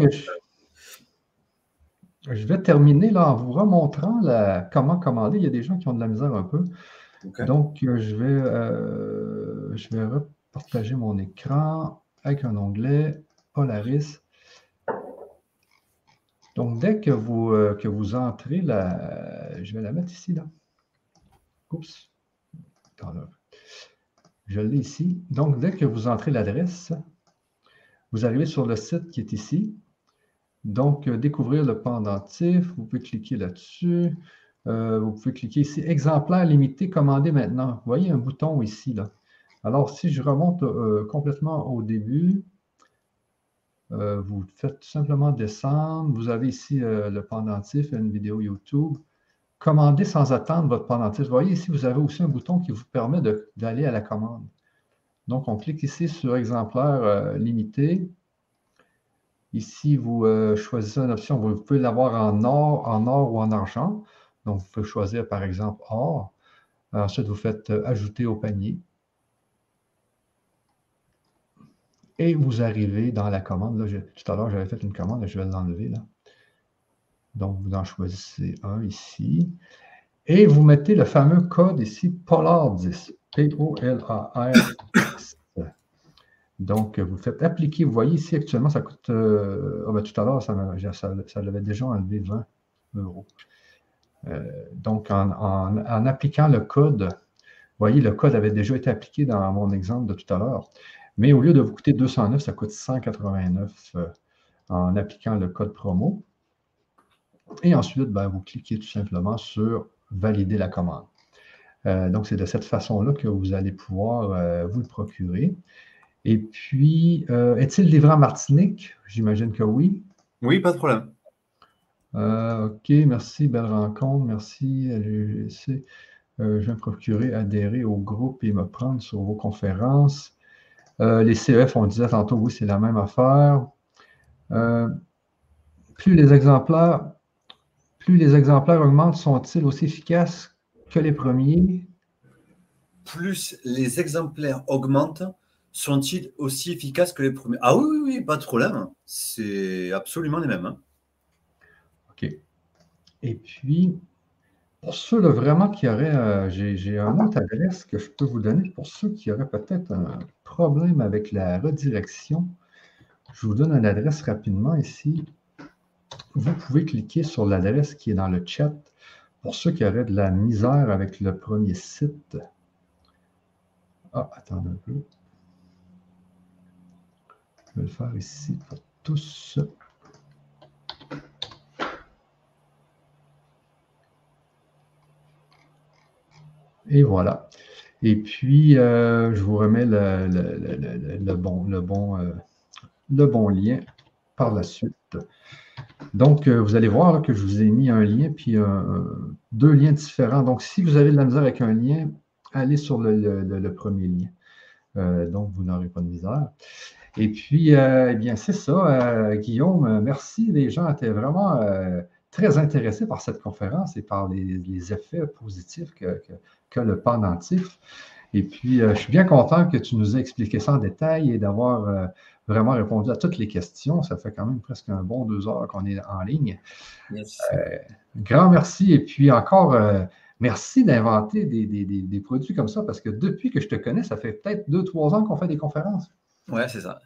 je, vais terminer là en vous remontrant comment commander. Il y a des gens qui ont de la misère un peu. Donc, je vais, je vais repartager mon écran avec un onglet Polaris. Donc, dès que vous, que vous entrez, la, je vais la mettre ici, là. Oups. Je l'ai ici. Donc, dès que vous entrez l'adresse, vous arrivez sur le site qui est ici. Donc, euh, découvrir le pendentif, vous pouvez cliquer là-dessus. Euh, vous pouvez cliquer ici, exemplaire limité, commander maintenant. Vous voyez un bouton ici. Là. Alors, si je remonte euh, complètement au début, vous faites tout simplement descendre. Vous avez ici le pendentif, une vidéo YouTube. Commander sans attendre votre pendentif. Vous voyez ici, vous avez aussi un bouton qui vous permet d'aller à la commande. Donc, on clique ici sur exemplaire limité. Ici, vous euh, choisissez une option, vous pouvez l'avoir en or, en or ou en argent. Donc, vous pouvez choisir par exemple or. Ensuite, vous faites euh, ajouter au panier. Et vous arrivez dans la commande. Tout à l'heure, j'avais fait une commande, je vais l'enlever. Donc, vous en choisissez un ici. Et vous mettez le fameux code ici, Polar10. P-O-L-A-R donc, vous faites appliquer. Vous voyez ici, actuellement, ça coûte. Euh, oh, ben, tout à l'heure, ça, ça, l'avait déjà enlevé 20 euros. Euh, donc, en, appliquant le code, vous voyez, le code avait déjà été appliqué dans mon exemple de tout à l'heure. Mais au lieu de vous coûter 209, ça coûte 189 euh, en appliquant le code promo. Et ensuite, ben, vous cliquez tout simplement sur valider la commande. donc, c'est de cette façon-là que vous allez pouvoir vous le procurer. Et puis, euh, est-il livré en Martinique? J'imagine que oui. Oui, pas de problème. Euh, OK, merci, belle rencontre. Merci euh, je vais me procurer, adhérer au groupe et me prendre sur vos conférences. les CEF, on disait tantôt, oui, c'est la même affaire. plus les exemplaires, plus les exemplaires augmentent, sont-ils aussi efficaces que les premiers? Plus les exemplaires augmentent, sont-ils aussi efficaces que les premiers? Ah oui, oui, oui, pas de problème. C'est absolument les mêmes. Hein. OK. Et puis, pour ceux là, vraiment qui auraient, euh, j'ai un autre adresse que je peux vous donner pour ceux qui auraient peut-être un problème avec la redirection. Je vous donne une adresse rapidement ici. Vous pouvez cliquer sur l'adresse qui est dans le chat pour ceux qui auraient de la misère avec le premier site. Ah, attendez un peu. Je vais le faire ici pour tous. Et voilà. Et puis, euh, je vous remets le, bon, euh, lien par la suite. Donc, euh, vous allez voir que je vous ai mis un lien, puis deux liens différents. Donc, si vous avez de la misère avec un lien, allez sur le, premier lien. donc, vous n'aurez pas de misère. Et puis, euh, eh bien, c'est ça, euh, Guillaume. Merci. Les gens étaient vraiment euh, très intéressés par cette conférence et par les, effets positifs que, le pendentif. Et puis, je suis bien content que tu nous aies expliqué ça en détail et d'avoir vraiment répondu à toutes les questions. Ça fait quand même presque un bon deux heures qu'on est en ligne. grand merci. Et puis encore, merci d'inventer des, des, produits comme ça parce que depuis que je te connais, ça fait peut-être deux, trois ans qu'on fait des conférences. Ouais, c'est ça.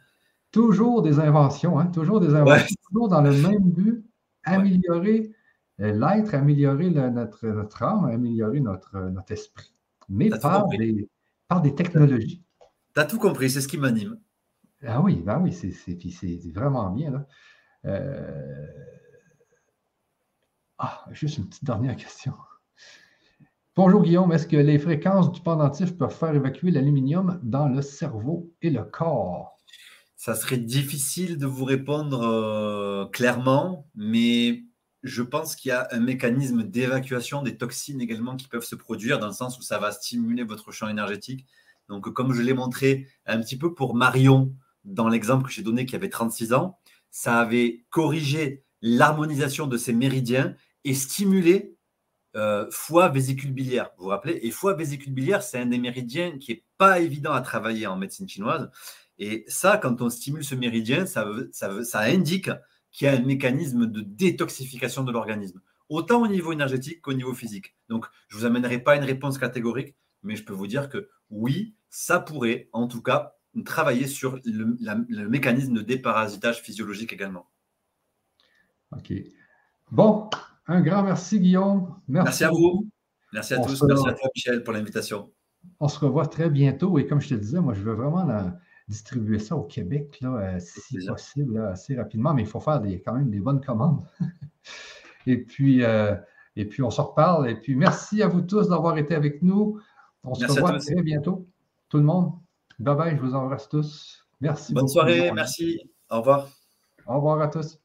Toujours des inventions, hein? toujours des inventions, toujours dans le même but, améliorer euh, l'être, améliorer notre, notre âme, améliorer notre, notre esprit, mais par des, par des technologies. Tu as tout compris, c'est ce qui m'anime. Ah oui, ben oui, c'est vraiment bien. Là. Euh, ah, juste une petite dernière question. Bonjour Guillaume, est-ce que les fréquences du pendentif peuvent faire évacuer l'aluminium dans le cerveau et le corps? Ça serait difficile de vous répondre euh, clairement, mais je pense qu'il y a un mécanisme d'évacuation des toxines également qui peuvent se produire, dans le sens où ça va stimuler votre champ énergétique. Donc, comme je l'ai montré un petit peu pour Marion, dans l'exemple que j'ai donné qui avait 36 ans, ça avait corrigé l'harmonisation de ses méridiens et stimulé euh, foie vésicule biliaire. Vous vous rappelez? Et foie vésicule biliaire, c'est un des méridiens qui n'est pas évident à travailler en médecine chinoise. Et ça, quand on stimule ce méridien, ça, ça, indique qu'il y a un mécanisme de détoxification de l'organisme, autant au niveau énergétique qu'au niveau physique. Donc, je ne vous amènerai pas une réponse catégorique. mais je peux vous dire que oui, ça pourrait en tout cas travailler sur le, mécanisme de déparasitage physiologique également. OK. Bon, un grand merci Guillaume. Merci, à vous. Merci à tous. Merci à toi Michel pour l'invitation. On se revoit très bientôt et comme je te disais, moi je veux vraiment distribuer ça au Québec là, euh, si possible, assez rapidement, mais il faut faire des, quand même des bonnes commandes. et, puis, euh, et puis on se reparle. Et puis merci à vous tous d'avoir été avec nous. On se revoit très bientôt. Tout le monde. Bye bye, je vous embrasse tous. Merci. Bonne soirée, merci. Au revoir. Au revoir à tous.